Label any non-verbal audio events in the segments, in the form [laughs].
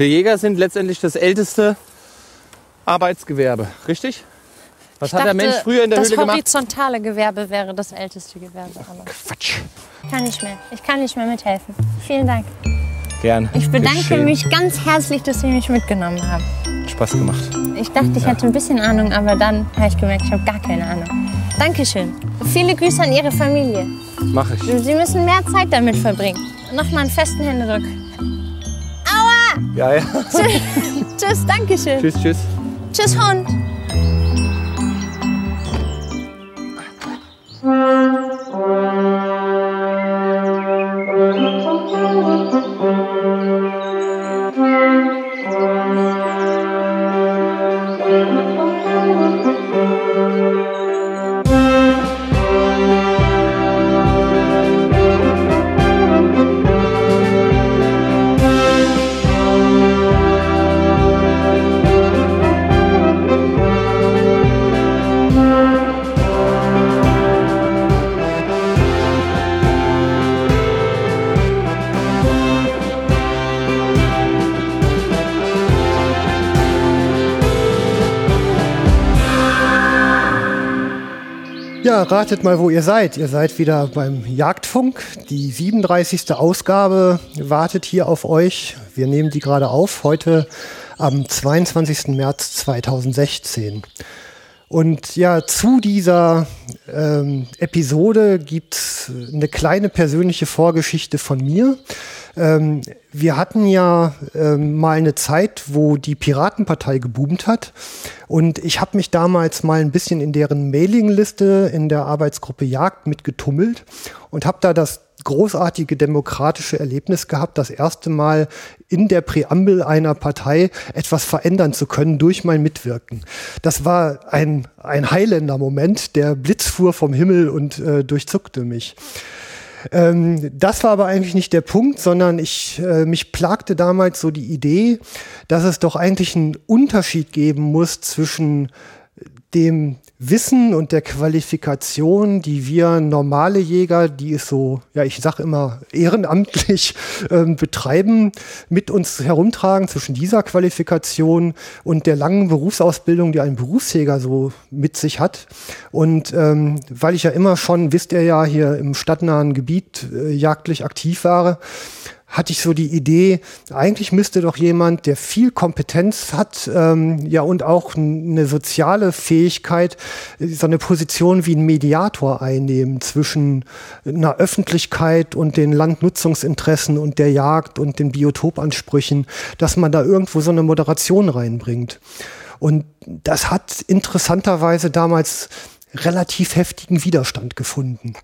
Wir Jäger sind letztendlich das älteste Arbeitsgewerbe, richtig? Was Ich hat der dachte, Mensch früher in der das Höhle gemacht? horizontale Gewerbe wäre das älteste Gewerbe. Aber Quatsch. ich kann nicht mehr. Ich kann nicht mehr mithelfen. Vielen Dank. Gern. Ich bedanke Geschehen. mich ganz herzlich, dass Sie mich mitgenommen haben. Spaß gemacht. Ich dachte, ich hätte ein bisschen Ahnung, aber dann habe ich gemerkt, ich habe gar keine Ahnung. Dankeschön. Viele Grüße an Ihre Familie. Mach ich. Sie müssen mehr Zeit damit verbringen. Nochmal einen festen Händedruck. Aua! Ja, ja. [laughs] Tschüss, Dankeschön. tschüss, tschüss. Tschüss, Hund. Ja, ratet mal, wo ihr seid. Ihr seid wieder beim Jagdfunk. Die 37. Ausgabe wartet hier auf euch. Wir nehmen die gerade auf, heute am 22. März 2016. Und ja, zu dieser ähm, Episode gibt's eine kleine persönliche Vorgeschichte von mir. Ähm, wir hatten ja ähm, mal eine Zeit, wo die Piratenpartei geboomt hat. Und ich habe mich damals mal ein bisschen in deren Mailingliste in der Arbeitsgruppe Jagd mitgetummelt und habe da das großartige demokratische Erlebnis gehabt, das erste Mal in der Präambel einer Partei etwas verändern zu können durch mein Mitwirken. Das war ein, ein Highlander-Moment, der Blitz fuhr vom Himmel und äh, durchzuckte mich. Ähm, das war aber eigentlich nicht der Punkt, sondern ich, äh, mich plagte damals so die Idee, dass es doch eigentlich einen Unterschied geben muss zwischen dem Wissen und der Qualifikation, die wir normale Jäger, die es so, ja, ich sag immer ehrenamtlich [laughs] ähm, betreiben, mit uns herumtragen zwischen dieser Qualifikation und der langen Berufsausbildung, die ein Berufsjäger so mit sich hat. Und ähm, weil ich ja immer schon, wisst ihr ja, hier im stadtnahen Gebiet äh, jagdlich aktiv war, hatte ich so die Idee, eigentlich müsste doch jemand, der viel Kompetenz hat, ähm, ja und auch eine soziale Fähigkeit, äh, so eine Position wie ein Mediator einnehmen zwischen einer Öffentlichkeit und den Landnutzungsinteressen und der Jagd und den Biotopansprüchen, dass man da irgendwo so eine Moderation reinbringt. Und das hat interessanterweise damals relativ heftigen Widerstand gefunden.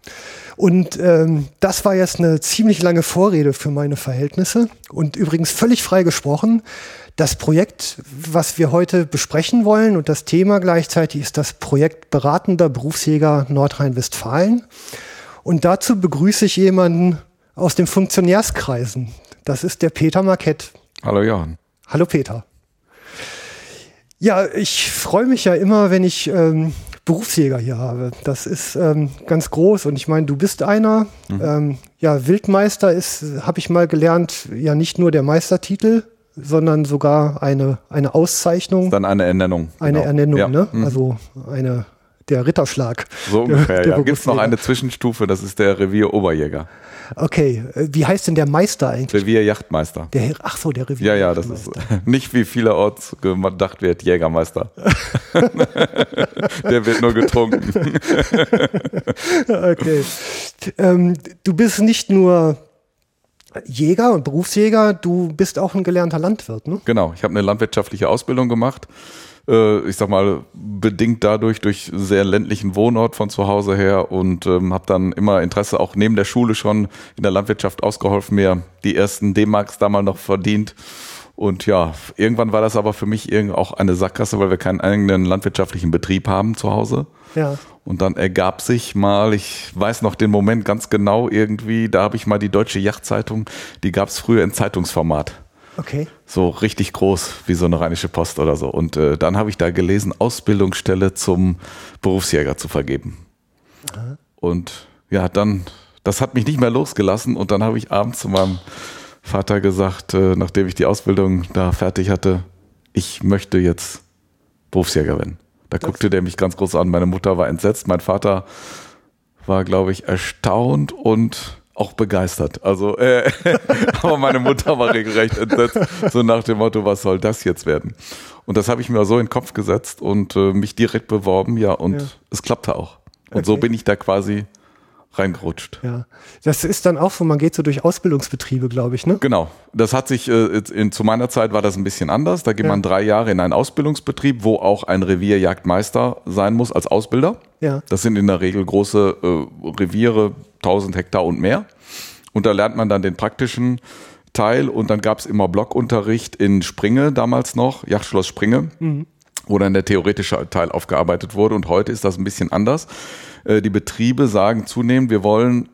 Und ähm, das war jetzt eine ziemlich lange Vorrede für meine Verhältnisse. Und übrigens völlig frei gesprochen, das Projekt, was wir heute besprechen wollen und das Thema gleichzeitig ist das Projekt Beratender Berufsjäger Nordrhein-Westfalen. Und dazu begrüße ich jemanden aus den Funktionärskreisen. Das ist der Peter Marquette. Hallo Johann. Hallo Peter. Ja, ich freue mich ja immer, wenn ich ähm, Berufsjäger hier habe. Das ist ähm, ganz groß und ich meine, du bist einer. Ähm, ja, Wildmeister ist, habe ich mal gelernt, ja nicht nur der Meistertitel, sondern sogar eine, eine Auszeichnung, Dann eine Ernennung. eine genau. Ernennung, ja. ne? mhm. Also eine, der Ritterschlag. So ungefähr, der ja. Gibt es noch eine Zwischenstufe, das ist der Revier Oberjäger. Okay, äh, wie heißt denn der Meister eigentlich? Revier Yachtmeister. Der, ach so, der Revier. Ja, ja, das ist nicht wie vielerorts gedacht wird, Jägermeister. [laughs] der wird nur getrunken. [laughs] Okay. Ähm, du bist nicht nur Jäger und Berufsjäger, du bist auch ein gelernter Landwirt, ne? Genau, ich habe eine landwirtschaftliche Ausbildung gemacht. Äh, Ich sag mal, bedingt dadurch durch sehr ländlichen Wohnort von zu Hause her und ähm, habe dann immer Interesse auch neben der Schule schon in der Landwirtschaft ausgeholfen, mir die ersten D-Marks damals noch verdient. Und ja, irgendwann war das aber für mich auch eine Sackgasse, weil wir keinen eigenen landwirtschaftlichen Betrieb haben zu Hause. Ja. Und dann ergab sich mal, ich weiß noch den Moment ganz genau irgendwie, da habe ich mal die Deutsche Yachtzeitung, die gab es früher in Zeitungsformat. Okay. So richtig groß wie so eine rheinische Post oder so. Und äh, dann habe ich da gelesen, Ausbildungsstelle zum Berufsjäger zu vergeben. Und ja, dann, das hat mich nicht mehr losgelassen. Und dann habe ich abends zu meinem Vater gesagt, äh, nachdem ich die Ausbildung da fertig hatte, ich möchte jetzt Berufsjäger werden. Da guckte der mich ganz groß an. Meine Mutter war entsetzt. Mein Vater war, glaube ich, erstaunt und auch begeistert. Also, äh, [laughs] aber meine Mutter war regelrecht entsetzt, so nach dem Motto, was soll das jetzt werden? Und das habe ich mir so in den Kopf gesetzt und äh, mich direkt beworben, ja, und Ja. es klappte auch. Und so Okay. bin ich da quasi reingerutscht. Ja. Das ist dann auch so, man geht so durch Ausbildungsbetriebe, glaube ich, ne? Genau. Das hat sich, äh, in, zu meiner Zeit war das ein bisschen anders. Da geht Ja. man drei Jahre in einen Ausbildungsbetrieb, wo auch ein Revierjagdmeister sein muss als Ausbilder. Ja. Das sind in der Regel große äh, Reviere, 1000 Hektar und mehr. Und da lernt man dann den praktischen Teil und dann gab es immer Blockunterricht in Springe damals noch, Yachtschloss Springe, wo dann der theoretische Teil aufgearbeitet wurde. Und heute ist das ein bisschen anders. Äh, die Betriebe sagen zunehmend, wir wollen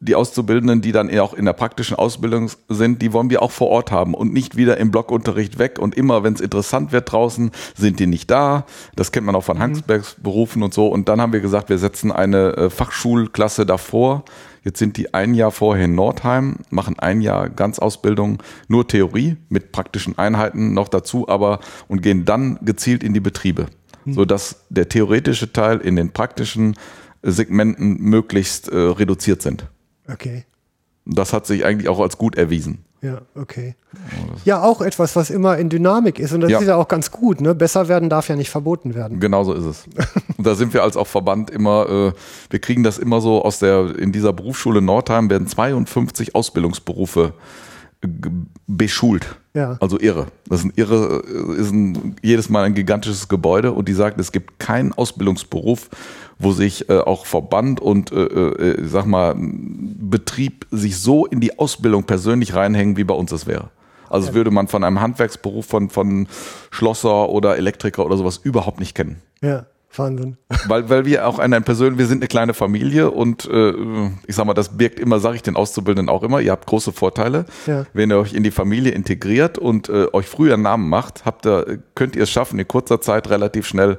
die Auszubildenden, die dann auch in der praktischen Ausbildung sind, die wollen wir auch vor Ort haben und nicht wieder im Blockunterricht weg. Und immer, wenn es interessant wird draußen, sind die nicht da. Das kennt man auch von Handwerksberufen und so. Und dann haben wir gesagt, wir setzen eine äh, Fachschulklasse davor. Jetzt sind die ein Jahr vorher in Nordheim, machen ein Jahr Ganzausbildung, nur Theorie mit praktischen Einheiten noch dazu, aber und gehen dann gezielt in die Betriebe, sodass der theoretische Teil in den praktischen Segmenten möglichst äh, reduziert sind. Okay. Das hat sich eigentlich auch als gut erwiesen. Ja, okay. Ja, auch etwas, was immer in Dynamik ist. Und das Ja. ist ja auch ganz gut. Ne? Besser werden darf ja nicht verboten werden. Genauso ist es. [laughs] Und da sind wir als auch Verband immer, äh, wir kriegen das immer so aus der, in dieser Berufsschule Nordheim werden 52 Ausbildungsberufe beschult. Ja. Also irre. Das ist ein irre, äh, ist ein, jedes Mal ein gigantisches Gebäude und die sagt, es gibt keinen Ausbildungsberuf, wo sich äh, auch Verband und äh, äh, ich sag mal Betrieb sich so in die Ausbildung persönlich reinhängen, wie bei uns es wäre. Also würde man von einem Handwerksberuf von, von Schlosser oder Elektriker oder sowas überhaupt nicht kennen. Ja, Wahnsinn. [laughs] Weil, weil wir auch eine persönlich, wir sind eine kleine Familie und äh, ich sag mal, das birgt immer, sage ich den Auszubildenden auch immer, ihr habt große Vorteile. Ja. Wenn ihr euch in die Familie integriert und äh, euch früher einen Namen macht, habt ihr, könnt ihr es schaffen, in kurzer Zeit relativ schnell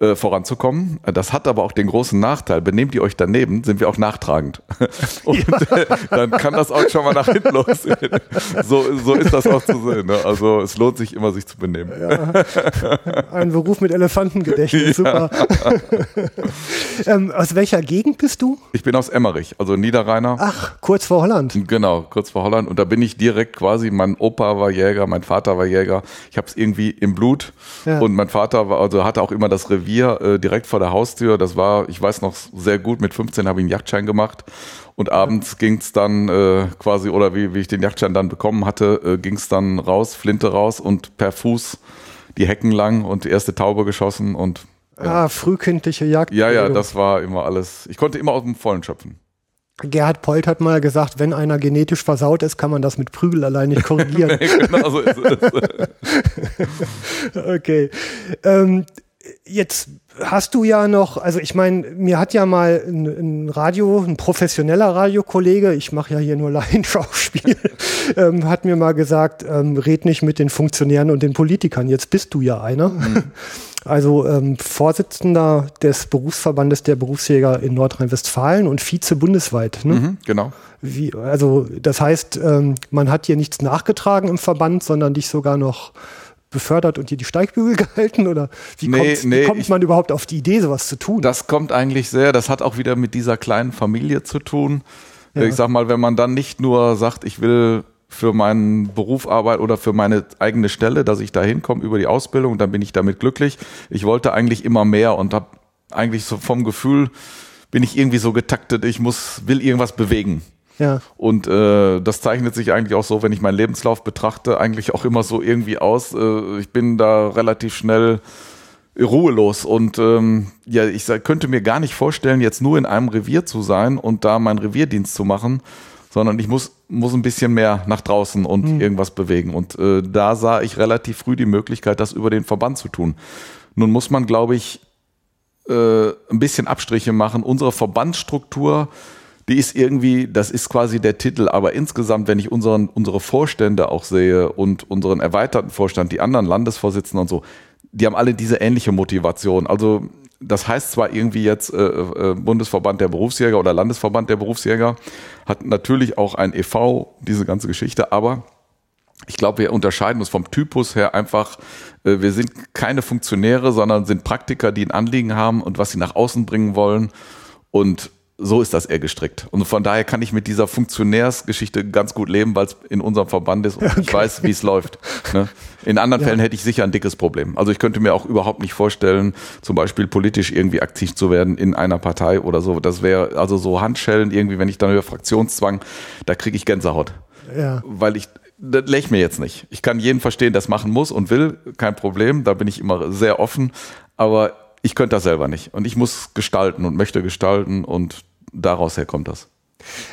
äh, voranzukommen. Das hat aber auch den großen Nachteil, benehmt ihr euch daneben, sind wir auch nachtragend. [laughs] Und äh, dann kann das auch schon mal nach hinten losgehen. So, so ist das auch zu sehen. Ne? Also es lohnt sich immer, sich zu benehmen. Ein Beruf mit Elefantengedächtnis, super. [laughs] ähm, aus welcher Gegend bist du? Ich bin aus Emmerich, also Niederrheiner. Ach, kurz vor Holland. Genau, kurz vor Holland. Und da bin ich direkt quasi, mein Opa war Jäger, mein Vater war Jäger. Ich habe es irgendwie im Blut. Ja. Und mein Vater war, also hatte auch immer das Revier äh, direkt vor der Haustür. Das war, ich weiß noch sehr gut, mit 15 habe ich einen Yachtschein gemacht. Und abends ging's dann äh, quasi, oder wie, wie ich den Yachtschein dann bekommen hatte, äh, ging's dann raus, Flinte raus und per Fuß die Hecken lang und die erste Taube geschossen. Und Ah, frühkindliche Jagd. ja, ja, das war immer alles. Ich konnte immer aus dem Vollen schöpfen. Gerhard Polt hat mal gesagt, wenn einer genetisch versaut ist, kann man das mit Prügel allein nicht korrigieren. [laughs] genau so ist es. [laughs] Okay. Ähm, jetzt hast du ja noch, also ich meine, mir hat ja mal ein, ein Radio, ein professioneller Radiokollege, ich mache ja hier nur [laughs] Laienschauspiel, ähm, hat mir mal gesagt, ähm, red nicht mit den Funktionären und den Politikern. Jetzt bist du ja einer. Also ähm, Vorsitzender des Berufsverbandes der Berufsjäger in Nordrhein-Westfalen und Vize bundesweit. Ne? Mhm, genau. Wie, also das heißt, ähm, man hat dir nichts nachgetragen im Verband, sondern dich sogar noch befördert und dir die Steigbügel [laughs] gehalten? Oder wie, Nee, nee, wie kommt ich- man überhaupt auf die Idee, sowas zu tun? Das kommt eigentlich sehr, das hat auch wieder mit dieser kleinen Familie zu tun. Äh, Ich sag mal, wenn man dann nicht nur sagt, ich will für meinen Beruf arbeiten oder für meine eigene Stelle, dass ich da hinkomme über die Ausbildung, dann bin ich damit glücklich. Ich wollte eigentlich immer mehr und habe eigentlich so vom Gefühl, bin ich irgendwie so getaktet, ich muss, will irgendwas bewegen. Ja, Und äh, das zeichnet sich eigentlich auch so, wenn ich meinen Lebenslauf betrachte, eigentlich auch immer so irgendwie aus. Äh, ich bin da relativ schnell ruhelos und ähm, ja, ich könnte mir gar nicht vorstellen, jetzt nur in einem Revier zu sein und da meinen Revierdienst zu machen, sondern ich muss muss ein bisschen mehr nach draußen und irgendwas bewegen. Und äh, da sah ich relativ früh die Möglichkeit, das über den Verband zu tun. Nun muss man, glaube ich, äh, ein bisschen Abstriche machen. Unsere Verbandsstruktur, die ist irgendwie, das ist quasi der Titel, aber insgesamt, wenn ich unseren, unsere Vorstände auch sehe und unseren erweiterten Vorstand, die anderen Landesvorsitzenden und so, die haben alle diese ähnliche Motivation. Also das heißt zwar irgendwie jetzt äh, äh, Bundesverband der Berufsjäger oder Landesverband der Berufsjäger, hat natürlich auch ein EV, diese ganze Geschichte, aber ich glaube, wir unterscheiden uns vom Typus her einfach, äh, wir sind keine Funktionäre, sondern sind Praktiker, die ein Anliegen haben und was sie nach außen bringen wollen. Und so ist das eher gestrickt. Und von daher kann ich mit dieser Funktionärsgeschichte ganz gut leben, weil es in unserem Verband ist und okay. ich weiß, wie es läuft. Ne? In anderen ja. Fällen hätte ich sicher ein dickes Problem. Also ich könnte mir auch überhaupt nicht vorstellen, zum Beispiel politisch irgendwie aktiv zu werden in einer Partei oder so. Das wäre also so Handschellen irgendwie, wenn ich dann über Fraktionszwang, da kriege ich Gänsehaut. Ja. Weil ich das lege mir jetzt nicht. Ich kann jeden verstehen, der es machen muss und will, kein Problem, da bin ich immer sehr offen, aber ich könnte das selber nicht. Und ich muss gestalten und möchte gestalten und daraus her kommt das.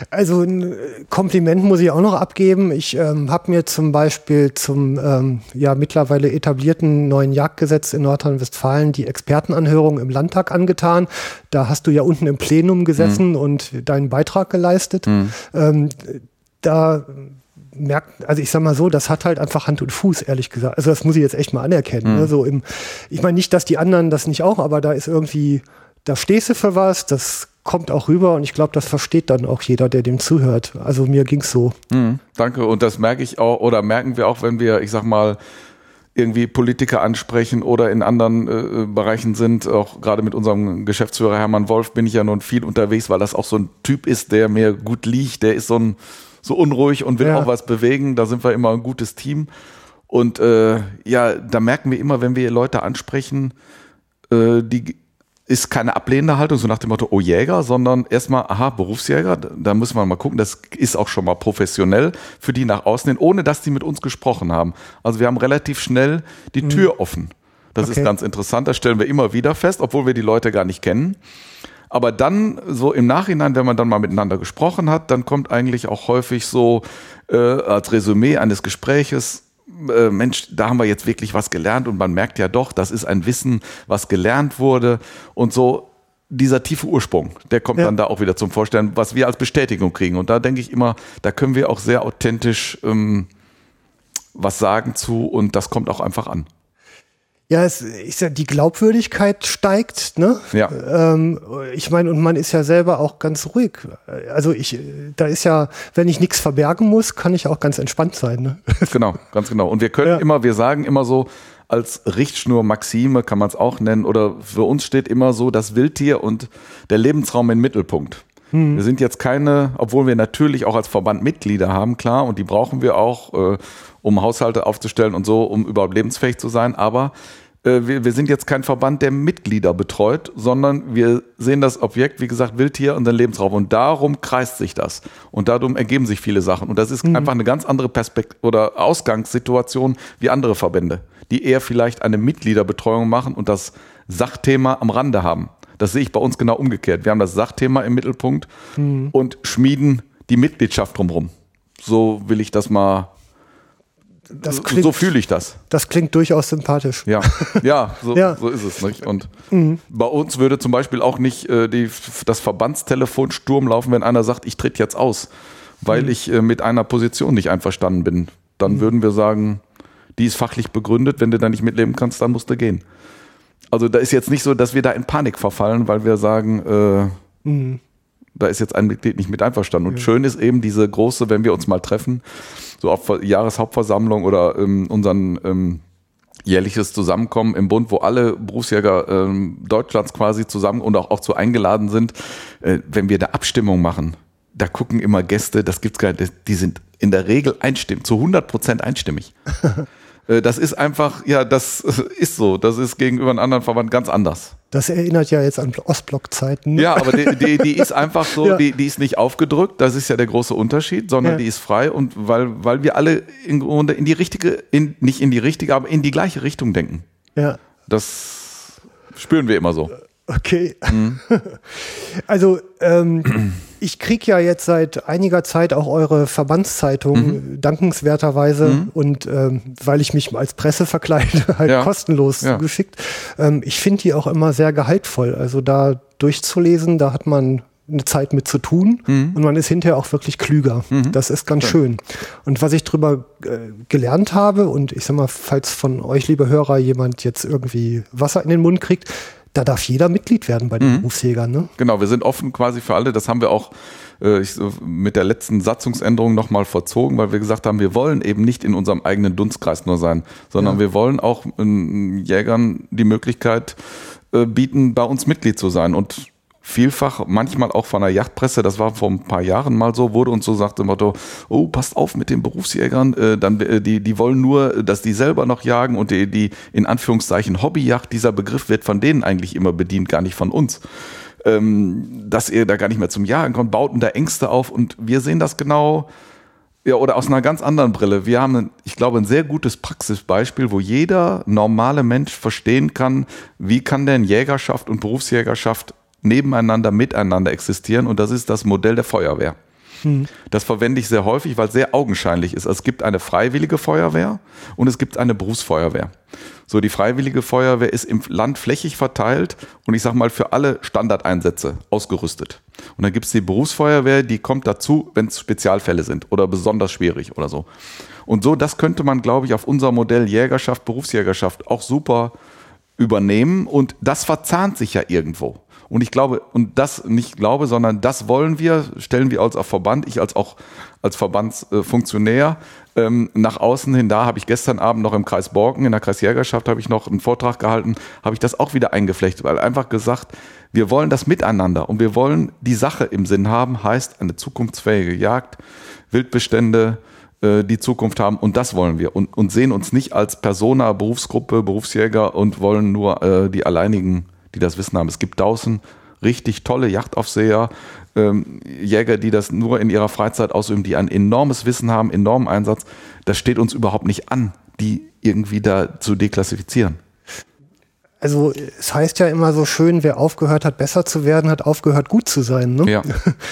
Also ein Kompliment muss ich auch noch abgeben. Ich ähm, habe mir zum Beispiel zum ähm, ja mittlerweile etablierten neuen Jagdgesetz in Nordrhein-Westfalen die Expertenanhörung im Landtag angetan. Da hast du ja unten im Plenum gesessen mhm. und deinen Beitrag geleistet. Mhm. Ähm, da merkt, also ich sag mal so, das hat halt einfach Hand und Fuß, ehrlich gesagt. Also das muss ich jetzt echt mal anerkennen. Mhm. Ne? So im, ich meine nicht, dass die anderen das nicht auch, aber da ist irgendwie, da stehst du für was, das kommt auch rüber und ich glaube, das versteht dann auch jeder, der dem zuhört. Also mir ging's so. Mhm, danke und das merke ich auch oder merken wir auch, wenn wir, ich sag mal, irgendwie Politiker ansprechen oder in anderen äh, Bereichen sind. Auch gerade mit unserem Geschäftsführer Hermann Wolf bin ich ja nun viel unterwegs, weil das auch so ein Typ ist, der mir gut liegt. Der ist so ein so unruhig und will ja. auch was bewegen. Da sind wir immer ein gutes Team. Und äh, ja, da merken wir immer, wenn wir Leute ansprechen, äh, die ist keine ablehnende Haltung, so nach dem Motto, oh Jäger, sondern erstmal, aha, Berufsjäger, da müssen wir mal gucken, das ist auch schon mal professionell für die nach außen hin, ohne dass die mit uns gesprochen haben. Also wir haben relativ schnell die mhm. Tür offen. Das okay. ist ganz interessant, das stellen wir immer wieder fest, obwohl wir die Leute gar nicht kennen. Aber dann so im Nachhinein, wenn man dann mal miteinander gesprochen hat, dann kommt eigentlich auch häufig so äh, als Resümee eines Gespräches, äh, Mensch, da haben wir jetzt wirklich was gelernt und man merkt ja doch, das ist ein Wissen, was gelernt wurde und so dieser tiefe Ursprung, der kommt ja. dann da auch wieder zum Vorstellen, was wir als Bestätigung kriegen. Und da denke ich immer, da können wir auch sehr authentisch ähm, was sagen zu und das kommt auch einfach an. Ja, es ist ja die Glaubwürdigkeit steigt, ne? Ja. Ähm, ich meine, und man ist ja selber auch ganz ruhig. Also ich, da ist ja, wenn ich nichts verbergen muss, kann ich auch ganz entspannt sein. Ne? [laughs] Genau, ganz genau. Und wir können ja. immer, wir sagen immer so, als Richtschnur Maxime kann man es auch nennen, oder für uns steht immer so das Wildtier und der Lebensraum im Mittelpunkt. Hm. Wir sind jetzt keine, obwohl wir natürlich auch als Verband Mitglieder haben, klar, und die brauchen wir auch, äh, um Haushalte aufzustellen und so, um überhaupt lebensfähig zu sein. Aber äh, wir, wir sind jetzt kein Verband, der Mitglieder betreut, sondern wir sehen das Objekt, wie gesagt, Wildtier und den Lebensraum. Und darum kreist sich das. Und darum ergeben sich viele Sachen. Und das ist mhm. einfach eine ganz andere Perspektive oder Ausgangssituation wie andere Verbände, die eher vielleicht eine Mitgliederbetreuung machen und das Sachthema am Rande haben. Das sehe ich bei uns genau umgekehrt. Wir haben das Sachthema im Mittelpunkt mhm. und schmieden die Mitgliedschaft drumherum. So will ich das mal klingt, so fühle ich das. Das klingt durchaus sympathisch. Ja, ja, so, ja. so ist es. Nicht? Und mhm. bei uns würde zum Beispiel auch nicht äh, die, das Verbandstelefon Sturm laufen, wenn einer sagt, ich trete jetzt aus, weil mhm. ich äh, mit einer Position nicht einverstanden bin. Dann mhm. würden wir sagen, die ist fachlich begründet, wenn du da nicht mitleben kannst, dann musst du gehen. Also da ist jetzt nicht so, dass wir da in Panik verfallen, weil wir sagen, äh, mhm da ist jetzt ein Mitglied nicht mit einverstanden. Und schön ist eben diese große, wenn wir uns mal treffen, so auf Jahreshauptversammlung oder ähm, unseren ähm, jährliches Zusammenkommen im Bund, wo alle Berufsjäger ähm, Deutschlands quasi zusammen und auch, auch zu eingeladen sind, äh, wenn wir da Abstimmung machen, da gucken immer Gäste, das gibt's gar nicht, die sind in der Regel einstimmig, zu 100 Prozent einstimmig. [laughs] Äh, das ist einfach, ja, das ist so. Das ist gegenüber einem anderen Verband ganz anders. Das erinnert ja jetzt an Ostblock-Zeiten. Ja, aber die, die, die, ist [laughs] einfach so, ja. die, die ist nicht aufgedrückt, das ist ja der große Unterschied, sondern ja. die ist frei und weil, weil wir alle in, in die richtige, in, nicht in die richtige, aber in die gleiche Richtung denken. Ja. Das spüren wir immer so. Okay. Mhm. [laughs] Also ähm, ich kriege ja jetzt seit einiger Zeit auch eure Verbandszeitung mhm. dankenswerterweise mhm. und ähm, weil ich mich als Presse verkleide, [laughs] halt ja. kostenlos ja. geschickt. Ähm, ich finde die auch immer sehr gehaltvoll. Also da durchzulesen, da hat man eine Zeit mit zu tun mhm. und man ist hinterher auch wirklich klüger. Mhm. Das ist ganz ja. schön. Und was ich drüber äh, gelernt habe und ich sag mal, falls von euch, liebe Hörer, jemand jetzt irgendwie Wasser in den Mund kriegt, da darf jeder Mitglied werden bei den mhm. Berufsjägern. Ne? Genau, wir sind offen quasi für alle. Das haben wir auch äh, ich, mit der letzten Satzungsänderung nochmal verzogen, weil wir gesagt haben, wir wollen eben nicht in unserem eigenen Dunstkreis nur sein, sondern ja. wir wollen auch äh, Jägern die Möglichkeit äh, bieten, bei uns Mitglied zu sein. Und vielfach, manchmal auch von der Yachtpresse, das war vor ein paar Jahren mal so, wurde uns so sagt im Motto, oh, passt auf mit den Berufsjägern, äh, dann, äh, die, die wollen nur, dass die selber noch jagen und die, die in Anführungszeichen Hobbyjacht, dieser Begriff wird von denen eigentlich immer bedient, gar nicht von uns. Ähm, dass ihr da gar nicht mehr zum Jagen kommt, bauten da Ängste auf und wir sehen das genau, ja, oder aus einer ganz anderen Brille. Wir haben, ich glaube, ein sehr gutes Praxisbeispiel, wo jeder normale Mensch verstehen kann, wie kann denn Jägerschaft und Berufsjägerschaft nebeneinander, miteinander existieren. Und das ist das Modell der Feuerwehr. Hm. Das verwende ich sehr häufig, weil es sehr augenscheinlich ist. Es gibt eine freiwillige Feuerwehr und es gibt eine Berufsfeuerwehr. So, die freiwillige Feuerwehr ist im Land flächig verteilt und ich sag mal für alle Standardeinsätze ausgerüstet. Und dann gibt es die Berufsfeuerwehr, die kommt dazu, wenn es Spezialfälle sind oder besonders schwierig oder so. Und so, das könnte man, glaube ich, auf unser Modell Jägerschaft, Berufsjägerschaft auch super übernehmen und das verzahnt sich ja irgendwo. Und ich glaube, und das nicht glaube, sondern das wollen wir, stellen wir als auch Verband, ich als auch als Verbandsfunktionär ähm, nach außen hin. Da habe ich gestern Abend noch im Kreis Borken, in der Kreisjägerschaft, habe ich noch einen Vortrag gehalten, habe ich das auch wieder eingeflechtet, weil einfach gesagt, wir wollen das miteinander und wir wollen die Sache im Sinn haben, heißt eine zukunftsfähige Jagd, Wildbestände, äh, die Zukunft haben und das wollen wir und, und sehen uns nicht als Persona, Berufsgruppe, Berufsjäger und wollen nur äh, die alleinigen die das Wissen haben. Es gibt draußen richtig tolle Yachtaufseher, ähm, Jäger, die das nur in ihrer Freizeit ausüben, die ein enormes Wissen haben, enormen Einsatz. Das steht uns überhaupt nicht an, die irgendwie da zu deklassifizieren also es heißt ja immer so schön, wer aufgehört hat, besser zu werden, hat aufgehört, gut zu sein. Ne? Ja.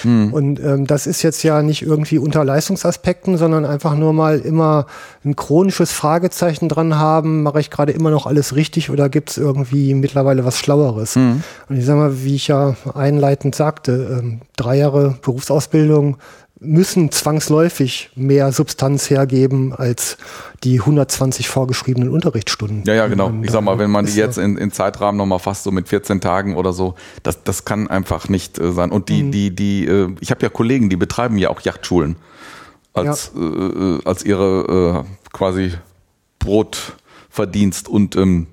Mhm. [laughs] Und ähm, das ist jetzt ja nicht irgendwie unter Leistungsaspekten, sondern einfach nur mal immer ein chronisches Fragezeichen dran haben, mache ich gerade immer noch alles richtig oder gibt es irgendwie mittlerweile was Schlaueres? Mhm. Und ich sage mal, wie ich ja einleitend sagte, ähm, drei Jahre Berufsausbildung, müssen zwangsläufig mehr Substanz hergeben als die 120 vorgeschriebenen Unterrichtsstunden. Ja, ja, genau. Ich sag mal, wenn man die jetzt in, in Zeitrahmen nochmal fast so mit 14 Tagen oder so, das, das kann einfach nicht äh, sein. Und die, mhm. die, die, äh, ich habe ja Kollegen, die betreiben ja auch Yachtschulen als, ja. äh, als ihre äh, quasi Brotverdienst und ähm,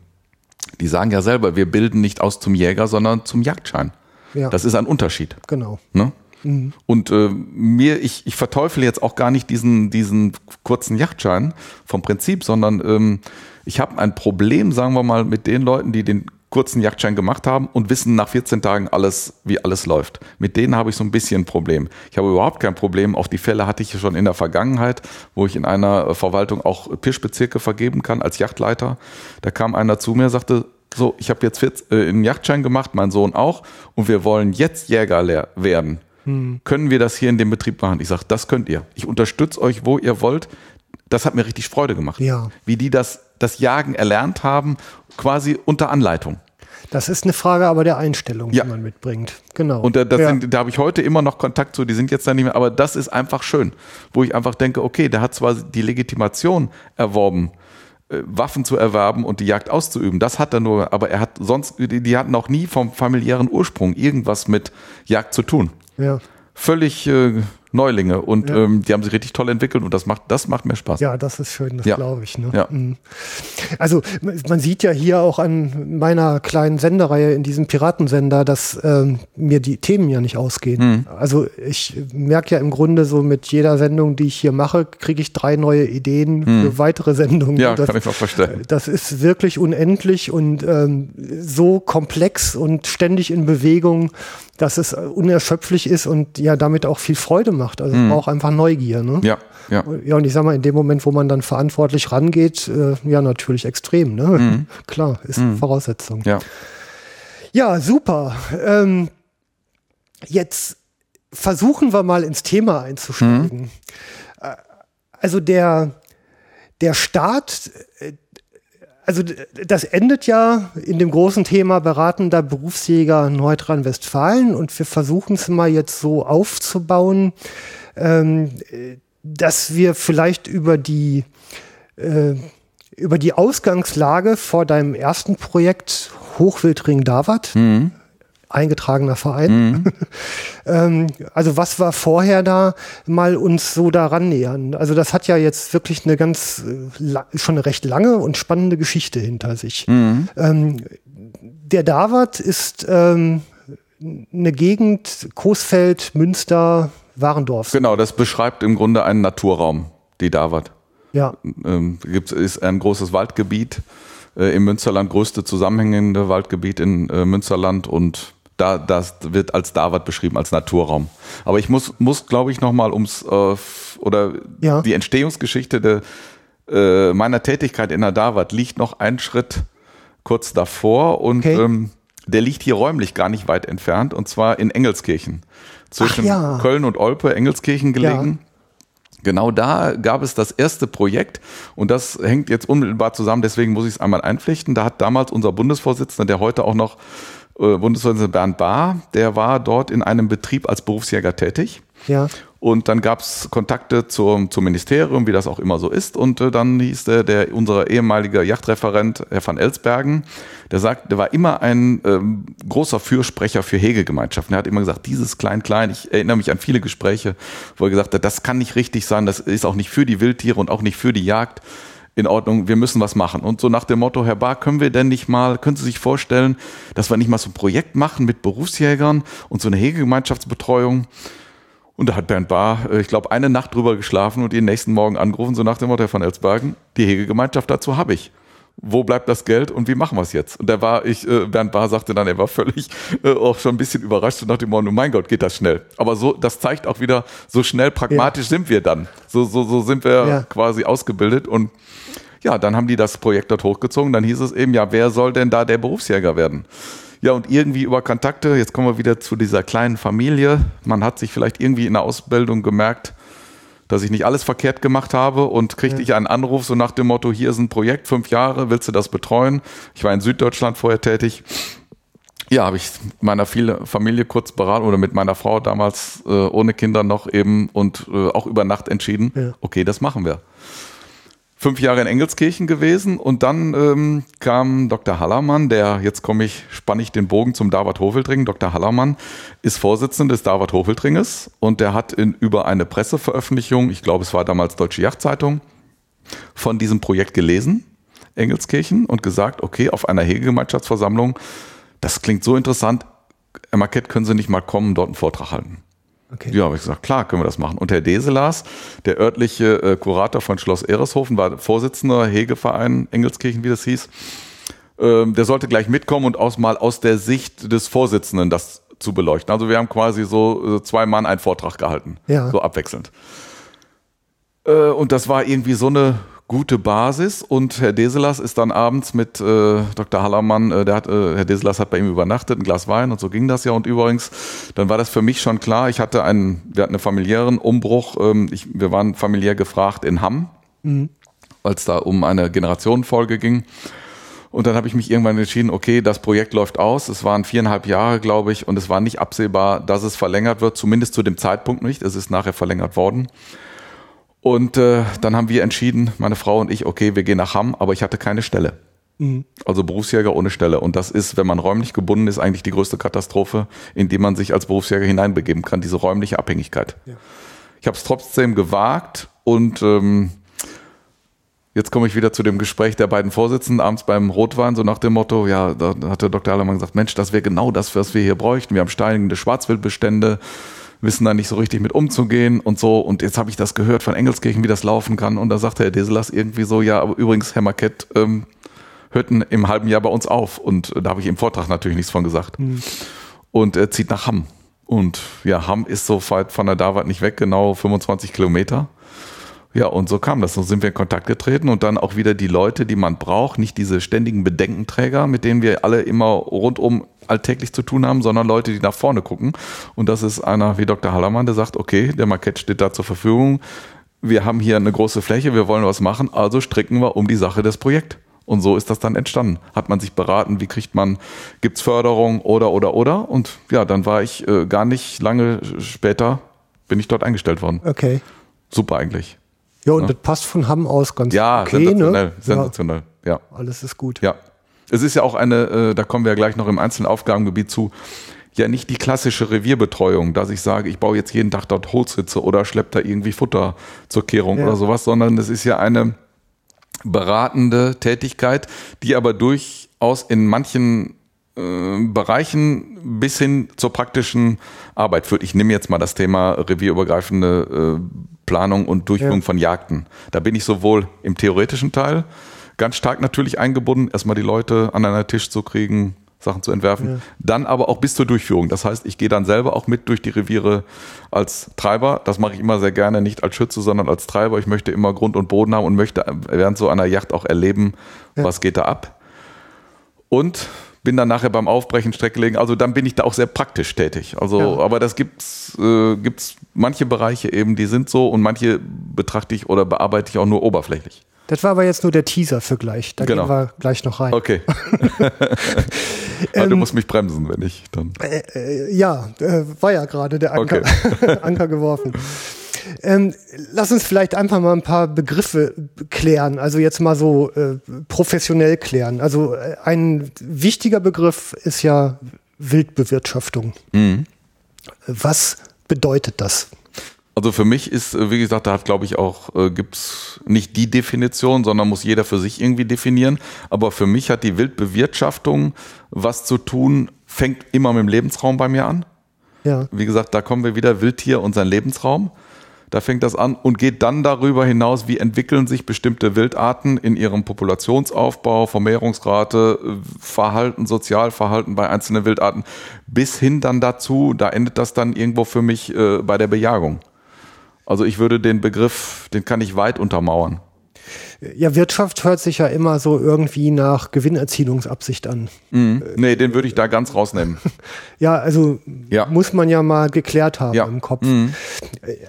die sagen ja selber, wir bilden nicht aus zum Jäger, sondern zum Jagdschein. Ja. Das ist ein Unterschied. Genau. Ne? Mhm. Und äh, mir, ich, ich verteufle jetzt auch gar nicht diesen, diesen kurzen Yachtschein vom Prinzip, sondern ähm, ich habe ein Problem, sagen wir mal, mit den Leuten, die den kurzen Yachtschein gemacht haben und wissen nach 14 Tagen alles, wie alles läuft. Mit denen habe ich so ein bisschen ein Problem. Ich habe überhaupt kein Problem. Auch die Fälle hatte ich schon in der Vergangenheit, wo ich in einer Verwaltung auch Pischbezirke vergeben kann als Yachtleiter. Da kam einer zu mir, sagte, so, ich habe jetzt äh, einen Yachtschein gemacht, mein Sohn auch, und wir wollen jetzt Jäger werden hm. können wir das hier in dem Betrieb machen? Ich sage, das könnt ihr. Ich unterstütze euch, wo ihr wollt. Das hat mir richtig Freude gemacht. Ja. Wie die das, das Jagen erlernt haben, quasi unter Anleitung. Das ist eine Frage aber der Einstellung, ja. die man mitbringt. Genau. Und da, ja. sind, da habe ich heute immer noch Kontakt zu, die sind jetzt da nicht mehr, aber das ist einfach schön, wo ich einfach denke, okay, der hat zwar die Legitimation erworben, äh, Waffen zu erwerben und die Jagd auszuüben. Das hat er nur, aber er hat sonst, die, die hatten auch nie vom familiären Ursprung irgendwas mit Jagd zu tun. Ja. Völlig äh, Neulinge und ja. ähm, die haben sich richtig toll entwickelt und das macht, das macht mir Spaß. Ja, das ist schön, das ja. glaube ich. Ne? Ja. Mhm. Also man sieht ja hier auch an meiner kleinen Sendereihe in diesem Piratensender, dass ähm, mir die Themen ja nicht ausgehen. Mhm. Also ich merke ja im Grunde so mit jeder Sendung, die ich hier mache, kriege ich drei neue Ideen mhm. für weitere Sendungen. Ja, das, kann ich mir vorstellen. Das ist wirklich unendlich und ähm, so komplex und ständig in Bewegung, dass es unerschöpflich ist und ja damit auch viel Freude macht. Also mhm. braucht einfach Neugier. Ne? Ja, ja. Ja, und ich sag mal, in dem Moment, wo man dann verantwortlich rangeht, äh, ja, natürlich extrem. Ne? Mhm. [laughs] Klar, ist mhm. Voraussetzung. Ja, ja super. Ähm, jetzt versuchen wir mal ins Thema einzusteigen. Mhm. Äh, also der, der Staat äh, also das endet ja in dem großen Thema beratender Berufsjäger Nordrhein-Westfalen und wir versuchen es mal jetzt so aufzubauen, ähm, dass wir vielleicht über die äh, über die Ausgangslage vor deinem ersten Projekt Hochwildring Davat. Eingetragener Verein. [laughs] ähm, also was war vorher da, mal uns so daran nähern? Also das hat ja jetzt wirklich eine ganz, äh, schon eine recht lange und spannende Geschichte hinter sich. Ähm, der Davat ist ähm, eine Gegend, Coesfeld, Münster, Warendorf. Genau, das beschreibt im Grunde einen Naturraum, die Davat. Ja, ähm, gibt, ist ein großes Waldgebiet äh, im Münsterland, größte zusammenhängende Waldgebiet in äh, Münsterland und da, das wird als Davat beschrieben, als Naturraum. Aber ich muss, muss glaube ich, nochmal ums, äh, oder Ja. die Entstehungsgeschichte der, äh, meiner Tätigkeit in der Davat liegt noch einen Schritt kurz davor und Okay. ähm, der liegt hier räumlich gar nicht weit entfernt und zwar in Engelskirchen. Zwischen ja. Köln und Olpe, Engelskirchen gelegen. Genau da gab es das erste Projekt und das hängt jetzt unmittelbar zusammen, deswegen muss ich es einmal einpflichten. Da hat damals unser Bundesvorsitzender, der heute auch noch äh, Bundesvorsitzender Bernd Bahr, der war dort in einem Betrieb als Berufsjäger tätig. ja. Und dann gab es Kontakte zum, zum Ministerium, wie das auch immer so ist. Und äh, dann hieß der, der unser ehemaliger Yachtreferent, Herr van Elsbergen, der sagt, der war immer ein ähm, großer Fürsprecher für Hegegemeinschaften. Er hat immer gesagt, dieses Klein-Klein, ich erinnere mich an viele Gespräche, wo er gesagt hat, das kann nicht richtig sein, das ist auch nicht für die Wildtiere und auch nicht für die Jagd in Ordnung, wir müssen was machen. Und so nach dem Motto, Herr Bar, können wir denn nicht mal, können Sie sich vorstellen, dass wir nicht mal so ein Projekt machen mit Berufsjägern und so eine Hegegemeinschaftsbetreuung? Und da hat Bernd Bahr, äh, ich glaube, eine Nacht drüber geschlafen und ihn nächsten Morgen angerufen, so nach dem Motto, Herr von Elsbergen, die Hegegemeinschaft dazu habe ich. Wo bleibt das Geld und wie machen wir es jetzt? Und da war ich, äh, Bernd Bahr sagte dann, er war völlig äh, auch schon ein bisschen überrascht und nach dem Motto, mein Gott, geht das schnell. Aber so, das zeigt auch wieder, so schnell pragmatisch sind wir dann. So, so, so sind wir Ja. quasi ausgebildet und ja, dann haben die das Projekt dort hochgezogen. Dann hieß es eben, ja, wer soll denn da der Berufsjäger werden? Ja, und irgendwie über Kontakte, jetzt kommen wir wieder zu dieser kleinen Familie. Man hat sich vielleicht irgendwie in der Ausbildung gemerkt, dass ich nicht alles verkehrt gemacht habe und kriegte ich einen Anruf so nach dem Motto, hier ist ein Projekt, fünf Jahre, willst du das betreuen? Ich war in Süddeutschland vorher tätig. Ja, habe ich meiner Familie kurz beraten oder mit meiner Frau damals äh, ohne Kinder noch eben und äh, auch über Nacht entschieden, Ja. okay, das machen wir fünf Jahre in Engelskirchen gewesen und dann ähm, kam Dr. Hallermann, der, jetzt komme ich, spanne ich den Bogen zum David Hofeldring. Dr. Hallermann ist Vorsitzender des David Hofeldringes und der hat in, über eine Presseveröffentlichung, ich glaube es war damals Deutsche Yachtzeitung, von diesem Projekt gelesen, Engelskirchen, und gesagt, okay, auf einer Hegegemeinschaftsversammlung, das klingt so interessant, Herr Marquette, können Sie nicht mal kommen, dort einen Vortrag halten? Okay. Ja, habe ich gesagt, klar, können wir das machen. Und Herr Deselas, der örtliche äh, Kurator von Schloss Ereshofen, war Vorsitzender Hegeverein Engelskirchen, wie das hieß. Ähm, der sollte gleich mitkommen und aus mal aus der Sicht des Vorsitzenden das zu beleuchten. Also wir haben quasi so äh, zwei Mann einen Vortrag gehalten, Ja. so abwechselnd. Äh, und das war irgendwie so eine gute Basis und Herr Deselas ist dann abends mit äh, Dr. Hallermann, äh, der hat, äh, Herr Deselas hat bei ihm übernachtet, ein Glas Wein und so ging das ja und übrigens, dann war das für mich schon klar, ich hatte einen, wir hatten einen familiären Umbruch, ähm, ich, wir waren familiär gefragt in Hamm, weil es da um eine Generationenfolge ging. Und dann habe ich mich irgendwann entschieden, okay, das Projekt läuft aus. Es waren viereinhalb Jahre, glaube ich, und es war nicht absehbar, dass es verlängert wird, zumindest zu dem Zeitpunkt nicht. Es ist nachher verlängert worden. Und äh, dann haben wir entschieden, meine Frau und ich, okay, wir gehen nach Hamm, aber ich hatte keine Stelle. Also Berufsjäger ohne Stelle. Und das ist, wenn man räumlich gebunden ist, eigentlich die größte Katastrophe, in die man sich als Berufsjäger hineinbegeben kann, diese räumliche Abhängigkeit. Ich habe es trotzdem gewagt und ähm, Jetzt komme ich wieder zu dem Gespräch der beiden Vorsitzenden abends beim Rotwein, so nach dem Motto, ja, da hat der Dr. Allermann gesagt, Mensch, das wäre genau das, was wir hier bräuchten. Wir haben steigende Schwarzwildbestände, wissen da nicht so richtig mit umzugehen und so. Und jetzt habe ich das gehört von Engelskirchen, wie das laufen kann. Und da sagte Herr Deselas irgendwie so, ja, aber übrigens, Herr Marquette, ähm, hörten im halben Jahr bei uns auf. Und äh, da habe ich im Vortrag natürlich nichts von gesagt. Und er zieht nach Hamm. Und ja, Hamm ist so weit von der Davat nicht weg, genau 25 Kilometer. Ja, und so kam das. So sind wir in Kontakt getreten und dann auch wieder die Leute, die man braucht, nicht diese ständigen Bedenkenträger, mit denen wir alle immer rundum alltäglich zu tun haben, sondern Leute, die nach vorne gucken. Und das ist einer wie Dr. Hallermann, der sagt, okay, der Marquette steht da zur Verfügung. Wir haben hier eine große Fläche, wir wollen was machen, also stricken wir um die Sache des Projekts. Und so ist das dann entstanden. Hat man sich beraten, wie kriegt man, gibt's Förderung oder, oder, oder. Und ja, dann war ich äh, gar nicht lange später, bin ich dort eingestellt worden. Okay. Super eigentlich. Ja, und das passt von Hamm aus ganz Ja, okay, sensationell, ne? sensationell. Ja. Ja, alles ist gut. ja. Es ist ja auch eine, äh, da kommen wir ja gleich noch im einzelnen Aufgabengebiet zu, ja nicht die klassische Revierbetreuung, dass ich sage, ich baue jetzt jeden Tag dort Holzritze oder schleppe da irgendwie Futter zur Kehrung Ja. oder sowas, sondern es ist ja eine beratende Tätigkeit, die aber durchaus in manchen Bereichen bis hin zur praktischen Arbeit führt. Ich nehme jetzt mal das Thema revierübergreifende äh, Planung und Durchführung Ja. von Jagden. Da bin ich sowohl im theoretischen Teil ganz stark natürlich eingebunden, erstmal die Leute an einen Tisch zu kriegen, Sachen zu entwerfen, dann aber auch bis zur Durchführung. Das heißt, ich gehe dann selber auch mit durch die Reviere als Treiber. Das mache ich immer sehr gerne, nicht als Schütze, sondern als Treiber. Ich möchte immer Grund und Boden haben und möchte während so einer Yacht auch erleben, was geht da ab. Und bin dann nachher beim Aufbrechen, Strecke legen. Also dann bin ich da auch sehr praktisch tätig. Also, Ja. aber das gibt's, äh, gibt's manche Bereiche eben, die sind so und manche betrachte ich oder bearbeite ich auch nur oberflächlich. Das war aber jetzt nur der Teaser für gleich. Da Genau. gehen wir gleich noch rein. Okay. [laughs] [laughs] aber du musst mich bremsen, wenn ich dann. Äh, ja, äh, war ja gerade der Anker, [laughs] Anker geworfen. Ähm, lass uns vielleicht einfach mal ein paar Begriffe klären, also jetzt mal so äh, professionell klären. Also äh, ein wichtiger Begriff ist ja Wildbewirtschaftung. Was bedeutet das? Also für mich ist, äh, wie gesagt, da hat glaube ich auch, äh, gibt's nicht die Definition, sondern muss jeder für sich irgendwie definieren. Aber für mich hat die Wildbewirtschaftung was zu tun, fängt immer mit dem Lebensraum bei mir an. Ja, Wie gesagt, da kommen wir wieder Wildtier und sein Lebensraum. Da fängt das an und geht dann darüber hinaus, wie entwickeln sich bestimmte Wildarten in ihrem Populationsaufbau, Vermehrungsrate, Verhalten, Sozialverhalten bei einzelnen Wildarten, bis hin dann dazu, da endet das dann irgendwo für mich äh, bei der Bejagung. Also ich würde den Begriff, den kann ich weit untermauern. Ja, Wirtschaft hört sich ja immer so irgendwie nach Gewinnerzielungsabsicht an. Nee, den würde ich da ganz rausnehmen. [laughs] Ja, also Ja. muss man ja mal geklärt haben Ja. Mhm. im Kopf.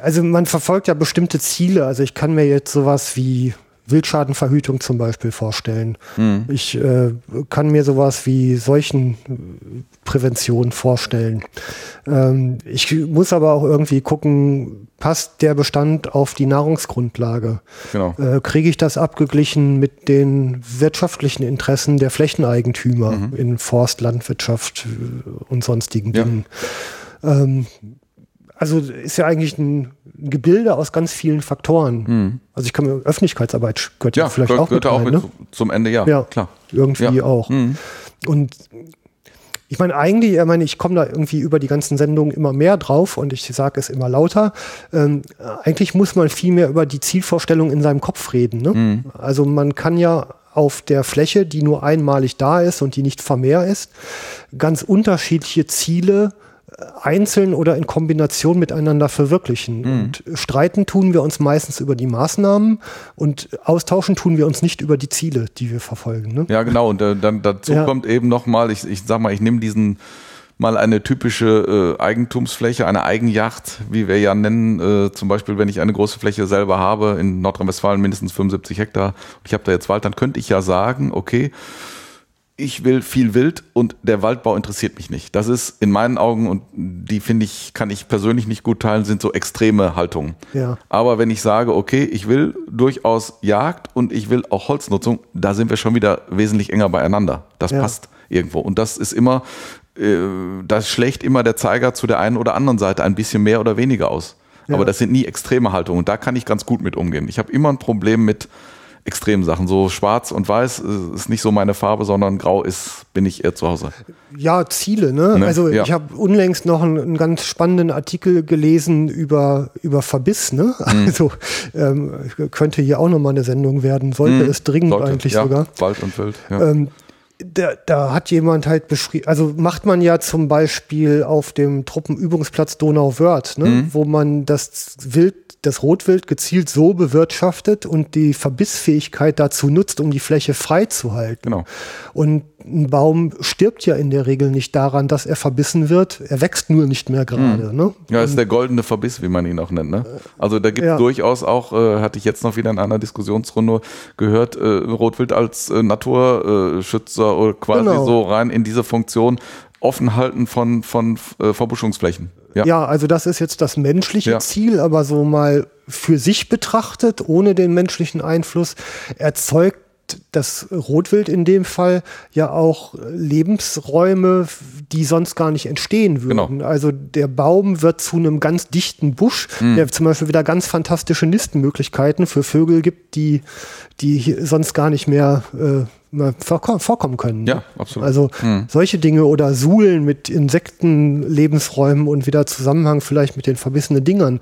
Also man verfolgt ja bestimmte Ziele. Also ich kann mir jetzt sowas wie Wildschadenverhütung zum Beispiel vorstellen. Mhm. Ich äh, kann mir sowas wie Seuchenprävention vorstellen. Ähm, ich muss aber auch irgendwie gucken, passt der Bestand auf die Nahrungsgrundlage? Genau. Äh, Kriege ich das abgeglichen mit den wirtschaftlichen Interessen der Flächeneigentümer in Forst, Landwirtschaft äh, und sonstigen Ja. Dingen? Ähm, also ist ja eigentlich ein Gebilde aus ganz vielen Faktoren. Also ich kann mir Öffentlichkeitsarbeit gehört ja, vielleicht gehört, auch mit gehört auch rein, mit ne? zu- zum Ende, ja, Ja, klar. Irgendwie Ja. auch. Und ich meine, eigentlich, ich meine, ich komme da irgendwie über die ganzen Sendungen immer mehr drauf und ich sage es immer lauter. Ähm, eigentlich muss man viel mehr über die Zielvorstellung in seinem Kopf reden. Ne? Also man kann ja auf der Fläche, die nur einmalig da ist und die nicht vermehr ist, ganz unterschiedliche Ziele einzeln oder in Kombination miteinander verwirklichen. Und streiten tun wir uns meistens über die Maßnahmen und austauschen tun wir uns nicht über die Ziele, die wir verfolgen. Ne? Ja, genau. Und äh, dann dazu Ja. kommt eben nochmal, ich, ich sag mal, ich nehme diesen mal eine typische äh, Eigentumsfläche, eine Eigenjacht, wie wir ja nennen, äh, zum Beispiel, wenn ich eine große Fläche selber habe, in Nordrhein-Westfalen mindestens 75 Hektar, ich habe da jetzt Wald, dann könnte ich ja sagen, okay, ich will viel Wild und der Waldbau interessiert mich nicht. Das ist in meinen Augen, und die finde ich, kann ich persönlich nicht gut teilen, sind so extreme Haltungen. Ja. Aber wenn ich sage, okay, ich will durchaus Jagd und ich will auch Holznutzung, da sind wir schon wieder wesentlich enger beieinander. Das Ja. passt irgendwo. Und das ist immer, äh, das schlägt immer der Zeiger zu der einen oder anderen Seite ein bisschen mehr oder weniger aus. Ja. Aber das sind nie extreme Haltungen. Und da kann ich ganz gut mit umgehen. Ich habe immer ein Problem mit extremen Sachen. So schwarz und weiß äh, ist nicht so meine Farbe, sondern grau ist, bin ich eher zu Hause. Ja, Ziele, ne? Ne? Also Ja. ich habe unlängst noch einen, einen ganz spannenden Artikel gelesen über, über Verbiss, ne? Mhm. Also ähm, könnte hier auch nochmal eine Sendung werden, sollte es dringend Mhm. Sollte, eigentlich ja, sogar. Wald und Wild. Ja. Ähm, da, da hat jemand halt beschrieben, also macht man ja zum Beispiel auf dem Truppenübungsplatz Donauwörth, ne, Mhm. wo man das Wild, das Rotwild gezielt so bewirtschaftet und die Verbissfähigkeit dazu nutzt, um die Fläche frei zu halten. Genau. Und ein Baum stirbt ja in der Regel nicht daran, dass er verbissen wird. Er wächst nur nicht mehr gerade. Ne? Ja, ist der goldene Verbiss, wie man ihn auch nennt. Ne? Also da gibt es Ja. durchaus auch, äh, hatte ich jetzt noch wieder in einer Diskussionsrunde gehört, äh, Rotwild als äh, Naturschützer oder quasi Genau. so rein in diese Funktion offen halten von, von äh, Verbuschungsflächen. Ja. Ja, also das ist jetzt das menschliche Ja. Ziel, aber so mal für sich betrachtet, ohne den menschlichen Einfluss, erzeugt das Rotwild in dem Fall ja auch Lebensräume, die sonst gar nicht entstehen würden. Genau. Also der Baum wird zu einem ganz dichten Busch, Mhm. der zum Beispiel wieder ganz fantastische Nistenmöglichkeiten für Vögel gibt, die, die sonst gar nicht mehr äh, vorkommen können. Ja, absolut. Also solche Dinge oder Suhlen mit Insektenlebensräumen und wieder Zusammenhang vielleicht mit den verbissenen Dingern.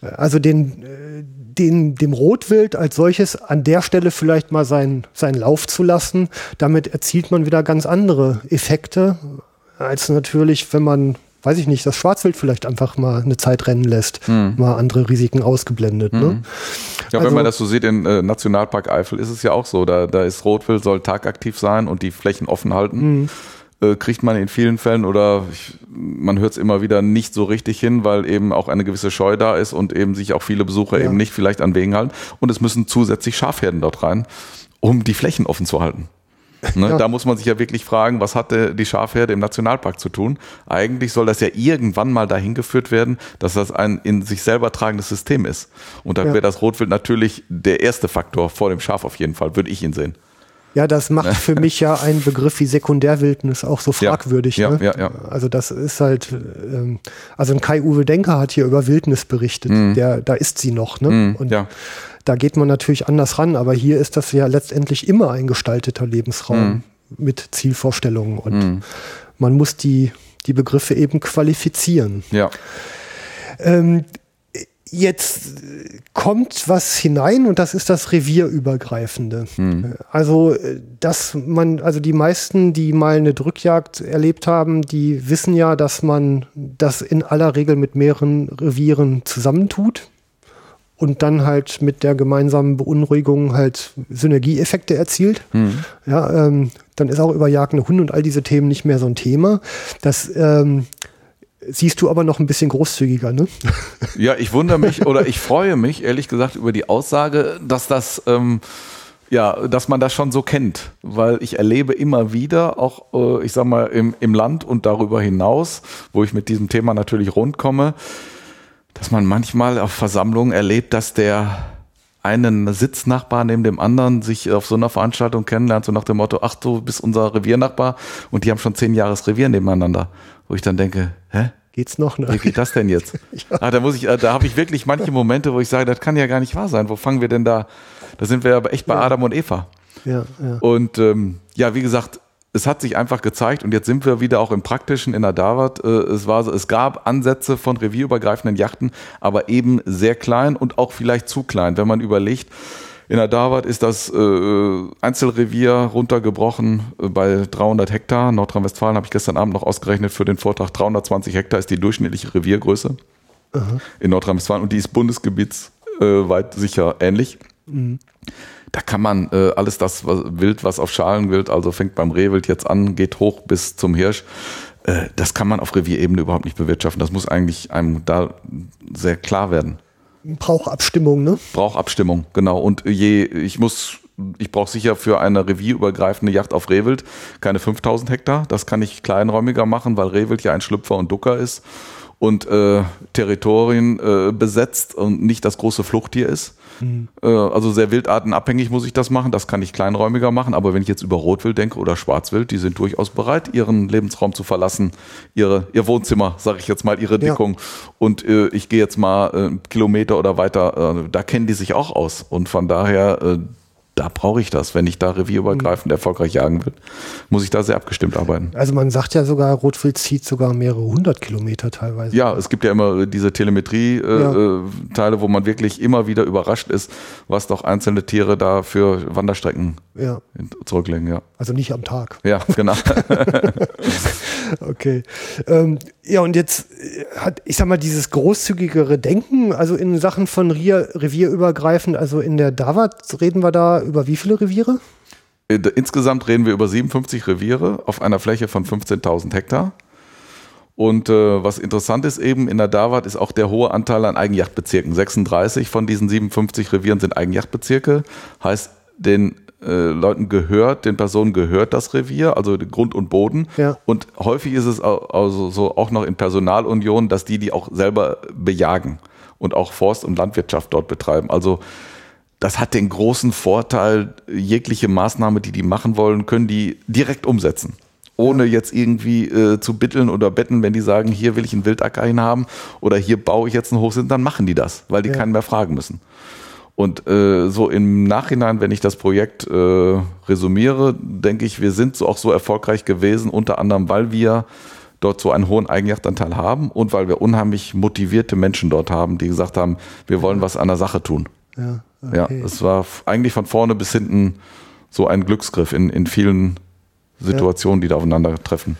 Also den, äh, den, dem Rotwild als solches an der Stelle vielleicht mal seinen, seinen Lauf zu lassen. Damit erzielt man wieder ganz andere Effekte, als natürlich, wenn man, weiß ich nicht, das Schwarzwild vielleicht einfach mal eine Zeit rennen lässt. Mal andere Risiken ausgeblendet. Ne? Ja, Also- wenn man das so sieht, in äh, Nationalpark Eifel ist es ja auch so. Da, da ist Rotwild, soll tagaktiv sein und die Flächen offen halten. Äh, kriegt man in vielen Fällen oder ich, man hört es immer wieder nicht so richtig hin, weil eben auch eine gewisse Scheu da ist und eben sich auch viele Besucher Ja. eben nicht vielleicht an Wegen halten. Und es müssen zusätzlich Schafherden dort rein, um die Flächen offen zu halten. Ne? Ja. Da muss man sich ja wirklich fragen, was hatte die Schafherde im Nationalpark zu tun? Eigentlich soll das ja irgendwann mal dahin geführt werden, dass das ein in sich selber tragendes System ist. Und da Ja. wäre das Rotwild natürlich der erste Faktor vor dem Schaf auf jeden Fall, würde ich ihn sehen. Ja, das macht [laughs] für mich ja einen Begriff wie Sekundärwildnis auch so fragwürdig. ja, ne? ja, ja. Also das ist halt, ähm, also ein Kai-Uwe Denker hat hier über Wildnis berichtet. Der, da ist sie noch. Ne? Mhm, Und ja. da geht man natürlich anders ran, aber hier ist das ja letztendlich immer ein gestalteter Lebensraum Mhm. mit Zielvorstellungen und man muss die, die Begriffe eben qualifizieren. Ja. Ähm, jetzt kommt was hinein und das ist das Revierübergreifende. Also, äh, dass man, also die meisten, die mal eine Drückjagd erlebt haben, die wissen ja, dass man das in aller Regel mit mehreren Revieren zusammentut und dann halt mit der gemeinsamen Beunruhigung halt Synergieeffekte erzielt. Ja, ähm, dann ist auch überjagende Hunde und all diese Themen nicht mehr so ein Thema. Das ähm, siehst du aber noch ein bisschen großzügiger, ne? [laughs] Ja, ich wundere mich oder ich freue mich ehrlich gesagt über die Aussage, dass das ähm, ja, dass man das schon so kennt, weil ich erlebe immer wieder auch, äh, ich sag mal im, im Land und darüber hinaus, wo ich mit diesem Thema natürlich rundkomme, dass man manchmal auf Versammlungen erlebt, dass der einen Sitznachbar neben dem anderen sich auf so einer Veranstaltung kennenlernt, so nach dem Motto, ach du bist unser Reviernachbar und die haben schon zehn Jahres Revier nebeneinander. Wo ich dann denke, hä? Geht's noch? Ne? Wie geht das denn jetzt? [laughs] ah, da muss ich, äh, da habe ich wirklich manche Momente, wo ich sage, das kann ja gar nicht wahr sein. Wo fangen wir denn da? Da sind wir aber echt bei Adam und Eva. Ja, ja. Und ähm, ja, wie gesagt, es hat sich einfach gezeigt und jetzt sind wir wieder auch im Praktischen in der Davat. Äh, es war so, es gab Ansätze von revierübergreifenden Yachten, aber eben sehr klein und auch vielleicht zu klein, wenn man überlegt. In der Davat ist das äh, Einzelrevier runtergebrochen äh, bei 300 Hektar. Nordrhein-Westfalen habe ich gestern Abend noch ausgerechnet für den Vortrag. 320 Hektar ist die durchschnittliche Reviergröße in Nordrhein-Westfalen und die ist bundesgebietsweit äh, sicher ähnlich. Da kann man äh, alles das was, Wild, was auf Schalen wild, also fängt beim Rehwild jetzt an, geht hoch bis zum Hirsch. Äh, das kann man auf Revierebene überhaupt nicht bewirtschaften. Das muss eigentlich einem da sehr klar werden. Braucht Abstimmung, ne? Braucht Abstimmung, genau. Und je, ich muss, ich brauche sicher für eine revierübergreifende Yacht auf Rehwild keine 5000 Hektar. Das kann ich kleinräumiger machen, weil Rehwild ja ein Schlüpfer und Ducker ist und äh, Territorien äh, besetzt und nicht das große Fluchttier ist. Äh, also sehr wildartenabhängig muss ich das machen. Das kann ich kleinräumiger machen. Aber wenn ich jetzt über Rotwild denke oder Schwarzwild, die sind durchaus bereit, ihren Lebensraum zu verlassen, ihre, ihr Wohnzimmer, sage ich jetzt mal, ihre Dickung. Und äh, ich gehe jetzt mal äh, einen Kilometer oder weiter. Äh, da kennen die sich auch aus. Und von daher, äh, da brauche ich das. Wenn ich da revierübergreifend erfolgreich jagen will, muss ich da sehr abgestimmt arbeiten. Also man sagt ja sogar, Rotwild zieht sogar mehrere hundert Kilometer teilweise. Ja, es gibt ja immer diese Telemetrie-Teile, Ja. äh, wo man wirklich immer wieder überrascht ist, was doch einzelne Tiere da für Wanderstrecken Ja, zurücklegen. Ja, also nicht am Tag. ja genau. [laughs] Okay. Ähm, ja, und jetzt äh, hat, ich sag mal, dieses großzügigere Denken, also in Sachen von Rier, revierübergreifend, also in der Davat reden wir da über wie viele Reviere? Äh, Insgesamt reden wir über 57 Reviere auf einer Fläche von 15.000 Hektar. Und äh, was interessant ist eben in der Davat ist auch der hohe Anteil an Eigenjachtbezirken. 36 von diesen 57 Revieren sind Eigenjachtbezirke. Heißt, den äh, Leuten gehört, den Personen gehört das Revier, also Grund und Boden. Ja. Und häufig ist es also so auch noch in Personalunion, dass die die auch selber bejagen und auch Forst und Landwirtschaft dort betreiben. Also das hat den großen Vorteil, jegliche Maßnahme, die die machen wollen, können die direkt umsetzen. Ohne jetzt irgendwie äh, zu bitteln oder betten, wenn die sagen, hier will ich einen Wildacker hinhaben oder hier baue ich jetzt einen Hochsinn, dann machen die das, weil die Ja. keinen mehr fragen müssen. Und äh, so im Nachhinein, wenn ich das Projekt äh, resümiere, denke ich, wir sind so auch so erfolgreich gewesen, unter anderem, weil wir dort so einen hohen Eigenjachtanteil haben und weil wir unheimlich motivierte Menschen dort haben, die gesagt haben, wir wollen was an der Sache tun. Ja, Ja, okay. es war eigentlich von vorne bis hinten so ein Glücksgriff in, in vielen Situationen, die da aufeinandertreffen.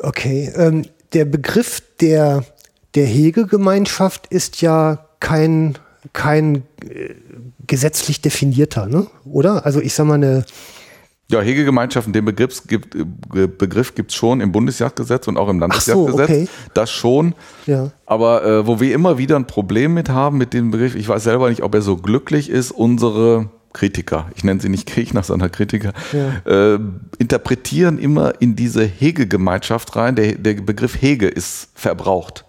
Okay, ähm, der Begriff der, der Hegegemeinschaft ist ja kein, kein äh, gesetzlich definierter, ne? oder? Also ich sag mal eine, Ja, Hegegemeinschaften, den Begriff gibt äh, Begriff gibt's schon im Bundesjagdgesetz und auch im Ach so, Landesjagdgesetz. okay. Das schon. ja, Aber äh, wo wir immer wieder ein Problem mit haben mit dem Begriff, ich weiß selber nicht, ob er so glücklich ist, unsere Kritiker, ich nenne sie nicht Gegner, [laughs] sondern Kritiker, äh, interpretieren immer in diese Hegegemeinschaft rein. Der, der Begriff Hege ist verbraucht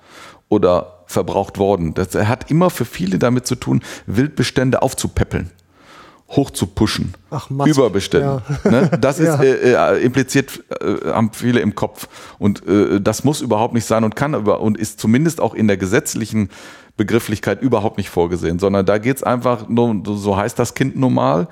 oder verbraucht worden. Das er hat immer für viele damit zu tun, Wildbestände aufzupäppeln, hochzupuschen. Überbestände. Ne? Das ist [laughs] Ja. äh, äh, impliziert, äh, haben viele im Kopf. Und äh, das muss überhaupt nicht sein und kann über und ist zumindest auch in der gesetzlichen Begrifflichkeit überhaupt nicht vorgesehen, sondern da geht's einfach nur, so heißt das Kind normal.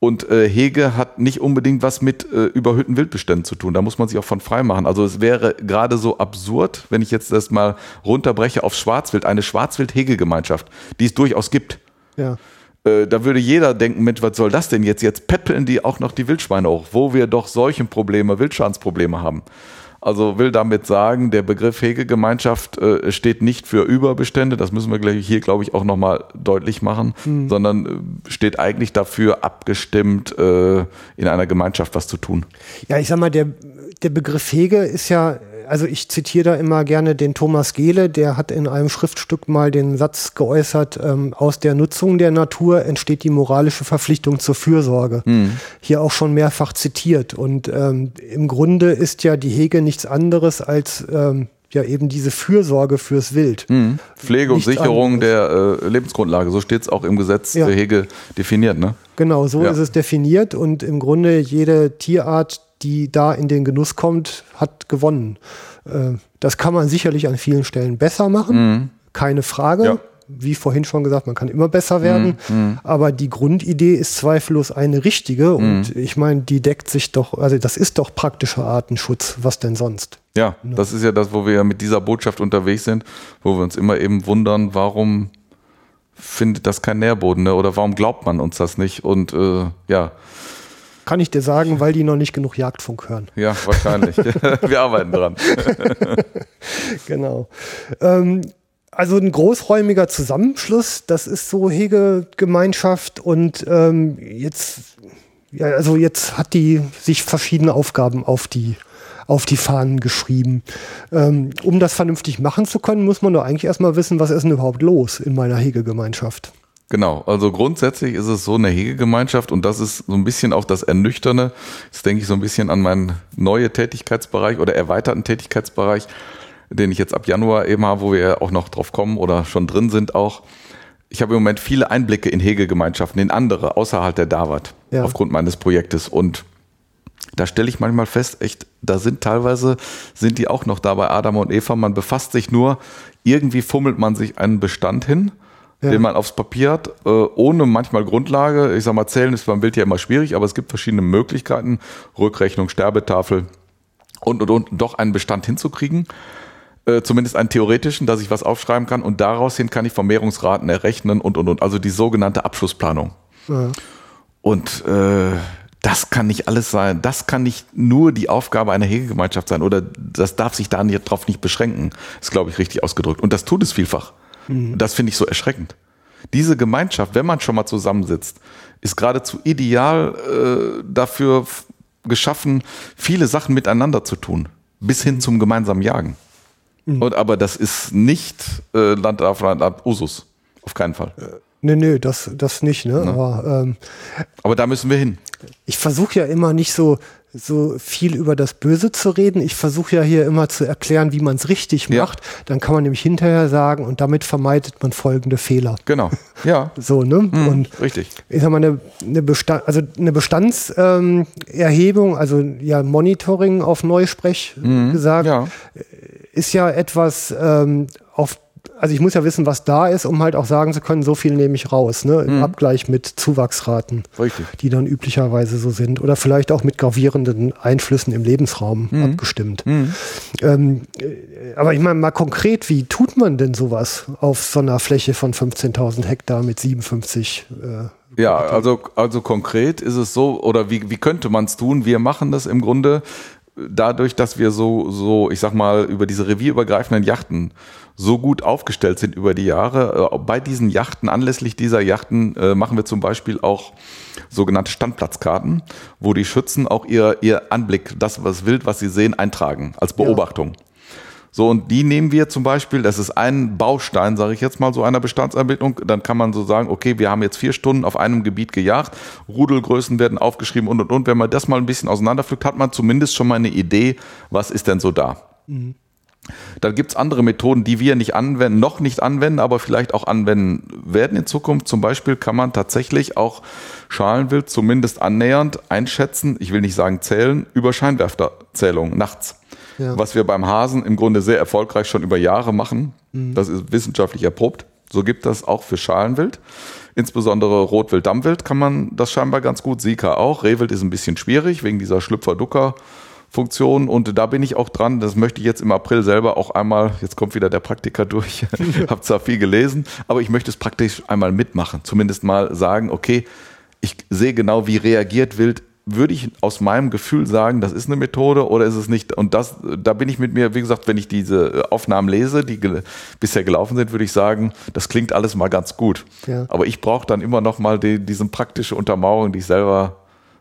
Und äh, Hege hat nicht unbedingt was mit äh, überhöhten Wildbeständen zu tun. Da muss man sich auch von frei machen. Also es wäre gerade so absurd, wenn ich jetzt das mal runterbreche auf Schwarzwild, eine Schwarzwild-Hegegemeinschaft, die es durchaus gibt. ja. Äh, da würde jeder denken, Mensch, was soll das denn jetzt? Jetzt peppeln die auch noch die Wildschweine hoch, wo wir doch solche Probleme, Wildschadensprobleme haben. Also will damit sagen, der Begriff Hegegemeinschaft äh, steht nicht für Überbestände, das müssen wir gleich hier, glaube ich, auch nochmal deutlich machen, sondern äh, steht eigentlich dafür abgestimmt, äh, in einer Gemeinschaft was zu tun. Ja, ich sag mal, der, der Begriff Hege ist ja, also ich zitiere da immer gerne den Thomas Gehle, der hat in einem Schriftstück mal den Satz geäußert, ähm, aus der Nutzung der Natur entsteht die moralische Verpflichtung zur Fürsorge. Hier auch schon mehrfach zitiert. Und ähm, im Grunde ist ja die Hege nichts anderes als ähm, ja eben diese Fürsorge fürs Wild. Pflege und Nichts Sicherung anderes. der äh, Lebensgrundlage, so steht es auch im Gesetz Ja. der Hege definiert. Ne? Genau, so Ja. ist es definiert und im Grunde jede Tierart, die da in den Genuss kommt, hat gewonnen. Äh, Das kann man sicherlich an vielen Stellen besser machen, keine Frage. Ja. Wie vorhin schon gesagt, man kann immer besser werden, aber die Grundidee ist zweifellos eine richtige und ich meine, die deckt sich doch, also das ist doch praktischer Artenschutz, was denn sonst? Ja, das ist ja das, wo wir ja mit dieser Botschaft unterwegs sind, wo wir uns immer eben wundern, warum findet das kein Nährboden ne? oder warum glaubt man uns das nicht? Und äh, ja, Kann ich dir sagen, weil die noch nicht genug Jagdfunk hören. ja, wahrscheinlich. [laughs] wir arbeiten dran. [laughs] Genau. Ähm, also ein großräumiger Zusammenschluss, das ist so Hegegemeinschaft und ähm, jetzt, ja, also jetzt hat die sich verschiedene Aufgaben auf die auf die Fahnen geschrieben. Ähm, um das vernünftig machen zu können, muss man doch eigentlich erstmal wissen, was ist denn überhaupt los in meiner Hegegemeinschaft. Genau, also grundsätzlich ist es so eine Hegegemeinschaft und das ist so ein bisschen auch das Ernüchternde. Jetzt denke ich so ein bisschen an meinen neuen Tätigkeitsbereich oder erweiterten Tätigkeitsbereich, den ich jetzt ab Januar eben habe, wo wir ja auch noch drauf kommen oder schon drin sind auch. Ich habe im Moment viele Einblicke in Hegegemeinschaften, in andere, außerhalb der DAWAT, Ja. aufgrund meines Projektes und da stelle ich manchmal fest, echt, da sind teilweise, sind die auch noch da bei Adam und Eva. Man befasst sich nur, irgendwie fummelt man sich einen Bestand hin, Ja. den man aufs Papier hat, äh, ohne manchmal Grundlage. Ich sag mal, zählen ist beim Bild ja immer schwierig, aber es gibt verschiedene Möglichkeiten, Rückrechnung, Sterbetafel und, und, und, doch einen Bestand hinzukriegen. Äh, zumindest einen theoretischen, dass ich was aufschreiben kann und daraus hin kann ich Vermehrungsraten errechnen und, und, und. Also die sogenannte Abschlussplanung. Ja. Und äh, das kann nicht alles sein. Das kann nicht nur die Aufgabe einer Hegegemeinschaft sein oder das darf sich da nicht, drauf nicht beschränken. Ist, glaube ich, richtig ausgedrückt. Und das tut es vielfach. Und Das finde ich so erschreckend. Diese Gemeinschaft, wenn man schon mal zusammensitzt, ist geradezu ideal äh, dafür geschaffen, viele Sachen miteinander zu tun, bis hin zum gemeinsamen Jagen. Und aber das ist nicht äh, Land auf Land ab Usus. Auf keinen Fall. Nee, nee, das, das nicht, ne? Aber ähm, Aber da müssen wir hin. ich versuche ja immer nicht so, so viel über das Böse zu reden. Ich versuche ja hier immer zu erklären, wie man es richtig Ja. macht. Dann kann man nämlich hinterher sagen, und damit vermeidet man folgende Fehler. Genau. Ja. [laughs] So, ne? Mhm, Und richtig. ich sag mal, eine, eine, Bestand, also eine Bestandserhebung, ähm, also ja, Monitoring auf Neusprech äh, gesagt, Mhm. Ja. ist ja etwas ähm, auf, also ich muss ja wissen, was da ist, um halt auch sagen zu können, so viel nehme ich raus, ne? Mhm. Im Abgleich mit Zuwachsraten, Richtig. die dann üblicherweise so sind. Oder vielleicht auch mit gravierenden Einflüssen im Lebensraum Mhm. abgestimmt. Ähm, äh, aber ich meine mal konkret, wie tut man denn sowas auf so einer Fläche von 15.000 Hektar mit 57 äh, Ja, also, also konkret ist es so, oder wie, wie könnte man es tun? Wir machen das im Grunde dadurch, dass wir so, so, ich sag mal, über diese revierübergreifenden Yachten so gut aufgestellt sind über die Jahre. Äh, Bei diesen Yachten, anlässlich dieser Yachten, äh, machen wir zum Beispiel auch sogenannte Standplatzkarten, wo die Schützen auch ihr, ihr Anblick, das was Wild, was sie sehen, eintragen als Beobachtung. So, und die nehmen wir zum Beispiel, das ist ein Baustein, sage ich jetzt mal, so einer Bestandsermittlung. Dann kann man so sagen, okay, wir haben jetzt vier Stunden auf einem Gebiet gejagt, Rudelgrößen werden aufgeschrieben und und und. Wenn man das mal ein bisschen auseinanderpflückt, hat man zumindest schon mal eine Idee, was ist denn so da. Dann gibt's andere Methoden, die wir nicht anwenden, noch nicht anwenden, aber vielleicht auch anwenden werden in Zukunft. Zum Beispiel kann man tatsächlich auch Schalenwild zumindest annähernd einschätzen, ich will nicht sagen zählen, über Scheinwerferzählung nachts. Ja. Was wir beim Hasen im Grunde sehr erfolgreich schon über Jahre machen. Das ist wissenschaftlich erprobt. So gibt das auch für Schalenwild. Insbesondere Rotwild, Dammwild kann man das scheinbar ganz gut. Sika auch. Rehwild ist ein bisschen schwierig wegen dieser Schlüpfer-Ducker. Funktion und da bin ich auch dran. Das möchte ich jetzt im April selber auch einmal. Jetzt kommt wieder der Praktiker durch. [laughs] Hab zwar viel gelesen, aber ich möchte es praktisch einmal mitmachen. Zumindest mal sagen, okay, ich sehe genau, wie reagiert Wild. Würde ich aus meinem Gefühl sagen, das ist eine Methode oder ist es nicht? Und das, da bin ich mit mir, wie gesagt, wenn ich diese Aufnahmen lese, die gel bisher gelaufen sind, würde ich sagen, das klingt alles mal ganz gut. Ja. Aber ich brauche dann immer noch mal die, diese praktische Untermauerung, die ich selber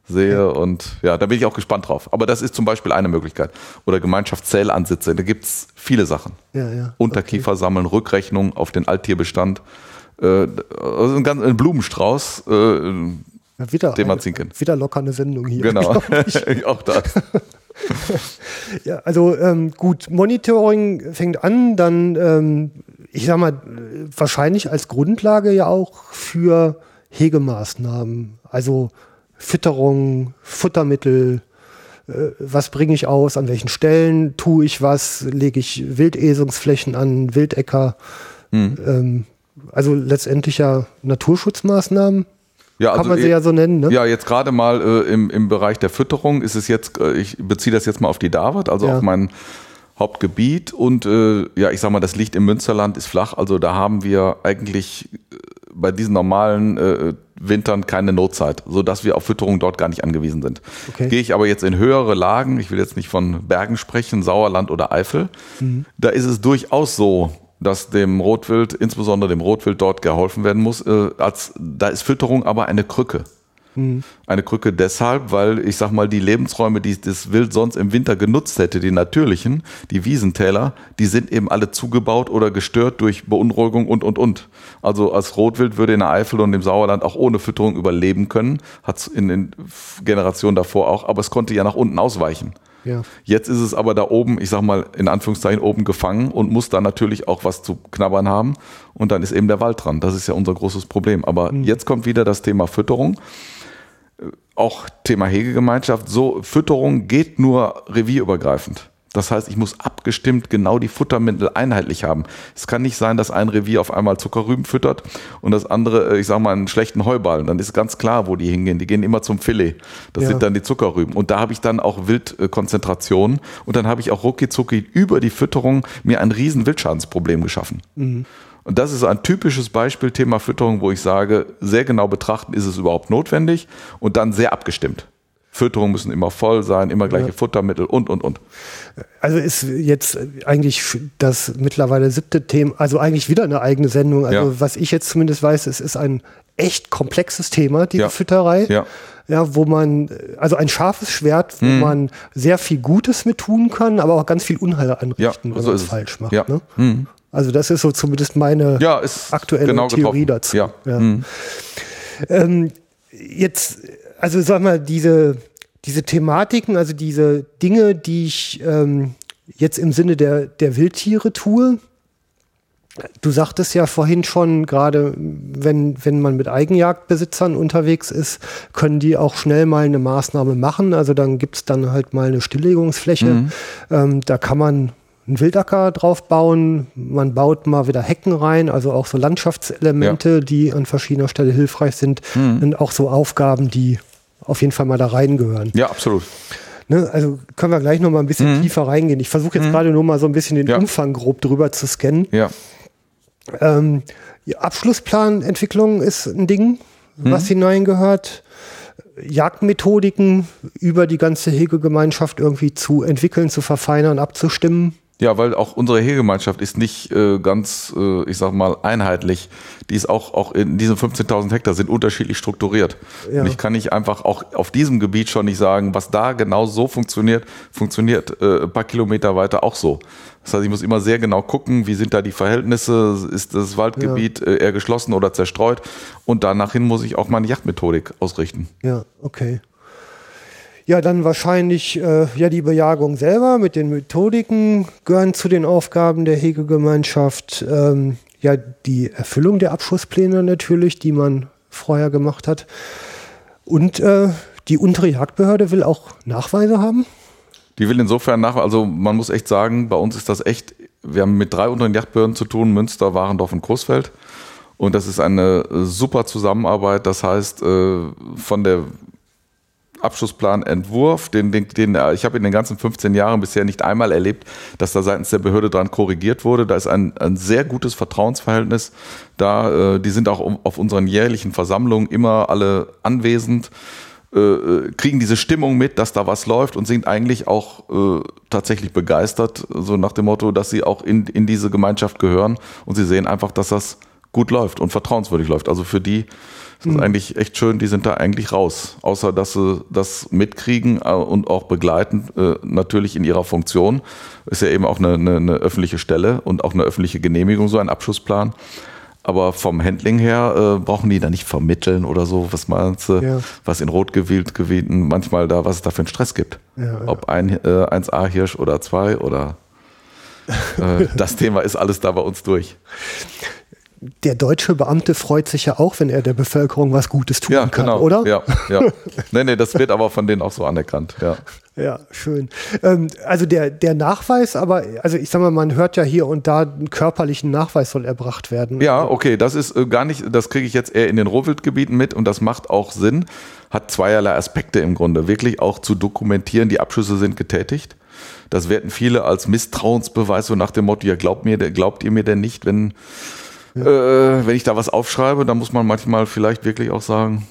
sehe und ja, da bin ich auch gespannt drauf. Aber das ist zum Beispiel eine Möglichkeit. Oder Gemeinschaftszählansitze, da gibt's viele Sachen. Ja, ja. Unterkiefer sammeln, Rückrechnung auf den Alttierbestand. Äh, also ein, ganz, ein Blumenstrauß, äh, Ja, wieder, den man ziehen kann. wieder locker eine Sendung hier. Genau, [laughs] auch das. Ja, also ähm, gut, Monitoring fängt an, dann, ähm, ich sag mal, wahrscheinlich als Grundlage ja auch für Hegemaßnahmen, also Fütterung, Futtermittel, äh, was bringe ich aus, an welchen Stellen tue ich was, lege ich Wildesungsflächen an, Wildäcker, Mhm. ähm, also letztendlich ja Naturschutzmaßnahmen, Ja, kann also man sie eh- ja so nennen, ne? Ja, jetzt gerade mal äh, im, im Bereich der Fütterung ist es jetzt, äh, ich beziehe das jetzt mal auf die Davat, also Ja. auf mein Hauptgebiet und äh, ja, ich sag mal, das liegt im Münsterland, ist flach, also da haben wir eigentlich äh, bei diesen normalen äh, Wintern keine Notzeit, sodass wir auf Fütterung dort gar nicht angewiesen sind. Okay. Gehe ich aber jetzt in höhere Lagen, ich will jetzt nicht von Bergen sprechen, Sauerland oder Eifel, da ist es durchaus so, dass dem Rotwild, insbesondere dem Rotwild dort geholfen werden muss. Äh, als, da ist Fütterung aber eine Krücke. Eine Krücke deshalb, weil ich sag mal, die Lebensräume, die das Wild sonst im Winter genutzt hätte, die natürlichen, die Wiesentäler, die sind eben alle zugebaut oder gestört durch Beunruhigung und und und. Also als Rotwild würde in der Eifel und im Sauerland auch ohne Fütterung überleben können, hat es in den Generationen davor auch, aber es konnte ja nach unten ausweichen. Ja. Jetzt ist es aber da oben, ich sag mal in Anführungszeichen oben gefangen und muss dann natürlich auch was zu knabbern haben. Und dann ist eben der Wald dran. Das ist ja unser großes Problem. Aber jetzt kommt wieder das Thema Fütterung. Äh, Auch Thema Hegegemeinschaft. So, Fütterung geht nur revierübergreifend. Das heißt, ich muss abgestimmt genau die Futtermittel einheitlich haben. Es kann nicht sein, dass ein Revier auf einmal Zuckerrüben füttert und das andere, äh, ich sag mal, einen schlechten Heuballen. Dann ist ganz klar, wo die hingehen. Die gehen immer zum Filet. Das Ja. sind dann die Zuckerrüben. Und da habe ich dann auch Wildkonzentrationen und dann habe ich auch rucki zucki über die Fütterung mir ein riesen Wildschadensproblem geschaffen. Und das ist ein typisches Beispiel Thema Fütterung, wo ich sage, sehr genau betrachten, ist es überhaupt notwendig und dann sehr abgestimmt. Fütterungen müssen immer voll sein, immer gleiche Futtermittel und, und, und. Also ist jetzt eigentlich das mittlerweile siebte Thema, also eigentlich wieder eine eigene Sendung. Also Ja. was ich jetzt zumindest weiß, es ist ein echt komplexes Thema, diese Ja. Fütterei. Ja. Ja, wo man, also ein scharfes Schwert, wo Mhm. man sehr viel Gutes mit tun kann, aber auch ganz viel Unheil Ja, anrichten, wenn so man es falsch macht. Ja. Ne? Mhm. Also das ist so zumindest meine Ja, aktuelle genau Theorie getroffen. dazu. Ja. Ja. Mhm. Ähm, jetzt, also sag mal, diese, diese Thematiken, also diese Dinge, die ich ähm, jetzt im Sinne der, der Wildtiere tue, Du sagtest ja vorhin schon, gerade wenn, wenn man mit Eigenjagdbesitzern unterwegs ist, können die auch schnell mal eine Maßnahme machen. Also dann gibt's dann halt mal eine Stilllegungsfläche. Ähm, da kann man einen Wildacker drauf bauen. Man baut mal wieder Hecken rein, also auch so Landschaftselemente, die an verschiedener Stelle hilfreich sind. Und auch so Aufgaben, die auf jeden Fall mal da reingehören. Ja, absolut. Ne, also können wir gleich noch mal ein bisschen tiefer reingehen. Ich versuche jetzt gerade nur mal so ein bisschen den Ja. Umfang grob drüber zu scannen. Ja. Ähm, die Abschlussplanentwicklung ist ein Ding, was hineingehört. Jagdmethodiken über die ganze Hegegemeinschaft irgendwie zu entwickeln, zu verfeinern, abzustimmen. Ja, weil auch unsere Hegegemeinschaft ist nicht äh, ganz, äh, ich sag mal, einheitlich. Die ist auch, auch in diesen 15.000 Hektar sind unterschiedlich strukturiert. Ja. Und ich kann nicht einfach auch auf diesem Gebiet schon nicht sagen, was da genau so funktioniert, funktioniert äh, ein paar Kilometer weiter auch so. Das heißt, ich muss immer sehr genau gucken, wie sind da die Verhältnisse, ist das Waldgebiet äh, eher geschlossen oder zerstreut und danach hin muss ich auch meine Jagdmethodik ausrichten. Ja, okay. Ja, dann wahrscheinlich äh, ja die Bejagung selber mit den Methodiken gehören zu den Aufgaben der Hegegemeinschaft. Ähm, ja, die Erfüllung der Abschusspläne natürlich, die man vorher gemacht hat. Und äh, die untere Jagdbehörde will auch Nachweise haben. Die will insofern nach, also man muss echt sagen, bei uns ist das echt, wir haben mit drei unteren Yachtbehörden zu tun, Münster, Warendorf und Coesfeld. Und das ist eine äh, super Zusammenarbeit. Das heißt, äh, von der Abschlussplanentwurf, den, den, den äh, ich habe in den ganzen 15 Jahren bisher nicht einmal erlebt, dass da seitens der Behörde dran korrigiert wurde. Da ist ein, ein sehr gutes Vertrauensverhältnis da. Äh, Die sind auch um- auf unseren jährlichen Versammlungen immer alle anwesend äh, äh, kriegen diese Stimmung mit, dass da was läuft und sind eigentlich auch äh, tatsächlich begeistert, so nach dem Motto, dass sie auch in, in diese Gemeinschaft gehören und sie sehen einfach, dass das gut läuft und vertrauenswürdig läuft. Also für die ist das eigentlich echt schön, die sind da eigentlich raus, außer dass sie das mitkriegen äh, und auch begleiten, äh, natürlich in ihrer Funktion. Ist ja eben auch eine, eine, eine öffentliche Stelle und auch eine öffentliche Genehmigung, so ein Abschussplan. Aber vom Handling her äh, brauchen die da nicht vermitteln oder so. Was meinst du, Ja. was in rot gewählt Gebieten manchmal da, was es da für einen Stress gibt? Ja, ja. Ob ein äh, 1A Hirsch oder zwei oder äh, [laughs] das Thema ist alles da bei uns durch. Der deutsche Beamte freut sich ja auch, wenn er der Bevölkerung was Gutes tun Ja, kann, genau. oder? Ja, ja. [laughs] Nee, nee, das wird aber von denen auch so anerkannt, ja. Ja, schön. Ähm, also der, der Nachweis, aber, also ich sag mal, man hört ja hier und da einen körperlichen Nachweis soll erbracht werden. Ja, okay, das ist äh, gar nicht, das kriege ich jetzt eher in den Rohwildgebieten mit und das macht auch Sinn. Hat zweierlei Aspekte im Grunde. Wirklich auch zu dokumentieren, die Abschüsse sind getätigt. Das werten viele als Misstrauensbeweis, so nach dem Motto, ja, glaubt, mir, glaubt ihr mir denn nicht, wenn, äh, wenn ich da was aufschreibe, dann muss man manchmal vielleicht wirklich auch sagen,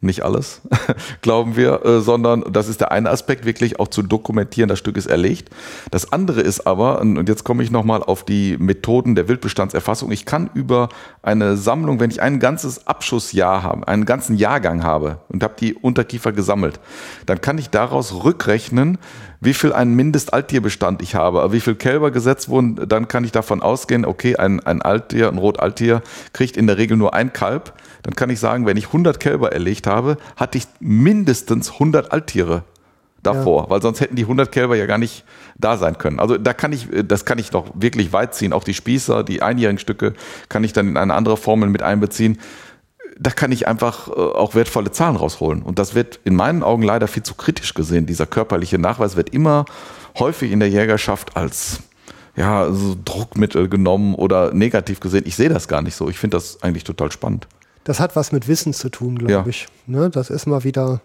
nicht alles, [laughs] glauben wir, äh, sondern das ist der eine Aspekt, wirklich auch zu dokumentieren, das Stück ist erlegt. Das andere ist aber, und jetzt komme ich nochmal auf die Methoden der Wildbestandserfassung, ich kann über eine Sammlung, wenn ich ein ganzes Abschussjahr habe, einen ganzen Jahrgang habe und habe die Unterkiefer gesammelt, dann kann ich daraus rückrechnen, wie viel ein Mindestalttierbestand ich habe, wie viel Kälber gesetzt wurden, dann kann ich davon ausgehen, okay, ein, ein Alttier, ein Rotalttier kriegt in der Regel nur ein Kalb. Dann kann ich sagen, wenn ich 100 Kälber erlegt habe, hatte ich mindestens 100 Alttiere davor, weil sonst hätten die 100 Kälber ja gar nicht da sein können. Also da kann ich, das kann ich doch wirklich weit ziehen. Auch die Spießer, die einjährigen Stücke kann ich dann in eine andere Formel mit einbeziehen. Da kann ich einfach äh, auch wertvolle Zahlen rausholen. Und das wird in meinen Augen leider viel zu kritisch gesehen. Dieser körperliche Nachweis wird immer häufig in der Jägerschaft als ja, so Druckmittel genommen oder negativ gesehen. Ich sehe das gar nicht so. Ich finde das eigentlich total spannend. Das hat was mit Wissen zu tun, glaube Ja. ich. Ne? Das ist mal wieder,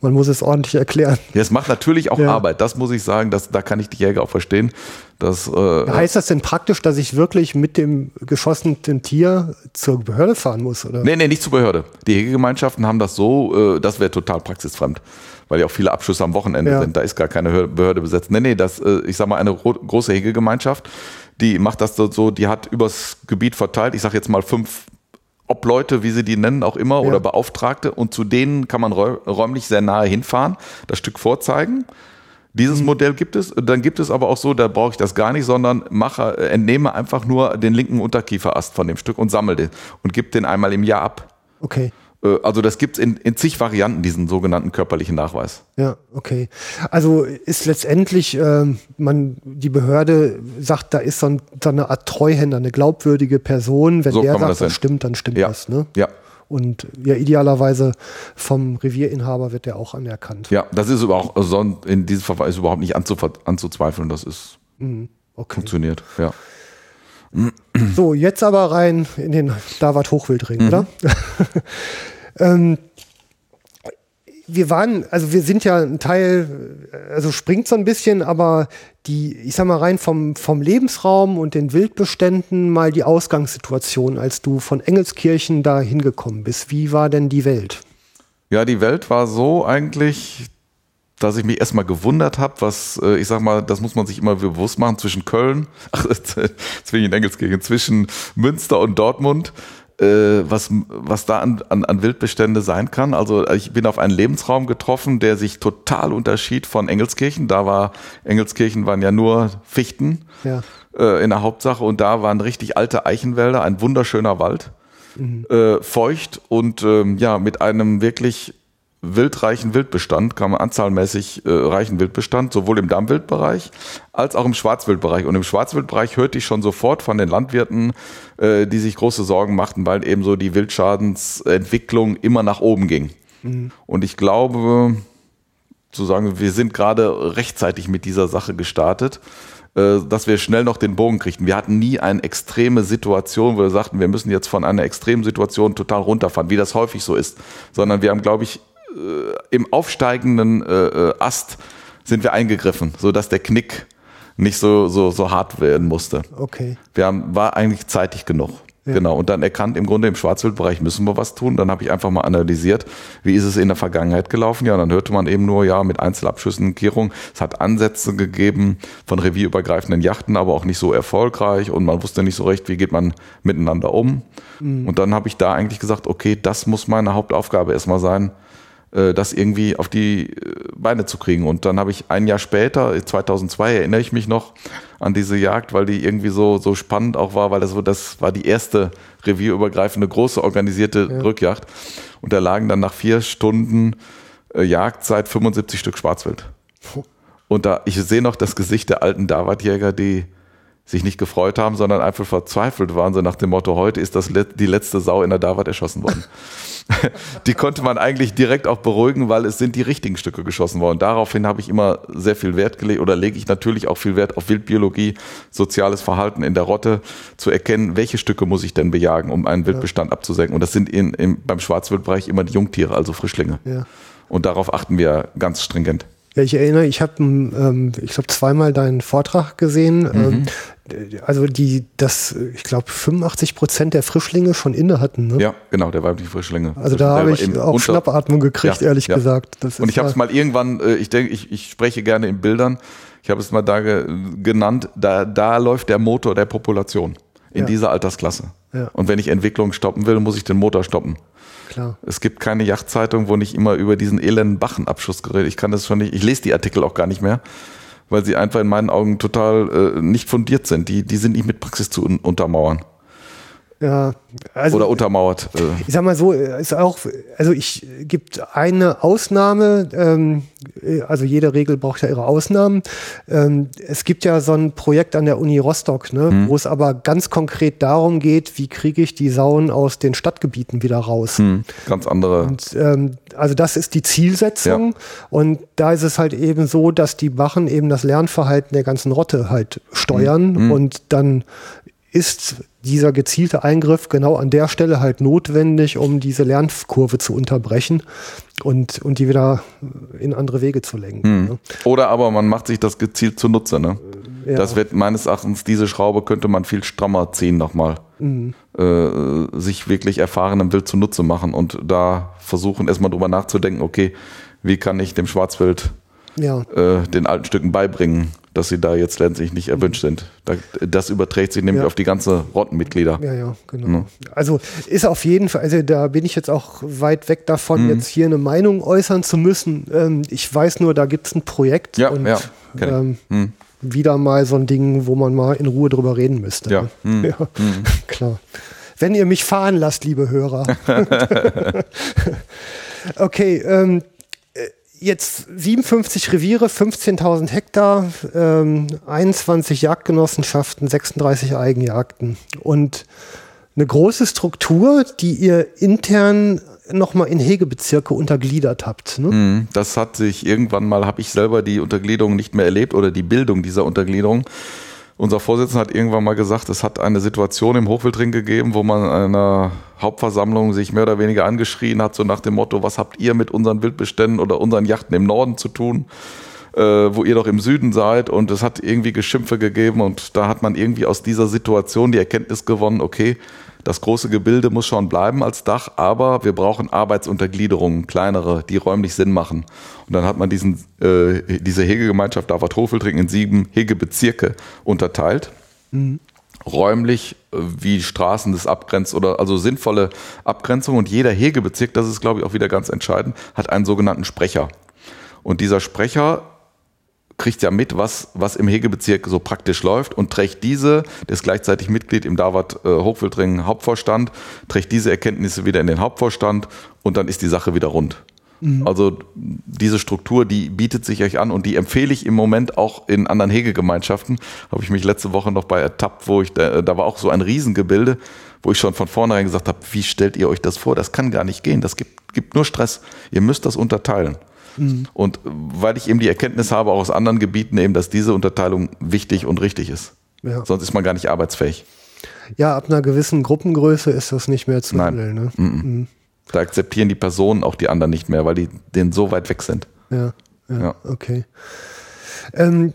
man muss es ordentlich erklären. Ja, es macht natürlich auch Ja. Arbeit. Das muss ich sagen. Das, da kann ich die Jäger auch verstehen. Dass, äh, Heißt das denn praktisch, dass ich wirklich mit dem geschossenen Tier zur Behörde fahren muss? Oder? Nee, nee, nicht zur Behörde. Die Hegegemeinschaften haben das so, äh, das wäre total praxisfremd, weil ja auch viele Abschüsse am Wochenende Ja. sind. Da ist gar keine Hör- Behörde besetzt. Nee, nee, das, äh, ich sag mal, eine ro- große Hegegemeinschaft, die macht das so- so, die hat übers Gebiet verteilt, ich sag jetzt mal fünf Obleute, wie sie die nennen, auch immer, Ja. oder Beauftragte, und zu denen kann man räu- räumlich sehr nahe hinfahren, das Stück vorzeigen. Dieses Modell gibt es. Dann gibt es aber auch so, da brauche ich das gar nicht, sondern mache, äh, entnehme einfach nur den linken Unterkieferast von dem Stück und sammle den und gebe den einmal im Jahr ab. Okay. Äh, Also das gibt es in, in zig Varianten, diesen sogenannten körperlichen Nachweis. Ja, okay. Also ist letztendlich, ähm, man, die Behörde sagt, da ist so, ein, so eine Art Treuhänder, eine glaubwürdige Person. Wenn So der sagt, das das stimmt, dann stimmt Ja. das. Ne? Ja. Und ja, idealerweise vom Revierinhaber wird der auch anerkannt. Ja, das ist überhaupt, also in diesem Fall ist überhaupt nicht anzuzweifeln, das ist Okay. funktioniert. Ja. [clears throat] So, jetzt aber rein in den Davat Hochwildring, Mhm. oder? [laughs] ähm, wir waren, also wir sind ja ein Teil, also springt so ein bisschen, aber die, ich sag mal rein vom, vom Lebensraum und den Wildbeständen mal die Ausgangssituation, als du von Engelskirchen da hingekommen bist. Wie war denn die Welt? Ja, die Welt war so eigentlich, dass ich mich erstmal gewundert habe, was, äh, ich sag mal, das muss man sich immer bewusst machen, zwischen Köln, ach, [laughs] zwischen Engelskirchen, zwischen Münster und Dortmund, äh, was, was da an, an, an Wildbestände sein kann. Also ich bin auf einen Lebensraum getroffen, der sich total unterschied von Engelskirchen. Da war, Engelskirchen waren ja nur Fichten Ja. äh, in der Hauptsache und da waren richtig alte Eichenwälder, ein wunderschöner Wald, äh, feucht und ähm, ja, mit einem wirklich wildreichen Wildbestand, kann man anzahlmäßig äh, reichen Wildbestand, sowohl im Dammwildbereich als auch im Schwarzwildbereich. Und im Schwarzwildbereich hörte ich schon sofort von den Landwirten, äh, die sich große Sorgen machten, weil eben so die Wildschadensentwicklung immer nach oben ging. Und ich glaube, zu sagen, wir sind gerade rechtzeitig mit dieser Sache gestartet, äh, dass wir schnell noch den Bogen kriegten. Wir hatten nie eine extreme Situation, wo wir sagten, wir müssen jetzt von einer extremen Situation total runterfahren, wie das häufig so ist, sondern wir haben, glaube ich, im aufsteigenden äh, äh, Ast sind wir eingegriffen, so dass der Knick nicht so, so, so hart werden musste. Okay. Wir haben, war eigentlich zeitig genug. Ja. Genau. Und dann erkannt, im Grunde im Schwarzwildbereich müssen wir was tun. Dann habe ich einfach mal analysiert, wie ist es in der Vergangenheit gelaufen. Ja, dann hörte man eben nur, ja, mit Einzelabschüssen, Kehrung. Es hat Ansätze gegeben von revierübergreifenden Yachten, aber auch nicht so erfolgreich. Und man wusste nicht so recht, wie geht man miteinander um. Und dann habe ich da eigentlich gesagt, okay, das muss meine Hauptaufgabe erstmal sein, äh, das irgendwie auf die äh, Beine zu kriegen. Und dann habe ich ein Jahr später, 2002, erinnere ich mich noch an diese Jagd, weil die irgendwie so, so spannend auch war, weil das, so- das war die erste revierübergreifende große organisierte Rückjagd. Und da lagen dann nach vier Stunden äh, Jagdzeit 75 Stück Schwarzwild. Und da, ich sehe noch das Gesicht der alten Davatjäger, die sich nicht gefreut haben, sondern einfach verzweifelt waren, so nach dem Motto, heute ist das die letzte Sau in der Davat erschossen worden. [laughs] die konnte man eigentlich direkt auch beruhigen, weil es sind die richtigen Stücke geschossen worden. Daraufhin habe ich immer sehr viel Wert gelegt oder lege ich natürlich auch viel Wert auf Wildbiologie, soziales Verhalten in der Rotte, zu erkennen, welche Stücke muss ich denn bejagen, um einen Wildbestand abzusenken. Und das sind in, im, beim Schwarzwildbereich immer die Jungtiere, also Frischlinge. Ja. Und darauf achten wir ganz stringent. Ja, ich erinnere, ich habe, ähm, ich glaube, zweimal deinen Vortrag gesehen. Mhm. Ähm, also die, das, ich glaube, 85 Prozent der Frischlinge schon inne hatten. Ne? Ja, genau, der weibliche Frischlinge. Also da habe ich auch Unter- Schnappatmung gekriegt, Ja, ehrlich ja. gesagt. Das Und ich habe es mal irgendwann, äh, ich denke, ich, ich spreche gerne in Bildern, ich habe es mal da ge genannt, da, da läuft der Motor der Population in Ja. dieser Altersklasse. Ja. Und wenn ich Entwicklung stoppen will, muss ich den Motor stoppen. klar. Es gibt keine Yachtzeitung, wo nicht immer über diesen elenden Bachenabschuss geredet. Ich kann das schon nicht, ich lese die Artikel auch gar nicht mehr, weil sie einfach in meinen Augen total äh, nicht fundiert sind. Die, die sind nicht mit Praxis zu un untermauern Ja, also oder untermauert. Äh. ich sag mal so, ist auch, also ich gibt eine Ausnahme, ähm, also jede Regel braucht ja ihre Ausnahmen. Ähm, es gibt ja so ein Projekt an der Uni Rostock, ne, Mhm. wo es aber ganz konkret darum geht, wie kriege ich die Sauen aus den Stadtgebieten wieder raus. Hm, ganz andere. Und ähm, also das ist die Zielsetzung. Und da ist es halt eben so, dass die Bachen eben das Lernverhalten der ganzen Rotte halt steuern. Und dann ist dieser gezielte Eingriff genau an der Stelle halt notwendig, um diese Lernkurve zu unterbrechen und, und die wieder in andere Wege zu lenken. Ne? Oder aber man macht sich das gezielt zunutze. Ne? Ja. Das wird meines Erachtens, diese Schraube könnte man viel strammer ziehen nochmal. Äh, sich wirklich erfahrenem Wild zunutze machen und da versuchen erstmal drüber nachzudenken, okay, wie kann ich dem Schwarzwild Ja. äh, den alten Stücken beibringen, dass sie da jetzt letztlich nicht erwünscht sind. Das überträgt sich nämlich Ja. auf die ganze Rottenmitglieder. Ja, ja, genau. Also ist auf jeden Fall, also da bin ich jetzt auch weit weg davon, Mhm. jetzt hier eine Meinung äußern zu müssen. Ähm, ich weiß nur, da gibt es ein Projekt Ja, und ja, ähm, Hm. wieder mal so ein Ding, wo man mal in Ruhe drüber reden müsste. Ja. ne? Hm. ja [laughs] klar. Wenn ihr mich fahren lasst, liebe Hörer. [laughs] [laughs] okay, ähm, äh, jetzt 57 Reviere, 15.000 Hektar, ähm, 21 Jagdgenossenschaften, 36 Eigenjagden und eine große Struktur, die ihr intern nochmal in Hegebezirke untergliedert habt. Ne? Mhm. Das hat sich irgendwann mal, habe ich selber die Untergliederung nicht mehr erlebt oder die Bildung dieser Untergliederung. Unser Vorsitzender hat irgendwann mal gesagt, es hat eine Situation im Hochwildring gegeben, wo man in einer Hauptversammlung sich mehr oder weniger angeschrien hat, so nach dem Motto, was habt ihr mit unseren Wildbeständen oder unseren Yachten im Norden zu tun, äh, wo ihr doch im Süden seid? Und es hat irgendwie Geschimpfe gegeben und da hat man irgendwie aus dieser Situation die Erkenntnis gewonnen, okay, das große Gebilde muss schon bleiben als Dach, aber wir brauchen Arbeitsuntergliederungen, kleinere, die räumlich Sinn machen. Und dann hat man diesen, äh, diese Hegegemeinschaft Davart Hofeltring in sieben Hegebezirke unterteilt. Räumlich äh, wie Straßen des Abgrenz oder also sinnvolle Abgrenzung. Und jeder Hegebezirk, das ist glaube ich auch wieder ganz entscheidend, hat einen sogenannten Sprecher. Und dieser Sprecher kriegt ja mit, was, was im Hegebezirk so praktisch läuft und trägt diese, der ist gleichzeitig Mitglied im Davat äh, Hochwildring Hauptvorstand, trägt diese Erkenntnisse wieder in den Hauptvorstand und dann ist die Sache wieder rund. Also diese Struktur, die bietet sich euch an und die empfehle ich im Moment auch in anderen Hegegemeinschaften. Habe ich mich letzte Woche noch bei ertappt, wo ich, da, da war auch so ein Riesengebilde, wo ich schon von vornherein gesagt habe, wie stellt ihr euch das vor? Das kann gar nicht gehen, das gibt, gibt nur Stress. Ihr müsst das unterteilen. Und weil ich eben die Erkenntnis habe, auch aus anderen Gebieten eben, dass diese Unterteilung wichtig und richtig ist. Ja. Sonst ist man gar nicht arbeitsfähig. ja, ab einer gewissen Gruppengröße ist das nicht mehr zu Nein. handeln. Ne? Mhm. Da akzeptieren die Personen auch die anderen nicht mehr, weil die denen so weit weg sind. Ja, ja, Ja. okay. Ähm,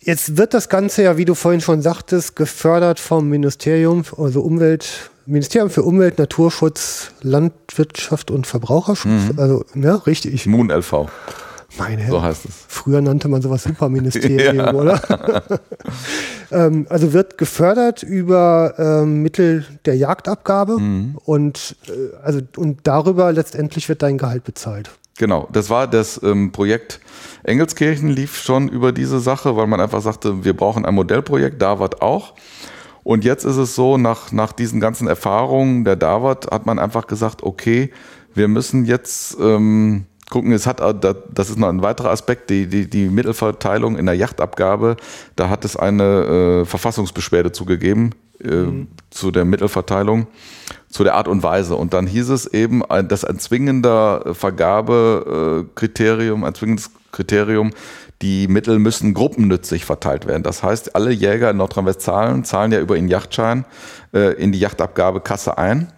jetzt wird das Ganze ja, wie du vorhin schon sagtest, gefördert vom Ministerium, also Umwelt, Ministerium für Umwelt, Naturschutz, Landwirtschaft und Verbraucherschutz. Also, ja, richtig. Moon LV, Meine Mhm. so Herren. heißt es. Früher nannte man sowas Superministerium, [laughs] oder? [laughs] ähm, also wird gefördert über ähm, Mittel der Jagdabgabe Mhm. und, äh, also, und darüber letztendlich wird dein Gehalt bezahlt. Genau, das war das ähm, Projekt Engelskirchen lief schon über diese Sache, weil man einfach sagte, wir brauchen ein Modellprojekt, Davat auch. Und jetzt ist es so, nach, nach diesen ganzen Erfahrungen der Davat hat man einfach gesagt, okay, wir müssen jetzt ähm, gucken, es hat, äh, da- das ist noch ein weiterer Aspekt, die, die, die Mittelverteilung in der Yachtabgabe, da hat es eine äh, Verfassungsbeschwerde zugegeben äh, zu der Mittelverteilung, zu der Art und Weise. Und dann hieß es eben, ein- dass ein zwingender Vergabekriterium, ein zwingendes Kriterium, die Mittel müssen gruppennützig verteilt werden. Das heißt, alle Jäger in Nordrhein-Westfalen zahlen ja über ihren Yachtschein äh, in die Yachtabgabekasse ein.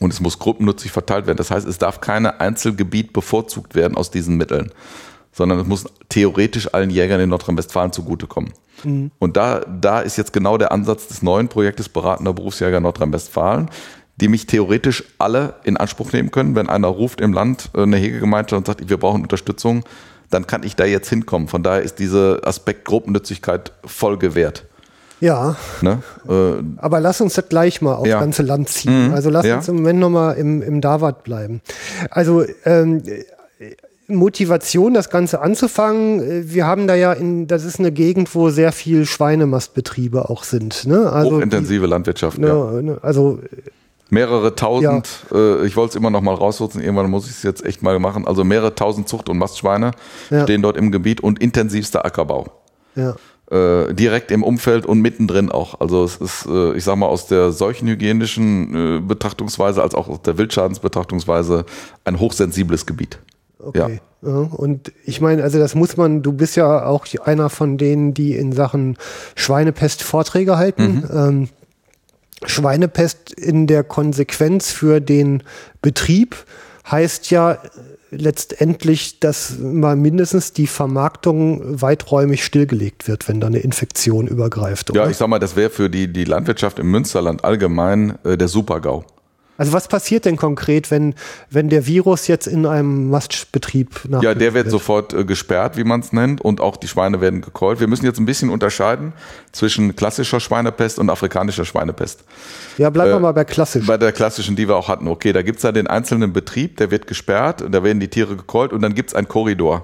Und es muss gruppennützig verteilt werden. Das heißt, es darf keine Einzelgebiet bevorzugt werden aus diesen Mitteln, sondern es muss theoretisch allen Jägern in Nordrhein-Westfalen zugutekommen. Und da, da ist jetzt genau der Ansatz des neuen Projektes Beratender Berufsjäger Nordrhein-Westfalen, die mich theoretisch alle in Anspruch nehmen können. Wenn einer ruft im Land äh, eine Hegegemeinschaft und sagt, wir brauchen Unterstützung, dann kann ich da jetzt hinkommen. Von daher ist dieser Aspekt Gruppennützigkeit voll gewährt. Ja, Ne? Äh, aber lass uns das gleich mal aufs Ja. ganze Land ziehen. Mhm, Also lass ja. uns im Moment nochmal im, im Davat bleiben. Also ähm, Motivation, das Ganze anzufangen. äh, Wir haben da ja in, das ist eine Gegend, wo sehr viel Schweinemastbetriebe auch sind. Ne? Also hochintensive Landwirtschaft. Die, ja. ne, ne, also Mehrere tausend, äh, ich wollte es immer noch mal rausnutzen, irgendwann muss ich es jetzt echt mal machen. Also mehrere tausend Zucht- und Mastschweine Ja. stehen dort im Gebiet und intensivster Ackerbau. ja. Äh, direkt im Umfeld und mittendrin auch. Also es ist, äh, ich sag mal, aus der seuchenhygienischen äh, Betrachtungsweise als auch aus der Wildschadensbetrachtungsweise ein hochsensibles Gebiet. Okay. Ja. Und ich meine, also das muss man, du bist ja auch einer von denen, die in Sachen Schweinepest Vorträge halten. Ähm, Schweinepest in der Konsequenz für den Betrieb heißt ja letztendlich, dass mal mindestens die Vermarktung weiträumig stillgelegt wird, wenn da eine Infektion übergreift. Ja, oder? ich sag mal, das wäre für die, die Landwirtschaft im Münsterland allgemein äh, der Super-GAU. Also was passiert denn konkret, wenn, wenn der Virus jetzt in einem Mastbetrieb nach Ja, der wird sofort äh, gesperrt, wie man es nennt, und auch die Schweine werden gekeult. Wir müssen jetzt ein bisschen unterscheiden zwischen klassischer Schweinepest und afrikanischer Schweinepest. Ja, bleiben wir mal bei klassisch. Bei der klassischen, die wir auch hatten. Okay, da gibt's ja den einzelnen Betrieb, der wird gesperrt, da werden die Tiere gekeult und dann gibt's einen Korridor.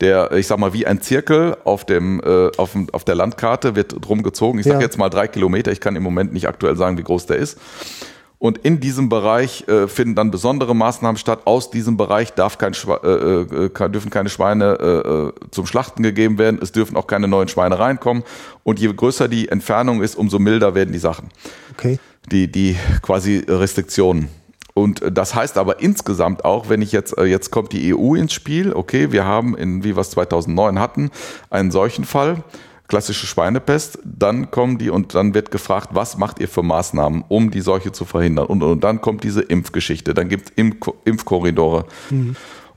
Der, ich sag mal, wie ein Zirkel auf, dem, äh, auf, dem, auf der Landkarte wird drum gezogen. Ich sag Ja. jetzt mal drei Kilometer, ich kann im Moment nicht aktuell sagen, wie groß der ist. Und in diesem Bereich äh, finden dann besondere Maßnahmen statt. Aus diesem Bereich darf kein Schwe äh, äh, kann, dürfen keine Schweine äh, äh, zum Schlachten gegeben werden. Es dürfen auch keine neuen Schweine reinkommen. Und je größer die Entfernung ist, umso milder werden die Sachen. Okay. Die, die quasi Restriktionen. Und äh, das heißt aber insgesamt auch, wenn ich jetzt, jetzt kommt die EU ins Spiel, okay, wir haben in, wie wir es 2009 hatten, einen solchen Fall, klassische Schweinepest, dann kommen die und dann wird gefragt, was macht ihr für Maßnahmen, um die Seuche zu verhindern? Und, und dann kommt diese Impfgeschichte, dann gibt es Impf Impfkorridore.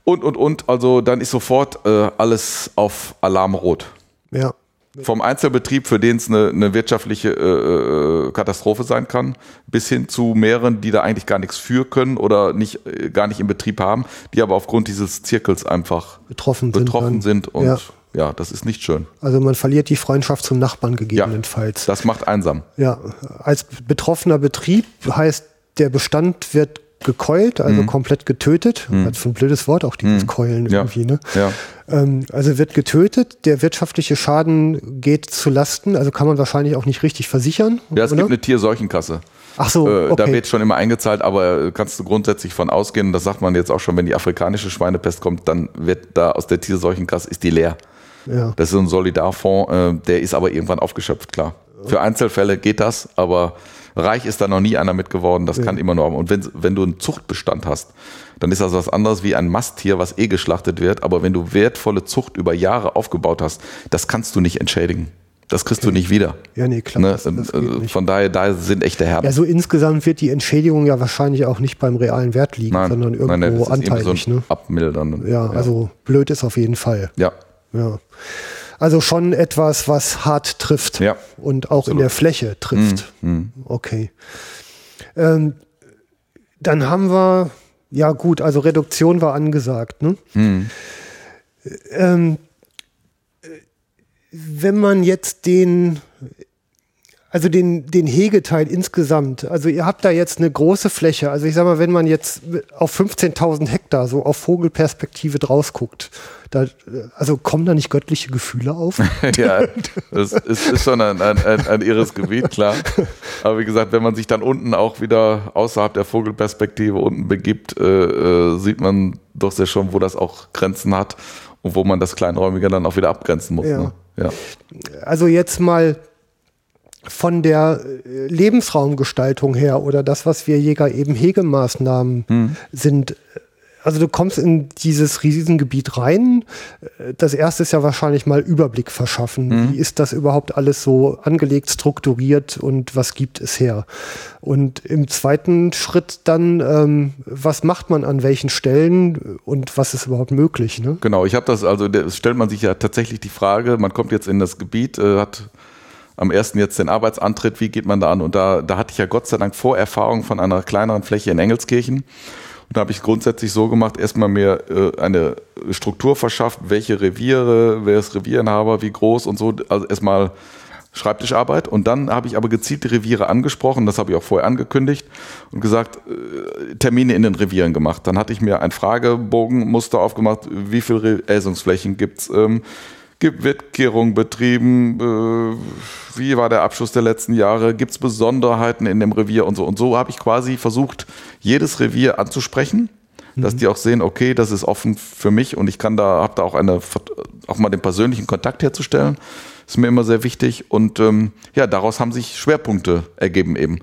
Und, und, und, also dann ist sofort äh, alles auf Alarmrot. Ja. Vom Einzelbetrieb, für den es eine, eine wirtschaftliche äh, äh, Katastrophe sein kann, bis hin zu mehreren, die da eigentlich gar nichts für können oder nicht, äh, gar nicht im Betrieb haben, die aber aufgrund dieses Zirkels einfach Betroffen sind. betroffen dann. sind. Und Ja. ja. das ist nicht schön. Also man verliert die Freundschaft zum Nachbarn gegebenenfalls. Das macht einsam. Ja, als betroffener Betrieb heißt, der Bestand wird gekeult, also komplett getötet. Hat so ein blödes Wort, auch dieses Keulen Mhm. Ja. irgendwie. Ne? Ja. Ähm, also wird getötet, der wirtschaftliche Schaden geht zu Lasten, also kann man wahrscheinlich auch nicht richtig versichern. Ja, es oder? gibt eine Tierseuchenkasse. Ach so, Äh, Da okay. wird schon immer eingezahlt, aber kannst du grundsätzlich von ausgehen, das sagt man jetzt auch schon, wenn die afrikanische Schweinepest kommt, dann wird da aus der Tierseuchenkasse, ist die leer. ja. Das ist ein Solidarfonds, äh, der ist aber irgendwann aufgeschöpft, klar. Für Einzelfälle geht das, aber reich ist da noch nie einer mit geworden. Das kann immer nur. Und wenn, wenn du einen Zuchtbestand hast, dann ist das was anderes wie ein Masttier, was eh geschlachtet wird. Aber wenn du wertvolle Zucht über Jahre aufgebaut hast, das kannst du nicht entschädigen. Das kriegst du nicht wieder. Ja, nee, klar. Ne? Das, das geht Äh. Von daher, da sind echte Herren. Ja, so insgesamt wird die Entschädigung ja wahrscheinlich auch nicht beim realen Wert liegen, sondern irgendwo nein, das ist eben anteilig. so ein ne? Abmildern. ja, also blöd ist auf jeden Fall. Ja, Ja. Also schon etwas, was hart trifft Ja, und auch in absolut. der Fläche trifft. Okay. Ähm, dann haben wir, ja gut, also Reduktion war angesagt. Ne? Ähm, äh, wenn man jetzt den, also den, den Hegeteil insgesamt, also ihr habt da jetzt eine große Fläche, also ich sag mal, wenn man jetzt auf 15.000 Hektar so auf Vogelperspektive draus guckt, da, also kommen da nicht göttliche Gefühle auf? [laughs] ja, das ist, ist schon ein, ein, ein, ein irres Gebiet, klar. Aber wie gesagt, wenn man sich dann unten auch wieder außerhalb der Vogelperspektive unten begibt, äh, äh, sieht man doch sehr schon, wo das auch Grenzen hat und wo man das Kleinräumige dann auch wieder abgrenzen muss. Ja. Ne? ja. Also jetzt mal von der äh, Lebensraumgestaltung her oder das, was wir Jäger eben Hegemaßnahmen Hm. sind. Also du kommst in dieses Riesengebiet rein. Äh, Das erste ist ja wahrscheinlich mal Überblick verschaffen. Hm. Wie ist das überhaupt alles so angelegt, strukturiert und was gibt es her? Und im zweiten Schritt dann, ähm, was macht man an welchen Stellen und was ist überhaupt möglich? Ne? Genau, ich habe das, also da stellt man sich ja tatsächlich die Frage, man kommt jetzt in das Gebiet, äh, hat am ersten jetzt den Arbeitsantritt, wie geht man da an? Und da, da hatte ich ja Gott sei Dank Vorerfahrung von einer kleineren Fläche in Engelskirchen. Und da habe ich grundsätzlich so gemacht, erstmal mir äh, eine Struktur verschafft, welche Reviere, wer ist Revierenhaber, wie groß und so. Also erstmal Schreibtischarbeit. Und dann habe ich aber gezielt die Reviere angesprochen, das habe ich auch vorher angekündigt und gesagt, äh, Termine in den Revieren gemacht. Dann hatte ich mir ein Fragebogenmuster aufgemacht, wie viele Äsungsflächen gibt's ähm, gibt Wildkehrung betrieben, äh, wie war der Abschluss der letzten Jahre, gibt es Besonderheiten in dem Revier und so. Und so habe ich quasi versucht, jedes Revier anzusprechen, dass die auch sehen, okay, das ist offen für mich und ich kann da, habe da auch eine, auch mal den persönlichen Kontakt herzustellen. Ist mir immer sehr wichtig. Und ähm, ja, daraus haben sich Schwerpunkte ergeben eben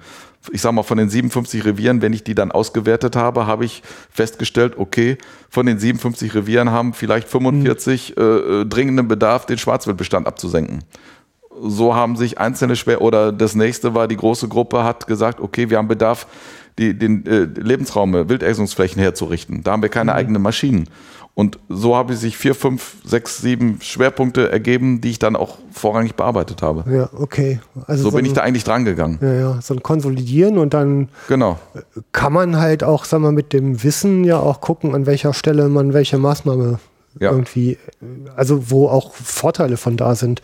ich sag mal, von den 57 Revieren, wenn ich die dann ausgewertet habe, habe ich festgestellt, okay, von den 57 Revieren haben vielleicht 45 äh, äh, dringenden Bedarf, den Schwarzwildbestand abzusenken. So haben sich einzelne schwer, oder das nächste war, die große Gruppe hat gesagt, okay, wir haben Bedarf, die, den äh, Lebensraum, Wildäsungsflächen herzurichten. Da haben wir keine eigenen Maschinen. Und so habe ich sich vier, fünf, sechs, sieben Schwerpunkte ergeben, die ich dann auch vorrangig bearbeitet habe. Ja, okay. Also So bin ein- ich da eigentlich dran gegangen. Ja, ja, so ein Konsolidieren und dann Genau. kann man halt auch, sagen wir, mit dem Wissen ja auch gucken, an welcher Stelle man welche Maßnahme Ja. irgendwie, äh, also wo auch Vorteile von da sind.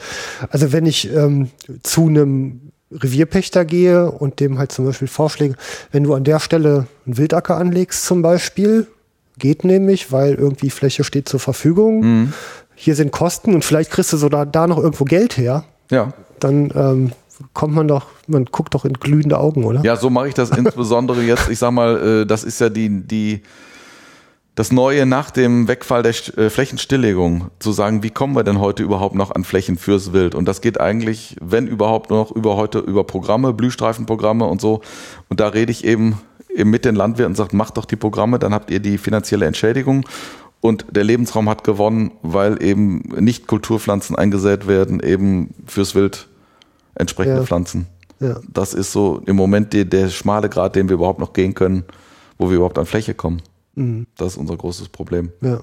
Also wenn ich ähm, zu einem Revierpächter gehe und dem halt zum Beispiel vorschläge, wenn du an der Stelle einen Wildacker anlegst zum Beispiel, geht nämlich, weil irgendwie Fläche steht zur Verfügung, Mhm. hier sind Kosten und vielleicht kriegst du so da, da noch irgendwo Geld her, Ja. dann ähm, kommt man doch, man guckt doch in glühende Augen, oder? Ja, so mache ich das insbesondere jetzt. Ich sag mal, äh, das ist ja die, die, das Neue nach dem Wegfall der äh, Flächenstilllegung, zu sagen, wie kommen wir denn heute überhaupt noch an Flächen fürs Wild? Und das geht eigentlich, wenn überhaupt, noch über heute über Programme, Blühstreifenprogramme und so. Und da rede ich eben mit den Landwirten sagt, macht doch die Programme, dann habt ihr die finanzielle Entschädigung. Und der Lebensraum hat gewonnen, weil eben nicht Kulturpflanzen eingesät werden, eben fürs Wild entsprechende Ja. Pflanzen. Ja. Das ist so im Moment die, der schmale Grad, den wir überhaupt noch gehen können, wo wir überhaupt an Fläche kommen. Mhm. Das ist unser großes Problem. Ja.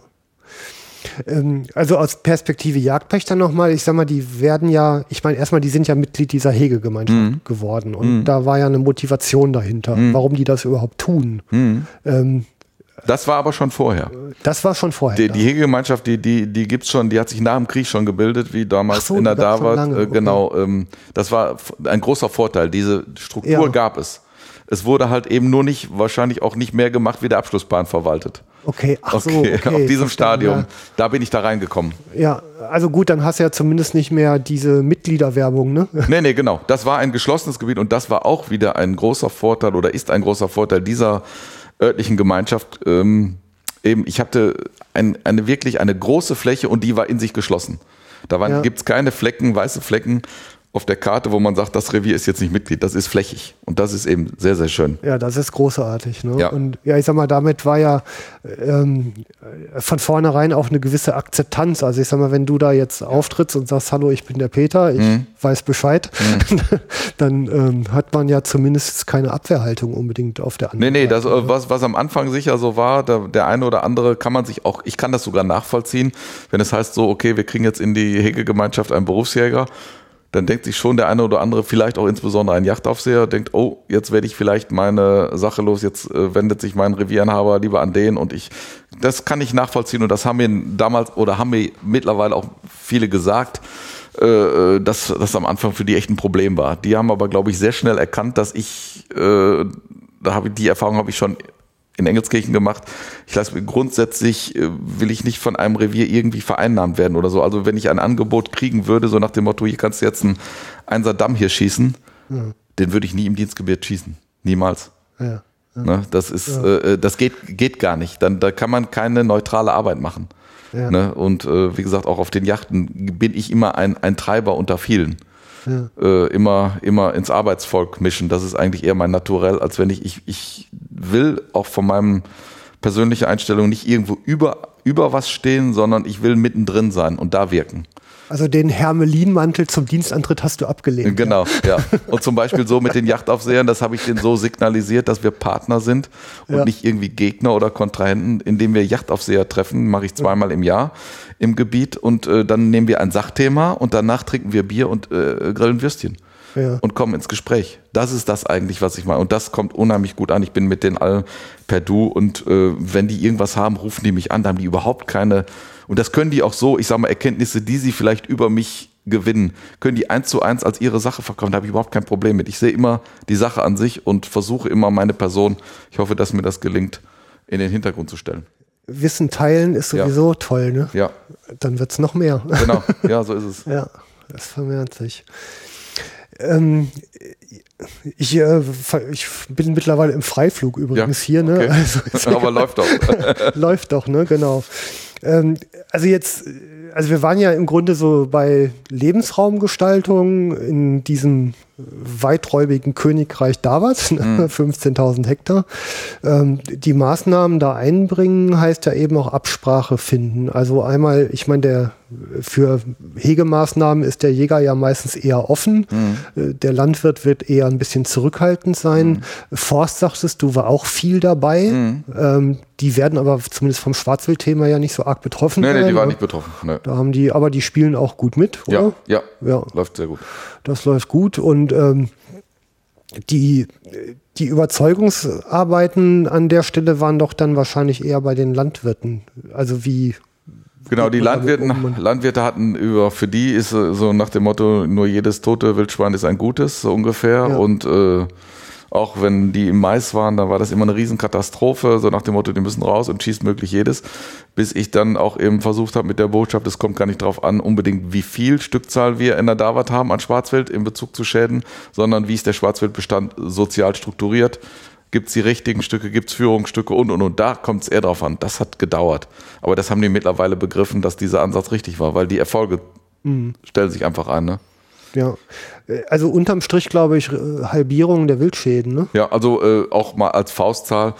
Ähm, also aus Perspektive Jagdpächter nochmal, ich sag mal, die werden ja, ich meine, erstmal, die sind ja Mitglied dieser Hegegemeinschaft Mhm. geworden und da war ja eine Motivation dahinter, warum die das überhaupt tun. Mhm. Ähm, Das war aber schon vorher. das war schon vorher. Die, die Hegegemeinschaft, die, die, die gibt's schon, die hat sich nach dem Krieg schon gebildet, wie damals so, in der lange, Äh, okay. Genau, ähm, das war ein großer Vorteil. Diese Struktur Ja. gab es. Es wurde halt eben nur nicht, wahrscheinlich auch nicht mehr gemacht, wie der Abschlussplan verwaltet. Okay, ach so, Okay, okay. auf diesem Stadium, da bin ich da reingekommen. Ja. also gut, dann hast du ja zumindest nicht mehr diese Mitgliederwerbung, ne? [laughs] Nee, nee, genau. Das war ein geschlossenes Gebiet und das war auch wieder ein großer Vorteil oder ist ein großer Vorteil dieser örtlichen Gemeinschaft. Ähm, eben, ich hatte ein, eine wirklich eine große Fläche und die war in sich geschlossen. Da waren, Ja. gibt's keine Flecken, weiße Flecken auf der Karte, wo man sagt, das Revier ist jetzt nicht Mitglied. Das ist flächig und das ist eben sehr, sehr schön. Ja, das ist großartig. Ne? Ja. Und ja, ich sag mal, damit war ja ähm, von vornherein auch eine gewisse Akzeptanz. Also ich sag mal, wenn du da jetzt auftrittst und sagst, hallo, ich bin der Peter, ich Mhm. weiß Bescheid, [laughs] dann ähm, hat man ja zumindest keine Abwehrhaltung unbedingt auf der Nee, anderen nee, das, Seite. äh, was, was am Anfang sicher so war, der, der eine oder andere kann man sich auch, ich kann das sogar nachvollziehen, wenn es heißt so, okay, wir kriegen jetzt in die Hegegemeinschaft einen Berufsjäger, dann denkt sich schon der eine oder andere, vielleicht auch insbesondere ein Yachtaufseher, denkt, oh, jetzt werde ich vielleicht meine Sache los, jetzt äh, wendet sich mein Revierinhaber lieber an den und ich, das kann ich nachvollziehen und das haben wir damals oder haben wir mittlerweile auch viele gesagt, äh, dass das am Anfang für die echt ein Problem war. Die haben aber, glaube ich, sehr schnell erkannt, dass ich, äh, da habe ich die Erfahrung habe ich schon in Engelskirchen gemacht. Ich lasse grundsätzlich äh, will ich nicht von einem Revier irgendwie vereinnahmt werden oder so. Also wenn ich ein Angebot kriegen würde, so nach dem Motto, hier kannst du jetzt einen Einser Damm hier schießen, den würde ich nie im Dienstgebiet schießen. Niemals. ja. Ne? Das ist, äh, äh, das geht, geht gar nicht. Dann, da kann man keine neutrale Arbeit machen. Ja. Ne? Und äh, wie gesagt, auch auf den Yachten bin ich immer ein, ein Treiber unter vielen. Äh, immer, immer ins Arbeitsvolk mischen. Das ist eigentlich eher mein Naturell, als wenn ich, ich, ich will auch von meinem persönlichen Einstellung nicht irgendwo über, über was stehen, sondern ich will mittendrin sein und da wirken. Also den Hermelinmantel zum Dienstantritt hast du abgelehnt. Genau, ja. Und zum Beispiel so mit den Yachtaufsehern, das habe ich denen so signalisiert, dass wir Partner sind und Ja. nicht irgendwie Gegner oder Kontrahenten, indem wir Yachtaufseher treffen, mache ich zweimal im Jahr im Gebiet und äh, dann nehmen wir ein Sachthema und danach trinken wir Bier und äh, grillen Würstchen Ja. und kommen ins Gespräch. Das ist das eigentlich, was ich meine. Und das kommt unheimlich gut an. Ich bin mit denen allen per Du und äh, wenn die irgendwas haben, rufen die mich an, da haben die überhaupt keine, und das können die auch so, ich sage mal, Erkenntnisse, die sie vielleicht über mich gewinnen, können die eins zu eins als ihre Sache verkaufen. Da habe ich überhaupt kein Problem mit. Ich sehe immer die Sache an sich und versuche immer meine Person, ich hoffe, dass mir das gelingt, in den Hintergrund zu stellen. Wissen teilen ist Ja. sowieso toll, ne? Ja, Dann wird's noch mehr. genau. [laughs] Ja, so ist es. Ja, das vermehrt sich. Ähm, ich, äh, ich bin mittlerweile im Freiflug übrigens hier, ne? okay. Also, [laughs] Aber läuft doch. [laughs] läuft doch, ne? Genau. Ähm, also jetzt, äh, also wir waren ja im Grunde so bei Lebensraumgestaltung in diesem weiträubigen Königreich Davat, mhm. [laughs] 15.000 Hektar. Ähm, die Maßnahmen da einbringen, heißt ja eben auch Absprache finden. Also einmal, ich meine, der für Hegemaßnahmen ist der Jäger ja meistens eher offen. Mhm. Äh, der Landwirt wird eher ein bisschen zurückhaltend sein. Mhm. Forst, sagtest du, war auch viel dabei. Mhm. Ähm, die werden aber zumindest vom Schwarzwildthema ja nicht so arg betroffen. Nee, nee, die waren ne? nicht betroffen. Nee. Da haben die, aber die spielen auch gut mit, oder? Ja, ja, ja. läuft sehr gut. Das läuft gut und ähm, die, die Überzeugungsarbeiten an der Stelle waren doch dann wahrscheinlich eher bei den Landwirten. Also wie Genau, die Landwirten, Landwirte hatten über, für die ist so nach dem Motto, nur jedes tote Wildschwein ist ein gutes, so ungefähr. Ja. Und äh, auch wenn die im Mais waren, dann war das immer eine Riesenkatastrophe, so nach dem Motto, die müssen raus und schießt möglich jedes. Bis ich dann auch eben versucht habe mit der Botschaft, es kommt gar nicht drauf an, unbedingt wie viel Stückzahl wir in der Davat haben an Schwarzwild in Bezug zu Schäden, sondern wie ist der Schwarzwildbestand sozial strukturiert Gibt es die richtigen Stücke, gibt es Führungsstücke und und und. Da kommt es eher drauf an. Das hat gedauert. Aber das haben die mittlerweile begriffen, dass dieser Ansatz richtig war, weil die Erfolge mhm. stellen sich einfach ein. Ne? Ja, also unterm Strich glaube ich Halbierung der Wildschäden. Ne? Ja, also äh, auch mal als Faustzahl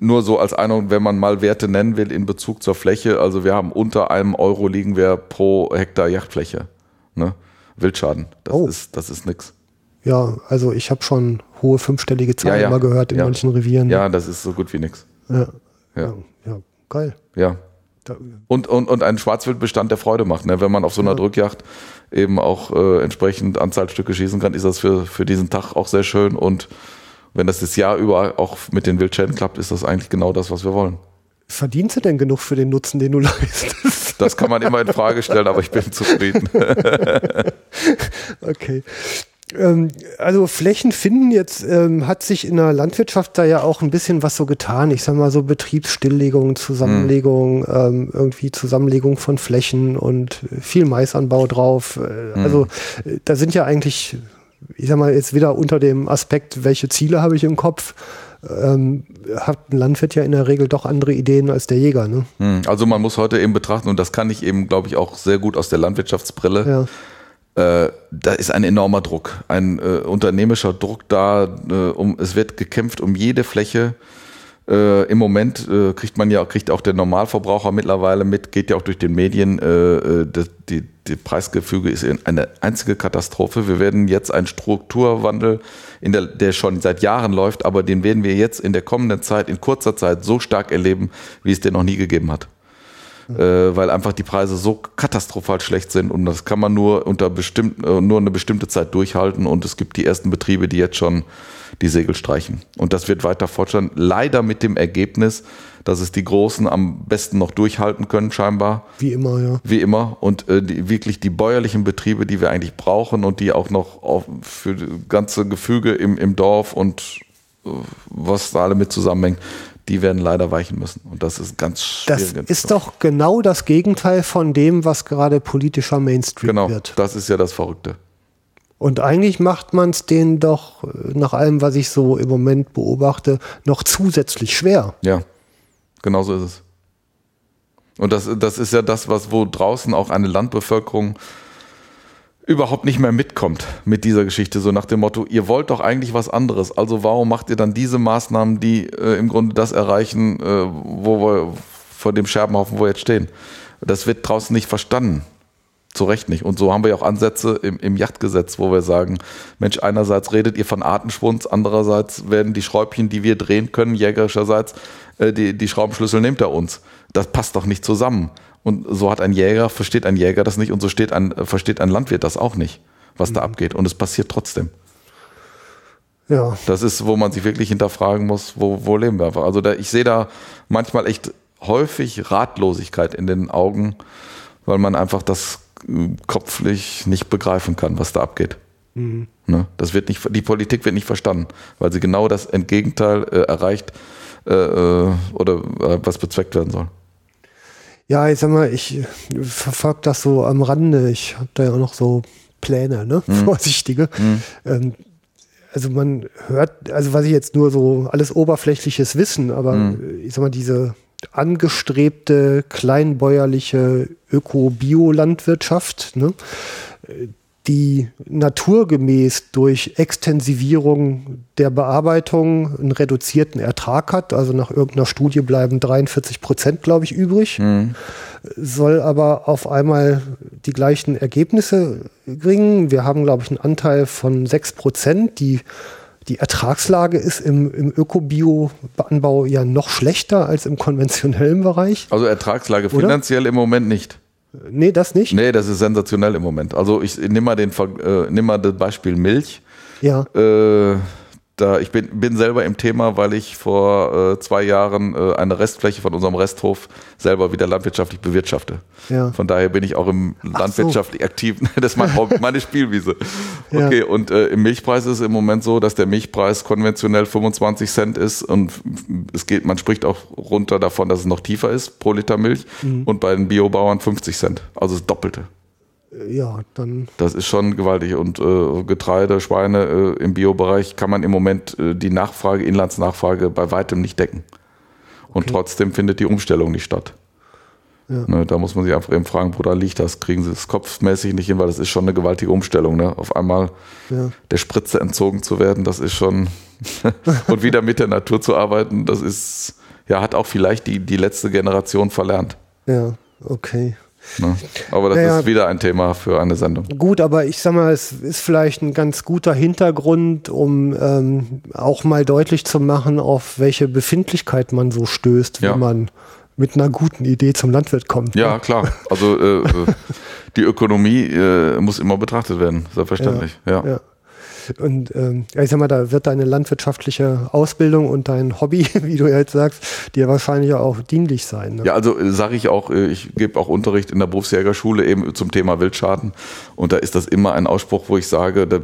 nur so als Einung, wenn man mal Werte nennen will in Bezug zur Fläche. Also wir haben unter einem Euro liegen wir pro Hektar Yachtfläche. Ne? Wildschaden. Das oh. ist, das ist nix. Ja, also ich habe schon hohe fünfstellige Zahlen ja, ja. mal gehört in ja. manchen Revieren. Ja, das ist so gut wie nichts. Ja. Ja. ja, geil. Ja. Und, und, und ein Schwarzwildbestand, der Freude macht. Ne? Wenn man auf so einer Drückjacht eben auch äh, entsprechend Anzahlstücke schießen kann, ist das für, für diesen Tag auch sehr schön. Und wenn das das Jahr über auch mit den Wildschäden klappt, ist das eigentlich genau das, was wir wollen. Verdienst du denn genug für den Nutzen, den du leistest? Das kann man immer in Frage stellen, aber ich bin zufrieden. [laughs] okay. Ähm, also Flächen finden jetzt ähm, hat sich in der Landwirtschaft da ja auch ein bisschen was so getan. Ich sag mal so Betriebsstilllegung, Zusammenlegung, mhm. ähm, irgendwie Zusammenlegung von Flächen und viel Maisanbau drauf. Mhm. Also äh, da sind ja eigentlich, ich sag mal jetzt wieder unter dem Aspekt, welche Ziele habe ich im Kopf. Ähm, hat ein Landwirt ja in der Regel doch andere Ideen als der Jäger. Ne? Mhm. Also man muss heute eben betrachten, und das kann ich eben, glaube ich, auch sehr gut aus der Landwirtschaftsbrille. Ja äh, da ist ein enormer Druck, ein äh, unternehmischer Druck da. Äh, um, es wird gekämpft um jede Fläche. Äh, Im Moment äh, kriegt man ja, kriegt auch der Normalverbraucher mittlerweile mit, geht ja auch durch den Medien. Äh, die, die, Preisgefüge ist eine einzige Katastrophe. Wir werden jetzt einen Strukturwandel, in der, der schon seit Jahren läuft, aber den werden wir jetzt in der kommenden Zeit, in kurzer Zeit so stark erleben, wie es den noch nie gegeben hat äh, weil einfach die Preise so katastrophal schlecht sind und das kann man nur unter bestimmt, äh, nur eine bestimmte Zeit durchhalten und es gibt die ersten Betriebe, die jetzt schon die Segel streichen. Und das wird weiter fortschreiten. Leider mit dem Ergebnis, dass es die Großen am besten noch durchhalten können, scheinbar. Wie immer, ja. Wie immer. Und äh, die, wirklich die bäuerlichen Betriebe, die wir eigentlich brauchen und die auch noch auf, für ganze Gefüge im, im Dorf und äh, was da alle mit zusammenhängt, die werden leider weichen müssen. Und das ist ganz schwierig. Das ist doch genau das Gegenteil von dem, was gerade politischer Mainstream genau, wird. Genau, das ist ja das Verrückte. Und eigentlich macht man es denen doch, nach allem, was ich so im Moment beobachte, noch zusätzlich schwer. Ja, genau so ist es. Und das, das ist ja das, was wo draußen auch eine Landbevölkerung überhaupt nicht mehr mitkommt mit dieser Geschichte, so nach dem Motto, ihr wollt doch eigentlich was anderes, also warum macht ihr dann diese Maßnahmen, die äh, im Grunde das erreichen, äh, wo wir vor dem Scherbenhaufen, wo wir jetzt stehen. Das wird draußen nicht verstanden. Zu Recht nicht. Und so haben wir ja auch Ansätze im, im Yachtgesetz, wo wir sagen, Mensch, einerseits redet ihr von Artenschwund, andererseits werden die Schräubchen, die wir drehen können, jägerischerseits, äh, die, die Schraubenschlüssel nimmt er uns. Das passt doch nicht zusammen. Und so hat ein Jäger, versteht ein Jäger das nicht und so steht ein, versteht ein Landwirt das auch nicht, was mhm. da abgeht. Und es passiert trotzdem. Ja. Das ist, wo man sich wirklich hinterfragen muss, wo, wo leben wir einfach. Also da, ich sehe da manchmal echt häufig Ratlosigkeit in den Augen, weil man einfach das äh, kopflich nicht begreifen kann, was da abgeht. Mhm. Ne? Das wird nicht, die Politik wird nicht verstanden, weil sie genau das Entgegenteil äh, erreicht äh, äh oder äh, was bezweckt werden soll. Ja, ich sag mal, ich verfolge das so am Rande. Ich habe da ja auch noch so Pläne, ne? Mhm. [laughs] Vorsichtige. Mhm. Ähm, also man hört, also was ich jetzt nur so alles oberflächliches Wissen, aber mhm. ich sag mal, diese angestrebte kleinbäuerliche Öko-Bio-Landwirtschaft, ne? Die naturgemäß durch Extensivierung der Bearbeitung einen reduzierten Ertrag hat. Also nach irgendeiner Studie bleiben 43 Prozent, glaube ich, übrig. Soll aber auf einmal die gleichen Ergebnisse bringen. Wir haben, glaube ich, einen Anteil von 6 Prozent. Die, die Ertragslage ist im, im Öko-Bio-Anbau ja noch schlechter als im konventionellen Bereich. Also Ertragslage Oder? finanziell im Moment nicht. Nee, das nicht. Nee, das ist sensationell im Moment. Also ich nehme mal, den, äh, nimm mal das Beispiel Milch. Ja. Äh, da, ich bin, bin selber im Thema, weil ich vor äh, zwei Jahren äh, eine Restfläche von unserem Resthof selber wieder landwirtschaftlich bewirtschafte. Ja. Von daher bin ich auch im landwirtschaftlich aktiv. [laughs] Das ist mein meine Spielwiese. Ja. Okay, und äh, im Milchpreis ist es im Moment so, dass der Milchpreis konventionell 25 Cent ist und es geht, man spricht auch runter davon, dass es noch tiefer ist pro Liter Milch Mhm. und bei den Biobauern 50 Cent. Also das Doppelte. Ja, dann Das ist schon gewaltig. Und äh, Getreide, Schweine äh, im Biobereich kann man im Moment äh, die Nachfrage, Inlandsnachfrage bei weitem nicht decken. Und trotzdem findet die Umstellung nicht statt. Ja. Ne, da muss man sich einfach eben fragen, wo da liegt das? Kriegen sie es kopfmäßig nicht hin, weil das ist schon eine gewaltige Umstellung. Ne? Auf einmal Ja. der Spritze entzogen zu werden, das ist schon. [laughs] und wieder mit der Natur zu arbeiten, das ist, ja, hat auch vielleicht die, die letzte Generation verlernt. Ja, okay. Ne? Aber das Naja. ist wieder ein Thema für eine Sendung. Gut, aber ich sag mal, es ist vielleicht ein ganz guter Hintergrund, um ähm, auch mal deutlich zu machen, auf welche Befindlichkeit man so stößt, Ja. wenn man mit einer guten Idee zum Landwirt kommt. Ja, klar. Also äh, äh, die Ökonomie äh, muss immer betrachtet werden, selbstverständlich. Ja. Ja. Und ähm, ja, ich sag mal, da wird deine landwirtschaftliche Ausbildung und dein Hobby, [laughs] wie du jetzt sagst, dir wahrscheinlich auch dienlich sein. Ne? Ja, also sage ich auch, äh, ich gebe auch Unterricht in der Berufsjägerschule eben zum Thema Wildschaden. Und da ist das immer ein Ausspruch, wo ich sage, da-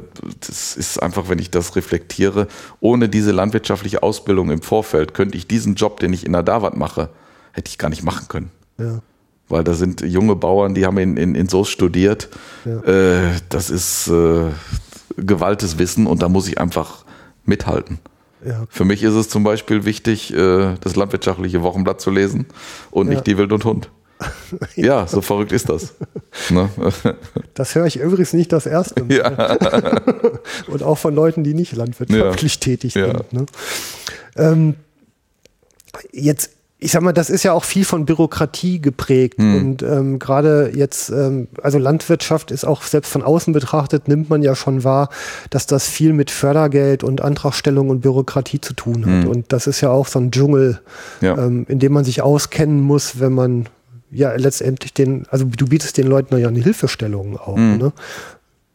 das ist einfach, wenn ich das reflektiere, ohne diese landwirtschaftliche Ausbildung im Vorfeld könnte ich diesen Job, den ich in der Davat mache, hätte ich gar nicht machen können. Ja. Weil da sind junge Bauern, die haben in, in, in Soest studiert. Ja. Äh, das ist äh, gewaltes Wissen und da muss ich einfach mithalten. Ja. Für mich ist es zum Beispiel wichtig, äh, das landwirtschaftliche Wochenblatt zu lesen und Ja. nicht die Wild und Hund. [laughs] Ja, so verrückt ist das. Ne? [laughs] Das höre ich übrigens nicht das erste Mal. Ja. [laughs] Und auch von Leuten, die nicht landwirtschaftlich tätig sind. Ne? Ähm, jetzt, ich sag mal, das ist ja auch viel von Bürokratie geprägt. Hm. Und ähm, gerade jetzt, ähm, also Landwirtschaft ist auch selbst von außen betrachtet, nimmt man ja schon wahr, dass das viel mit Fördergeld und Antragstellung und Bürokratie zu tun hat. Und das ist ja auch so ein Dschungel, Hm. Ja. ähm, in dem man sich auskennen muss, wenn man ja letztendlich den, also du bietest den Leuten ja eine Hilfestellung auch, Hm. ne?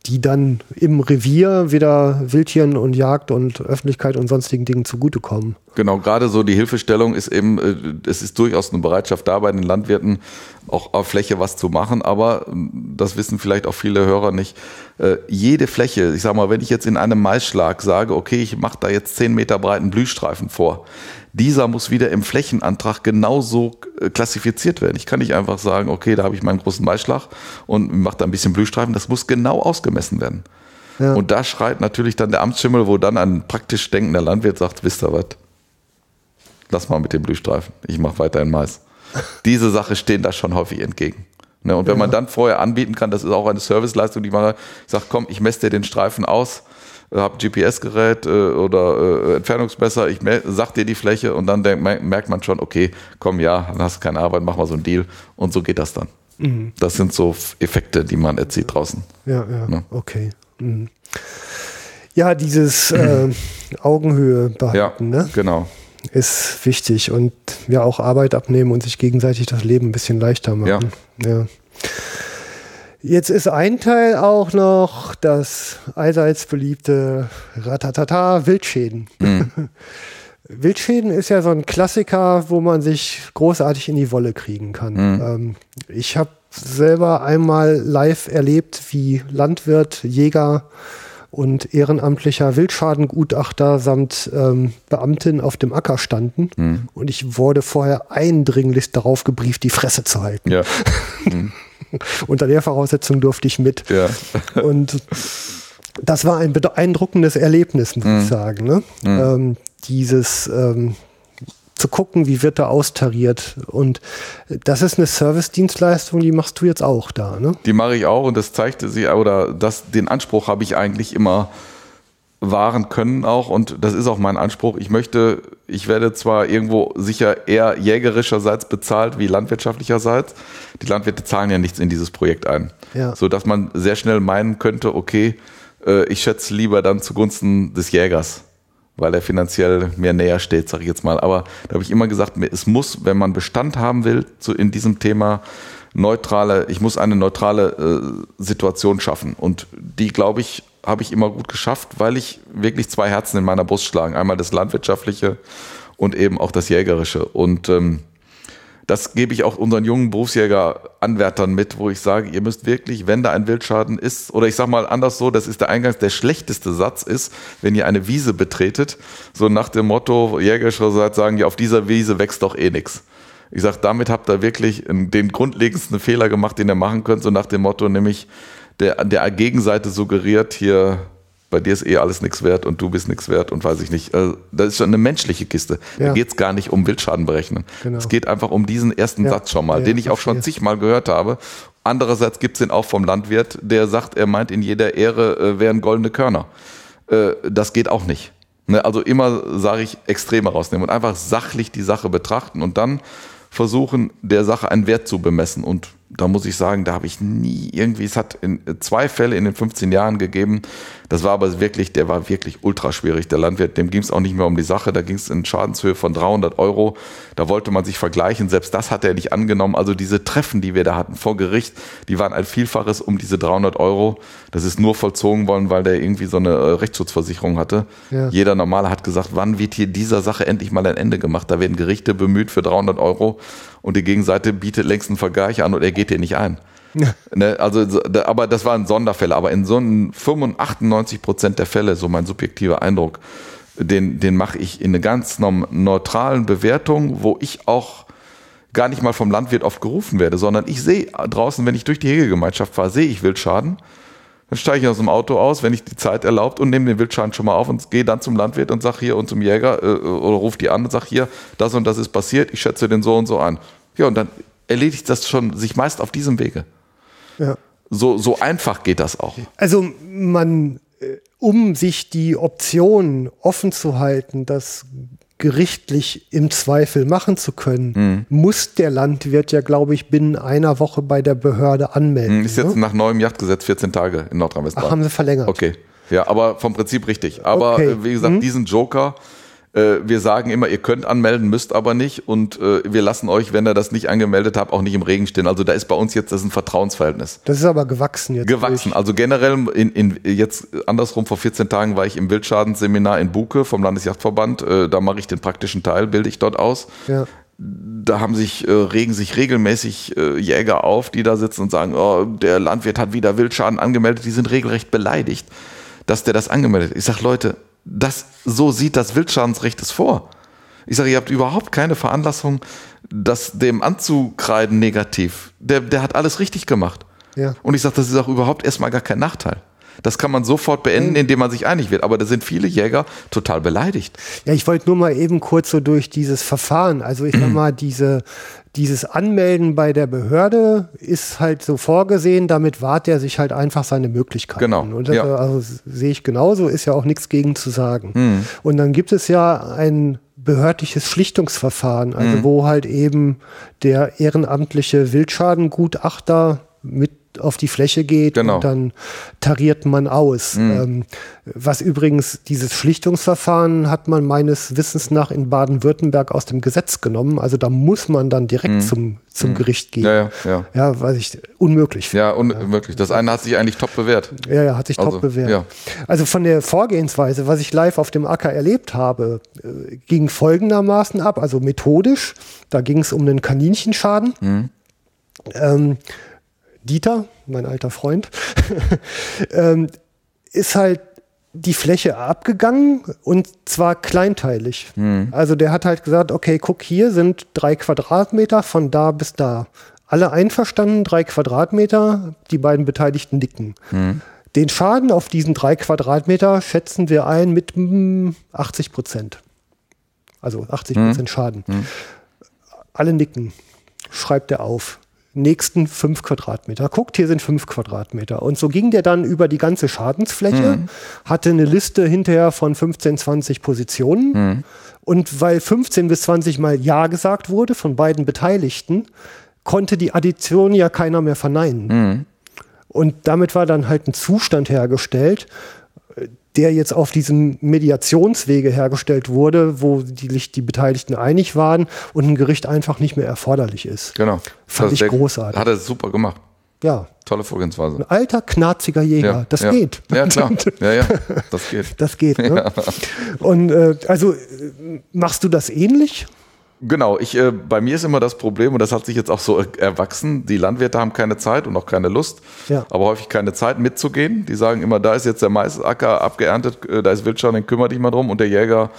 Die dann im Revier wieder Wildtieren und Jagd und Öffentlichkeit und sonstigen Dingen zugutekommen. Genau, gerade so die Hilfestellung ist eben, äh, es ist durchaus eine Bereitschaft da bei den Landwirten, auch auf Fläche was zu machen, aber äh, das wissen vielleicht auch viele Hörer nicht. Äh, Jede Fläche, ich sag mal, wenn ich jetzt in einem Maisschlag sage, okay, ich mache da jetzt 10 Meter breiten Blühstreifen vor, dieser muss wieder im Flächenantrag genauso äh, klassifiziert werden. Ich kann nicht einfach sagen, okay, da habe ich meinen großen Maisschlag und mache da ein bisschen Blühstreifen, das muss genau ausgemessen werden. Ja. Und da schreit natürlich dann der Amtsschimmel, wo dann ein praktisch denkender Landwirt sagt, wisst ihr was, lass mal mit dem Blühstreifen, ich mache weiterhin Mais. [laughs] Diese Sache stehen da schon häufig entgegen. Ne, und wenn man dann vorher anbieten kann, das ist auch eine Serviceleistung, die ich sage, komm, ich messe dir den Streifen aus, habe GPS-Gerät äh, oder äh, Entfernungsmesser, ich sag dir die Fläche und dann denk, mer- merkt man schon, okay, komm, ja, dann hast du keine Arbeit, mach mal so einen Deal und so geht das dann. Das sind so Effekte, die man erzielt draußen. Ja, ja, Ne? okay. Mhm. Ja, dieses [clears throat] äh, Augenhöhe Ja, behalten, ne? genau. ist wichtig und ja auch Arbeit abnehmen und sich gegenseitig das Leben ein bisschen leichter machen. Ja. Jetzt ist ein Teil auch noch das allseits beliebte Ratatata Wildschäden. [laughs] Wildschäden ist ja so ein Klassiker, wo man sich großartig in die Wolle kriegen kann. Ähm, ich habe selber einmal live erlebt, wie Landwirt, Jäger und ehrenamtlicher Wildschadengutachter samt ähm, Beamtin auf dem Acker standen. Und ich wurde vorher eindringlichst darauf gebrieft, die Fresse zu halten. Ja, [laughs] [laughs] Unter der Voraussetzung durfte ich mit. ja. [laughs] Und das war ein beeindruckendes Erlebnis, muss ich sagen. Ne? Ähm, dieses ähm, zu gucken, wie wird da austariert. Und das ist eine Service-Dienstleistung, die machst du jetzt auch da, ne? Die mache ich auch und das zeigte sie, oder das, den Anspruch habe ich eigentlich immer wahren können auch und das ist auch mein Anspruch. Ich möchte, ich werde zwar irgendwo sicher eher jägerischerseits bezahlt wie landwirtschaftlicherseits. Die Landwirte zahlen ja nichts in dieses Projekt ein. Ja. So dass man sehr schnell meinen könnte, okay, äh, ich schätze lieber dann zugunsten des Jägers, weil er finanziell mir näher steht, sage ich jetzt mal. Aber da habe ich immer gesagt, es muss, wenn man Bestand haben will, zu, in diesem Thema neutrale, ich muss eine neutrale äh, Situation schaffen. Und die, glaube ich, habe ich immer gut geschafft, weil ich wirklich zwei Herzen in meiner Brust schlagen. Einmal das landwirtschaftliche und eben auch das jägerische. Und ähm, das gebe ich auch unseren jungen Berufsjäger-Anwärtern mit, wo ich sage, ihr müsst wirklich, wenn da ein Wildschaden ist, oder ich sage mal anders so, das ist der Eingangs, der schlechteste Satz ist, wenn ihr eine Wiese betretet, so nach dem Motto, jägerischerseits sagen, ja, auf dieser Wiese wächst doch eh nichts. Ich sage, damit habt ihr wirklich den grundlegendsten Fehler gemacht, den ihr machen könnt, so nach dem Motto, nämlich der, der Gegenseite suggeriert, hier, bei dir ist eh alles nichts wert und du bist nichts wert und weiß ich nicht. Also, das ist schon eine menschliche Kiste. Ja. Da geht es gar nicht um Wildschaden berechnen. Genau. Es geht einfach um diesen ersten Ja. Satz schon mal, Ja, den ich auch schon zigmal gehört habe. Andererseits gibt es den auch vom Landwirt, der sagt, er meint, in jeder Ehre äh, wären goldene Körner. Äh, das geht auch nicht. Ne, also immer, sage ich, Extreme rausnehmen und einfach sachlich die Sache betrachten und dann versuchen, der Sache einen Wert zu bemessen. Und da muss ich sagen, da habe ich nie irgendwie, es hat in zwei Fälle in den 15 Jahren gegeben. Das war aber wirklich, der war wirklich ultra schwierig. Der Landwirt, dem ging es auch nicht mehr um die Sache. Da ging es in Schadenshöhe von 300 Euro. Da wollte man sich vergleichen. Selbst das hat er nicht angenommen. Also diese Treffen, die wir da hatten vor Gericht, die waren ein Vielfaches um diese 300 Euro. Das ist nur vollzogen worden, weil der irgendwie so eine äh, Rechtsschutzversicherung hatte. Ja. Jeder Normale hat gesagt, wann wird hier dieser Sache endlich mal ein Ende gemacht? Da werden Gerichte bemüht für 300 Euro und die Gegenseite bietet längst einen Vergleich an und er geht hier nicht ein. [laughs] Ne, also, aber das waren Sonderfälle. Aber in so einem 95, 98 Prozent der Fälle, so mein subjektiver Eindruck, den, den mache ich in eine ganz neutralen Bewertung, wo ich auch gar nicht mal vom Landwirt oft gerufen werde, sondern ich sehe draußen, wenn ich durch die Hegegemeinschaft fahre, sehe ich Wildschaden. Dann steige ich aus dem Auto aus, wenn ich die Zeit erlaubt und nehme den Wildschaden schon mal auf und gehe dann zum Landwirt und sage hier und zum Jäger äh, oder ruf die an und sage hier, das und das ist passiert, ich schätze den so und so an. Ja, und dann erledigt das schon sich meist auf diesem Wege. Ja. So, so einfach geht das auch. Also man, äh, um sich die Option offen zu halten, das gerichtlich im Zweifel machen zu können, muss der Landwirt ja, glaube ich, binnen einer Woche bei der Behörde anmelden. Ist jetzt ne? nach neuem Jagdgesetz 14 Tage in Nordrhein-Westfalen. Ach, haben sie verlängert. Okay. Ja, aber vom Prinzip richtig. Aber Okay. äh, wie gesagt, diesen Joker, äh, wir sagen immer, ihr könnt anmelden, müsst aber nicht. Und äh, wir lassen euch, wenn ihr das nicht angemeldet habt, auch nicht im Regen stehen. Also da ist bei uns jetzt das ist ein Vertrauensverhältnis. Das ist aber gewachsen jetzt. Gewachsen. Also generell in, in jetzt andersrum vor 14 Tagen war ich im Wildschadensseminar in Buke vom Landesjagdverband. Äh, da mache ich den praktischen Teil, bilde ich dort aus Ja. da haben sich, äh, regen sich regelmäßig äh, Jäger auf, die da sitzen und sagen, oh, der Landwirt hat wieder Wildschaden angemeldet, die sind regelrecht beleidigt, dass der das angemeldet hat. Ich sage, Leute, das, so sieht das Wildschadensrecht es vor. Ich sage, ihr habt überhaupt keine Veranlassung, das dem anzukreiden negativ. Der, der hat alles richtig gemacht. Ja. Und ich sage, das ist auch überhaupt erstmal gar kein Nachteil. Das kann man sofort beenden, indem man sich einig wird. Aber da sind viele Jäger total beleidigt. Ja, ich wollte nur mal eben kurz so durch dieses Verfahren, also ich sag mal, diese, dieses Anmelden bei der Behörde ist halt so vorgesehen, damit wahrt er sich halt einfach seine Möglichkeiten. Genau, Und das, ja. Also, sehe ich genauso, ist ja auch nichts gegen zu sagen. Und dann gibt es ja ein behördliches Schlichtungsverfahren, also Hm. wo halt eben der ehrenamtliche Wildschadengutachter mit auf die Fläche geht Genau. und dann tariert man aus. Ähm, was übrigens, dieses Schlichtungsverfahren hat man meines Wissens nach in Baden-Württemberg aus dem Gesetz genommen. Also da muss man dann direkt zum, zum Gericht gehen. Ja, ja, ja. Ja, weiß ich, unmöglich. Ja, unmöglich. Das eine hat sich eigentlich top bewährt. Ja, ja, hat sich Also, top bewährt. ja. Also von der Vorgehensweise, was ich live auf dem Acker erlebt habe, äh, ging folgendermaßen ab, also methodisch. Da ging es um einen Kaninchenschaden. Mhm. Ähm, Dieter, mein alter Freund, [laughs] ähm, ist halt die Fläche abgegangen und zwar kleinteilig. Mhm. Also der hat halt gesagt, okay, guck, hier sind drei Quadratmeter von da bis da. Alle einverstanden, drei Quadratmeter, die beiden Beteiligten nicken. Mhm. Den Schaden auf diesen drei Quadratmeter schätzen wir ein mit mm, 80 Prozent. Also 80 Prozent Schaden. Alle nicken. Schreibt er auf. Nächsten fünf Quadratmeter. Guckt, hier sind fünf Quadratmeter. Und so ging der dann über die ganze Schadensfläche, hatte eine Liste hinterher von 15, 20 Positionen. Und weil 15 bis 20 Mal Ja gesagt wurde von beiden Beteiligten, konnte die Addition ja keiner mehr verneinen. Und damit war dann halt ein Zustand hergestellt, der jetzt auf diesem Mediationswege hergestellt wurde, wo die, die Beteiligten einig waren und ein Gericht einfach nicht mehr erforderlich ist. Genau. Fand Das ich großartig. Hat er super gemacht. Ja, Tolle Vorgehensweise. ein alter, knarziger Jäger, das ja. geht. Ja, [laughs] klar. Ja, ja, das geht. Das geht. Ne? [laughs] Und äh, also äh, machst du das ähnlich? Genau, ich, äh, bei mir ist immer das Problem, und das hat sich jetzt auch so er- erwachsen, die Landwirte haben keine Zeit und auch keine Lust, Ja. aber häufig keine Zeit mitzugehen. Die sagen immer, da ist jetzt der Maisacker abgeerntet, äh, da ist Wildschwein, den kümmere dich mal drum. Und der Jäger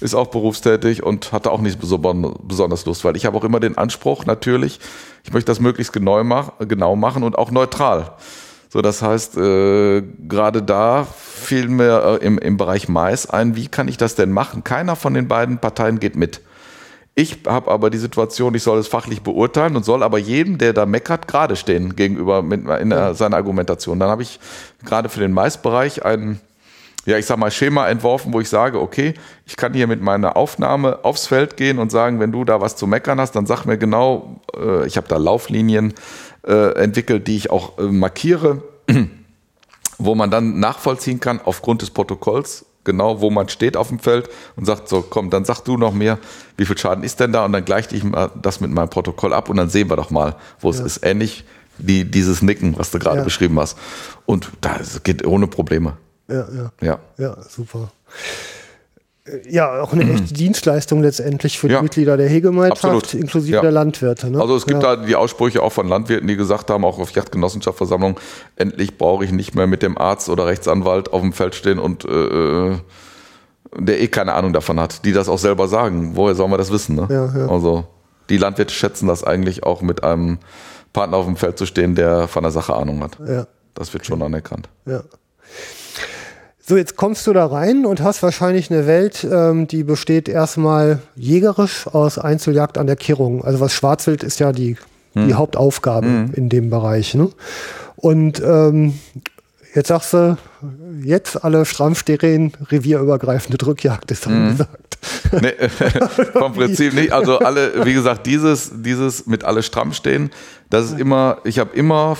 ist auch berufstätig und hatte auch nicht so besonders Lust, weil ich habe auch immer den Anspruch, natürlich, ich möchte das möglichst genau, mach, genau machen und auch neutral. So, das heißt, äh, gerade da fiel mir äh, im, im Bereich Mais ein, wie kann ich das denn machen? Keiner von den beiden Parteien geht mit. Ich habe aber die Situation, ich soll es fachlich beurteilen und soll aber jedem, der da meckert, gerade stehen gegenüber mit, in der, seiner Argumentation. Dann habe ich gerade für den Maisbereich ein, ja, ich sag mal, Schema entworfen, wo ich sage, okay, ich kann hier mit meiner Aufnahme aufs Feld gehen und sagen, wenn du da was zu meckern hast, dann sag mir genau, äh, ich habe da Lauflinien äh, entwickelt, die ich auch äh, markiere, [clears throat] wo man dann nachvollziehen kann aufgrund des Protokolls, genau wo man steht auf dem Feld und sagt, so komm, dann sag du noch mehr, wie viel Schaden ist denn da und dann gleiche ich mal das mit meinem Protokoll ab und dann sehen wir doch mal, wo es ist. Ähnlich wie dieses Nicken, was du gerade Ja. beschrieben hast. Und das geht ohne Probleme. Ja, ja. Ja. Ja, super. Äh, Ja, auch eine echte Dienstleistung letztendlich für die Ja. Mitglieder der Hegemeinschaft, Absolut. inklusive Ja. der Landwirte. Ne? Also es gibt ja. da die Aussprüche auch von Landwirten, die gesagt haben, auch auf Yachtgenossenschaftsversammlungen, endlich brauche ich nicht mehr mit dem Arzt oder Rechtsanwalt auf dem Feld stehen und äh, der eh keine Ahnung davon hat, die das auch selber sagen. Woher sollen wir das wissen? Ne? Ja, ja. Also die Landwirte schätzen das eigentlich auch mit einem Partner auf dem Feld zu stehen, der von der Sache Ahnung hat. Ja. Das wird schon anerkannt. Ja. So, jetzt kommst du da rein und hast wahrscheinlich eine Welt, ähm, die besteht erstmal jägerisch aus Einzeljagd an der Kirrung. Also was Schwarzwild ist ja die, die Hauptaufgabe in dem Bereich. Ne? Und ähm, jetzt sagst du, jetzt alle strammsteril revierübergreifende Drückjagd ist angesagt. Nee, [laughs] [laughs] vom Prinzip nicht. Also alle, wie gesagt, dieses, dieses mit alle stramm stehen, das ist immer, ich habe immer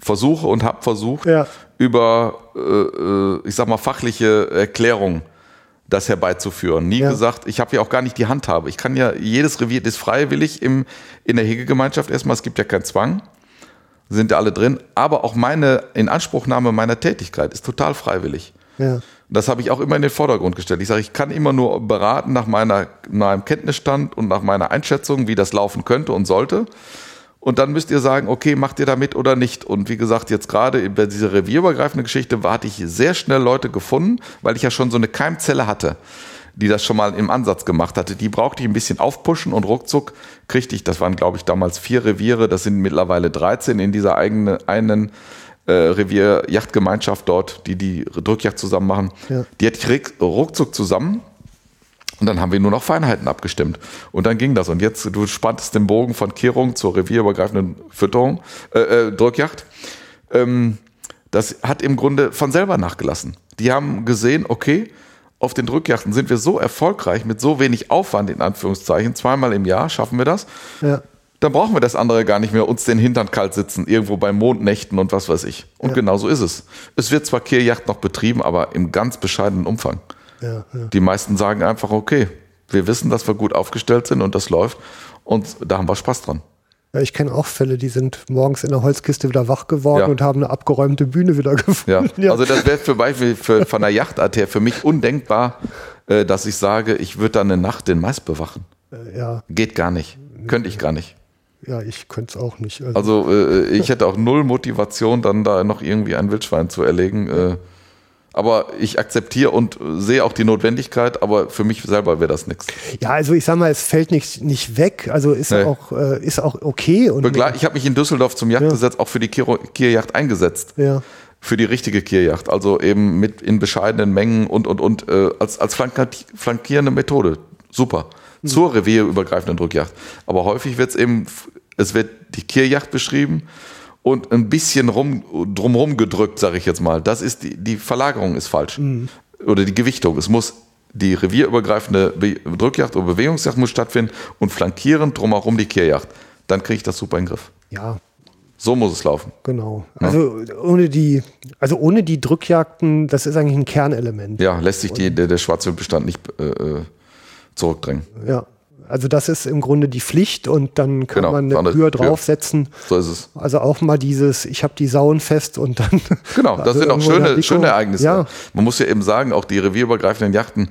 versuche und habe versucht, Ja. über, äh, äh, ich sag mal, fachliche Erklärung das herbeizuführen. Nie Ja. gesagt, ich habe ja auch gar nicht die Handhabe. Ich kann ja, jedes Revier ist freiwillig im, in der Hegegemeinschaft erstmal, es gibt ja keinen Zwang, sind ja alle drin, aber auch meine Inanspruchnahme meiner Tätigkeit ist total freiwillig. Ja. Das habe ich auch immer in den Vordergrund gestellt. Ich sage, ich kann immer nur beraten nach meiner, meinem Kenntnisstand und nach meiner Einschätzung, wie das laufen könnte und sollte. Und dann müsst ihr sagen, okay, macht ihr da mit oder nicht? Und wie gesagt, jetzt gerade bei dieser revierübergreifenden Geschichte hatte ich sehr schnell Leute gefunden, weil ich ja schon so eine Keimzelle hatte, die das schon mal im Ansatz gemacht hatte. Die brauchte ich ein bisschen aufpushen und ruckzuck kriegte ich, das waren glaube ich damals vier Reviere, das sind mittlerweile 13 in dieser eigenen einen äh, Revier-Yachtgemeinschaft dort, die die Drückjagd zusammen machen. Ja. Die hatte ich ruckzuck zusammen. Und dann haben wir nur noch Feinheiten abgestimmt. Und dann ging das. Und jetzt, du spanntest den Bogen von Kehrung zur revierübergreifenden Fütterung, äh, äh, Drückjagd. Ähm, das hat im Grunde von selber nachgelassen. Die haben gesehen, okay, auf den Drückjachten sind wir so erfolgreich mit so wenig Aufwand, in Anführungszeichen, zweimal im Jahr schaffen wir das. Ja. Dann brauchen wir das andere gar nicht mehr, uns den Hintern kalt sitzen, irgendwo bei Mondnächten und was weiß ich. Und Ja. genau so ist es. Es wird zwar Kehrjacht noch betrieben, aber im ganz bescheidenen Umfang. Ja, ja. Die meisten sagen einfach, okay, wir wissen, dass wir gut aufgestellt sind und das läuft und da haben wir Spaß dran. Ja, ich kenne auch Fälle, die sind morgens in der Holzkiste wieder wach geworden Ja. und haben eine abgeräumte Bühne wieder [laughs] Ja. gefunden. Also das wäre zum Beispiel für, von der Yachtart her für mich undenkbar, äh, dass ich sage, ich würde dann eine Nacht den Mais bewachen. ja, Geht gar nicht. Könnte ich gar nicht. ja, ich könnte es auch nicht. Also, Also äh, ich hätte auch null Motivation, dann da noch irgendwie ein Wildschwein zu erlegen. Aber ich akzeptiere und sehe auch die Notwendigkeit, aber für mich selber wäre das nichts. ja, also ich sag mal, es fällt nicht, nicht weg. Also ist Nee. auch äh, ist auch okay. Und Begla- Ich habe mich in Düsseldorf zum Jagdgesetz auch für die Kiro- Kierjacht eingesetzt. ja, Für die richtige Kierjacht. Also eben mit in bescheidenen Mengen und und und äh, als, als flankierende Methode. super. Zur revierübergreifenden Drückjagd. Aber häufig wird es eben, es wird die Kirjacht beschrieben und ein bisschen rum, drumherum gedrückt, sage ich jetzt mal. Das ist die, die Verlagerung ist falsch. Oder die Gewichtung. Es muss die revierübergreifende Be Drückjagd oder Bewegungsjagd muss stattfinden und flankierend drumherum die Kehrjagd. Dann kriege ich das super in den Griff. Ja, So muss es laufen. genau. Also ohne die, also ohne die Drückjagden, das ist eigentlich ein Kernelement. Ja, lässt sich die, der, der Schwarzwildbestand nicht äh, äh, zurückdrängen. Ja. Also das ist im Grunde die Pflicht und dann kann Genau, man eine Kür. draufsetzen. So ist es. Also auch mal dieses, ich habe die Sauen fest und dann. Genau, das Also sind [laughs] auch schöne, schöne Ereignisse. Ja, Man muss ja eben sagen, auch die revierübergreifenden Yachten,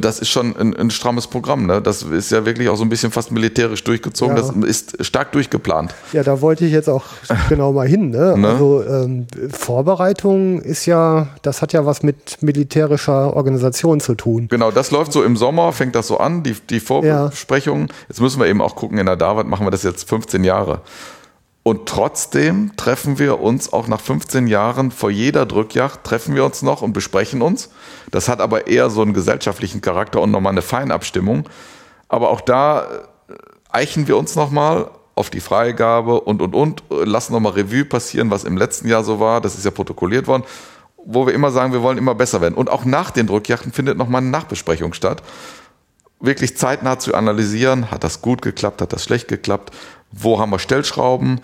das ist schon ein, ein strammes Programm. Ne? Das ist ja wirklich auch so ein bisschen fast militärisch durchgezogen. Ja. Das ist stark durchgeplant. ja, da wollte ich jetzt auch [laughs] genau mal hin. Ne? Ne? Also ähm, Vorbereitung ist ja, das hat ja was mit militärischer Organisation zu tun. Genau, das läuft so im Sommer, fängt das so an, die, die Vorbesprechungen. Jetzt müssen wir eben auch gucken, in der Davat machen wir das jetzt 15 Jahre. Und trotzdem treffen wir uns auch nach 15 Jahren vor jeder Drückjagd, treffen wir uns noch und besprechen uns. Das hat aber eher so einen gesellschaftlichen Charakter und nochmal eine Feinabstimmung. Aber auch da äh, eichen wir uns nochmal auf die Freigabe und, und, und, äh, lassen nochmal Revue passieren, was im letzten Jahr so war. Das ist ja protokolliert worden, wo wir immer sagen, wir wollen immer besser werden. Und auch nach den Drückjachten findet nochmal eine Nachbesprechung statt wirklich zeitnah zu analysieren, hat das gut geklappt, hat das schlecht geklappt, wo haben wir Stellschrauben,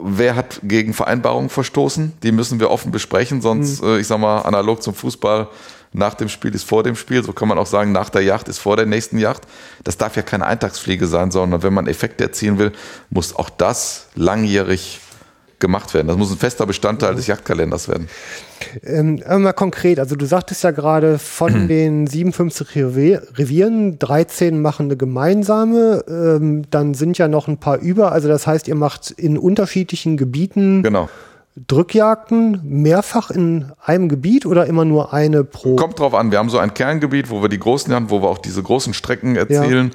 wer hat gegen Vereinbarungen verstoßen, die müssen wir offen besprechen, sonst, äh, ich sag mal, analog zum Fußball, nach dem Spiel ist vor dem Spiel, so kann man auch sagen, nach der Yacht ist vor der nächsten Yacht. Das darf ja keine Eintagsfliege sein, sondern wenn man Effekte erzielen will, muss auch das langjährig gemacht werden. Das muss ein fester Bestandteil des Yachtkalenders werden. Ähm, mal konkret, also du sagtest ja gerade, von den 57 Revier, Revieren, 13 machen eine gemeinsame, ähm, dann sind ja noch ein paar über, also das heißt, ihr macht in unterschiedlichen Gebieten Genau. Drückjagden, mehrfach in einem Gebiet oder immer nur eine pro? Kommt drauf an, wir haben so ein Kerngebiet, wo wir die großen haben, wo wir auch diese großen Strecken erzielen.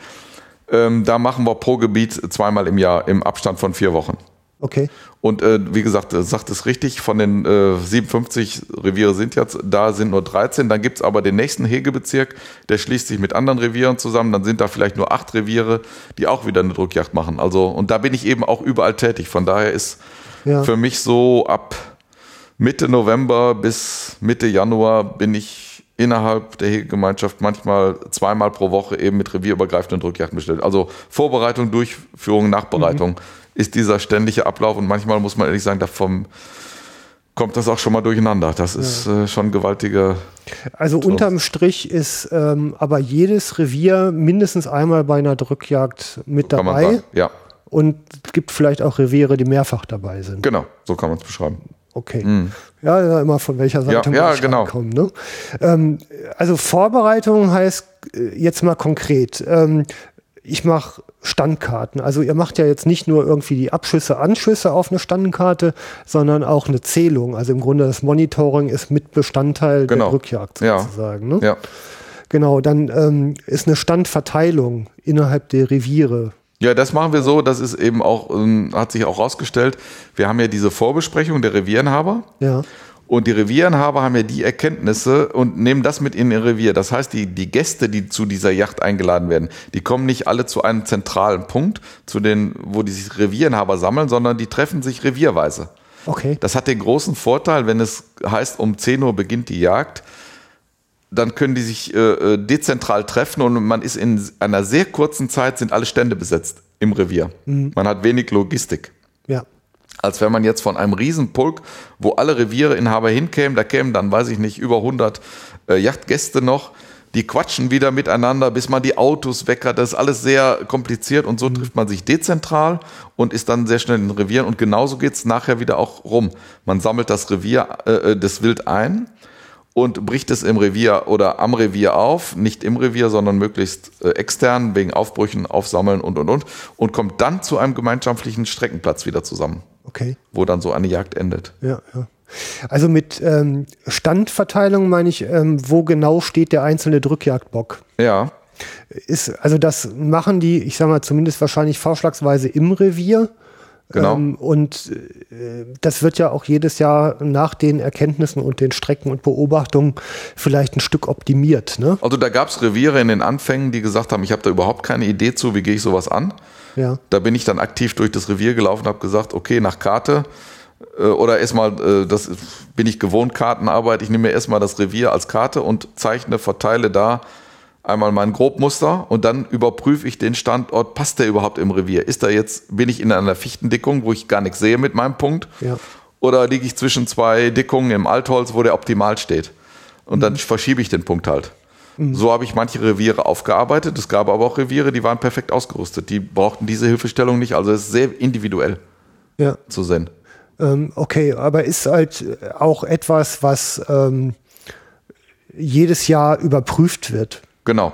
Ähm, da machen wir pro Gebiet zweimal im Jahr im Abstand von vier Wochen. Okay, Und äh, wie gesagt, äh, sagt es richtig, von den äh, 57 Reviere sind jetzt, da sind nur 13. Dann gibt's aber den nächsten Hegebezirk, der schließt sich mit anderen Revieren zusammen. Dann sind da vielleicht nur acht Reviere, die auch wieder eine Druckjagd machen. Also, und da bin ich eben auch überall tätig. Von daher ist Ja. für mich so ab Mitte November bis Mitte Januar bin ich innerhalb der Hegegemeinschaft manchmal zweimal pro Woche eben mit revierübergreifenden Drückjagden bestellt. Also Vorbereitung, Durchführung, Nachbereitung ist dieser ständige Ablauf und manchmal muss man ehrlich sagen, davon kommt das auch schon mal durcheinander. Das ist äh, schon gewaltige. also unterm Strich ist ähm, aber jedes Revier mindestens einmal bei einer Drückjagd mit Kann man dabei sagen. Ja, und es gibt vielleicht auch Reviere, die mehrfach dabei sind. genau, so kann man es beschreiben. Okay. Ja, ja, immer von welcher Seite Mhm. Ja, man ja, genau. kommen. Ne? Ähm, also Vorbereitung heißt äh, jetzt mal konkret. Ähm, ich mache Standkarten. Also ihr macht ja jetzt nicht nur irgendwie die Abschüsse, Anschüsse auf eine Standkarte, sondern auch eine Zählung. Also im Grunde das Monitoring ist mit Bestandteil Genau. der Rückjagd Ja. sozusagen. Ne? Ja. Genau, dann ähm, ist eine Standverteilung innerhalb der Reviere. Ja, das machen wir so. Das ist eben auch, ähm, hat sich auch rausgestellt. Wir haben ja diese Vorbesprechung der Revierenhaber. Ja. Und die Revierenhaber haben ja die Erkenntnisse und nehmen das mit in ihr Revier. Das heißt, die, die Gäste, die zu dieser Yacht eingeladen werden, die kommen nicht alle zu einem zentralen Punkt, zu den, wo die sich Revierenhaber sammeln, sondern die treffen sich revierweise. Okay. Das hat den großen Vorteil, wenn es heißt, um 10 Uhr beginnt die Jagd, dann können die sich äh, äh, dezentral treffen und man ist in einer sehr kurzen Zeit, sind alle Stände besetzt im Revier. Man hat wenig Logistik Ja. als wenn man jetzt von einem Riesenpulk, wo alle Reviereinhaber hinkämen, da kämen dann, weiß ich nicht, über 100 äh, Yachtgäste noch, die quatschen wieder miteinander, bis man die Autos weg hat. Das ist alles sehr kompliziert und so trifft man sich dezentral und ist dann sehr schnell in den Revieren und genauso geht's nachher wieder auch rum. Man sammelt das Revier, äh, äh, das Wild ein und bricht es im Revier oder am Revier auf, nicht im Revier, sondern möglichst äh, extern, wegen Aufbrüchen, Aufsammeln und, und, und, und kommt dann zu einem gemeinschaftlichen Streckenplatz wieder zusammen Okay. wo dann so eine Jagd endet. Ja, ja. Also mit ähm, Standverteilung meine ich, ähm, wo genau steht der einzelne Drückjagdbock? Ja, Ist, also das machen die, ich sag mal, zumindest wahrscheinlich vorschlagsweise im Revier. Genau. Ähm, und äh, das wird ja auch jedes Jahr nach den Erkenntnissen und den Strecken und Beobachtungen vielleicht ein Stück optimiert. Ne? Also da gab es Reviere in den Anfängen, die gesagt haben, ich habe da überhaupt keine Idee zu, wie gehe ich sowas an. Ja. Da bin ich dann aktiv durch das Revier gelaufen, habe gesagt, okay, nach Karte äh, oder erstmal, äh, das bin ich gewohnt, Kartenarbeit, ich nehme mir erstmal das Revier als Karte und zeichne, verteile da einmal mein Grobmuster und dann überprüfe ich den Standort, passt der überhaupt im Revier? Ist da jetzt, bin ich in einer Fichtendickung, wo ich gar nichts sehe mit meinem Punkt? Ja. Oder liege ich zwischen zwei Dickungen im Altholz, wo der optimal steht? Und dann verschiebe ich den Punkt halt. So habe ich manche Reviere aufgearbeitet. Es gab aber auch Reviere, die waren perfekt ausgerüstet. Die brauchten diese Hilfestellung nicht. Also es ist sehr individuell Ja. zu sehen. Ähm, okay, aber ist halt auch etwas, was ähm, jedes Jahr überprüft wird. Genau.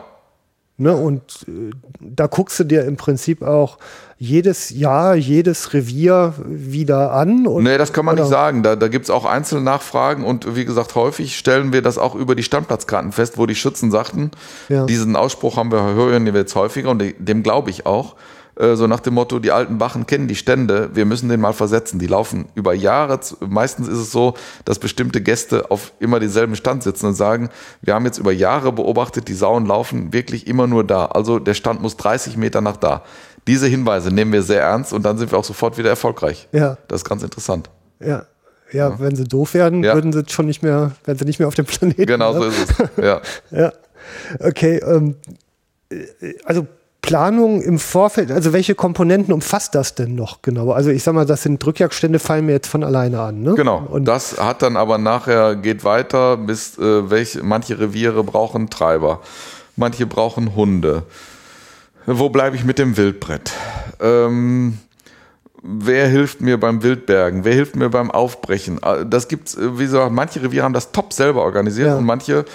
Ne? Und äh, da guckst du dir im Prinzip auch jedes Jahr, jedes Revier wieder an. Und, Nee, das kann man oder- nicht sagen. Da, da gibt es auch Einzelnachfragen und wie gesagt, häufig stellen wir das auch über die Standplatzkarten fest, wo die Schützen sagten, Ja. diesen Ausspruch haben wir hören wir jetzt häufiger und dem glaube ich auch. Äh, So nach dem Motto, die alten Wachen kennen die Stände, wir müssen den mal versetzen. Die laufen über Jahre. Meistens ist es so, dass bestimmte Gäste auf immer dieselben Stand sitzen und sagen, wir haben jetzt über Jahre beobachtet, die Sauen laufen wirklich immer nur da. Also der Stand muss 30 Meter nach da. Diese Hinweise nehmen wir sehr ernst und dann sind wir auch sofort wieder erfolgreich. Ja. Das ist ganz interessant. Ja. Ja, wenn sie doof werden, Ja. würden sie schon nicht mehr, wären sie nicht mehr auf dem Planeten. Genau ne? so ist es. Ja. [laughs] Ja. Okay, ähm, äh, also Planung im Vorfeld, also welche Komponenten umfasst das denn noch genau? Also ich sag mal, das sind Drückjagdstände, fallen mir jetzt von alleine an, ne? Genau. Und das hat dann aber nachher, geht weiter, bis äh, welche, manche Reviere brauchen Treiber, manche brauchen Hunde. Wo bleibe ich mit dem Wildbrett? Ähm, wer hilft mir beim Wildbergen? Wer hilft mir beim Aufbrechen? Äh, Das gibt's, äh, wie gesagt, manche Reviere haben das top selber organisiert Ja. und manche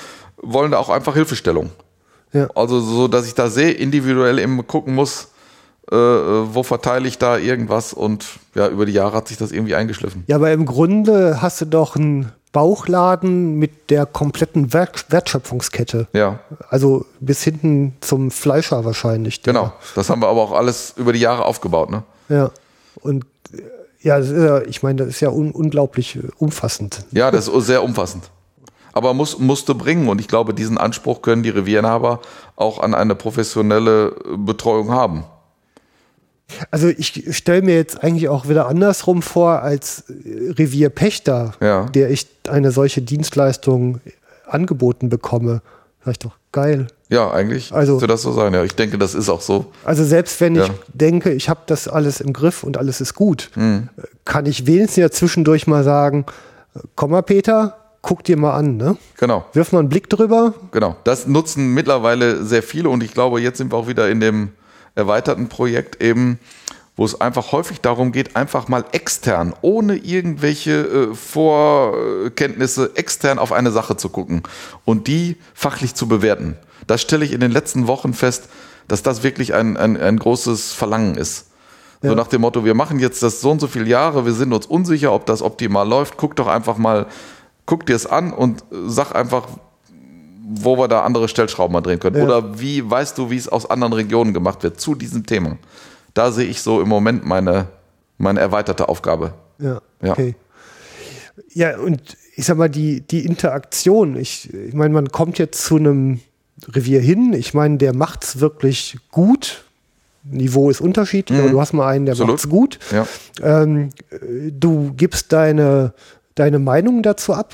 wollen da auch einfach Hilfestellung. Ja. Also so, dass ich da sehr individuell eben gucken muss, äh, wo verteile ich da irgendwas und ja, über die Jahre hat sich das irgendwie eingeschliffen. Ja, aber im Grunde hast du doch einen Bauchladen mit der kompletten Wert Wertschöpfungskette. Ja, Also bis hinten zum Fleischer wahrscheinlich. genau. Das haben wir aber auch alles über die Jahre aufgebaut, ne? Ja. Und äh, ja, ja, ich meine, das ist ja un unglaublich äh, umfassend. Ja, das ist sehr umfassend. Aber muss, musste bringen und ich glaube, diesen Anspruch können die Revierinhaber auch an eine professionelle äh, Betreuung haben. Also ich stelle mir jetzt eigentlich auch wieder andersrum vor als äh, Revierpächter, Ja. der ich eine solche Dienstleistung angeboten bekomme. Sag ich doch, geil. Ja, eigentlich Also- müsste das so sein. Ja, ich denke, das ist auch so. Also selbst wenn ich Ja. denke, ich habe das alles im Griff und alles ist gut, Hm. äh, kann ich wenigstens ja zwischendurch mal sagen, äh, komm mal Peter, guck dir mal an, ne? Genau. Wirf mal einen Blick drüber. Genau, das nutzen mittlerweile sehr viele und ich glaube, jetzt sind wir auch wieder in dem erweiterten Projekt eben, wo es einfach häufig darum geht, einfach mal extern, ohne irgendwelche äh, Vorkenntnisse, extern auf eine Sache zu gucken und die fachlich zu bewerten. Das stelle ich in den letzten Wochen fest, dass das wirklich ein, ein, ein großes Verlangen ist. So Ja. nach dem Motto, wir machen jetzt das so und so viele Jahre, wir sind uns unsicher, ob das optimal läuft. Guck doch einfach mal, guck dir es an und sag einfach, wo wir da andere Stellschrauben mal drehen können. Ja. Oder wie weißt du, wie es aus anderen Regionen gemacht wird zu diesem Thema? Da sehe ich so im Moment meine, meine erweiterte Aufgabe. Ja, Ja. okay. Ja, und ich sag mal, die, die Interaktion, ich, ich meine, man kommt jetzt zu einem Revier hin, ich meine, der macht's wirklich gut. Niveau ist unterschiedlich, aber du hast mal einen, der Mhm. Absolut. macht's gut. Ja. Ähm, äh, du gibst deine, deine Meinung dazu ab.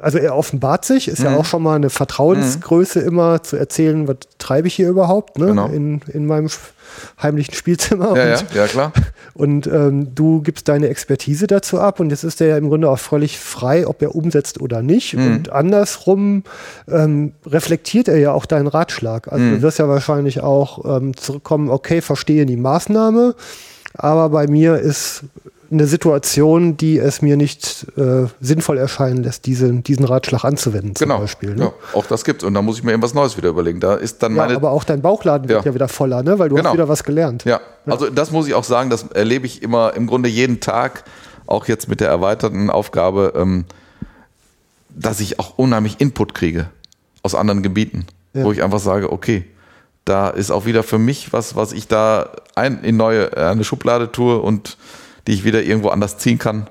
Also er offenbart sich, ist Mhm. ja auch schon mal eine Vertrauensgröße immer zu erzählen, was treibe ich hier überhaupt, ne? Genau. In, in meinem heimlichen Spielzimmer. Ja, ja, und, ja, klar. und ähm, du gibst deine Expertise dazu ab und jetzt ist er ja im Grunde auch völlig frei, ob er umsetzt oder nicht. Mhm. Und andersrum ähm, reflektiert er ja auch deinen Ratschlag. Also Mhm. du wirst ja wahrscheinlich auch ähm, zurückkommen, okay, verstehe die Maßnahme, aber bei mir ist eine Situation, die es mir nicht äh, sinnvoll erscheinen lässt, diesen, diesen Ratschlag anzuwenden zum Genau. Beispiel. Ne? Ja, auch das gibt's. Und da muss ich mir irgendwas Neues wieder überlegen. Da ist dann Ja, meine. aber auch dein Bauchladen wird Ja. ja wieder voller, ne? weil du Genau. hast wieder was gelernt. Ja, also das muss ich auch sagen, das erlebe ich immer im Grunde jeden Tag, auch jetzt mit der erweiterten Aufgabe, ähm, dass ich auch unheimlich Input kriege aus anderen Gebieten, Ja. wo ich einfach sage, okay, da ist auch wieder für mich was, was ich da ein, in neue, eine Schublade tue und die ich wieder irgendwo anders ziehen kann.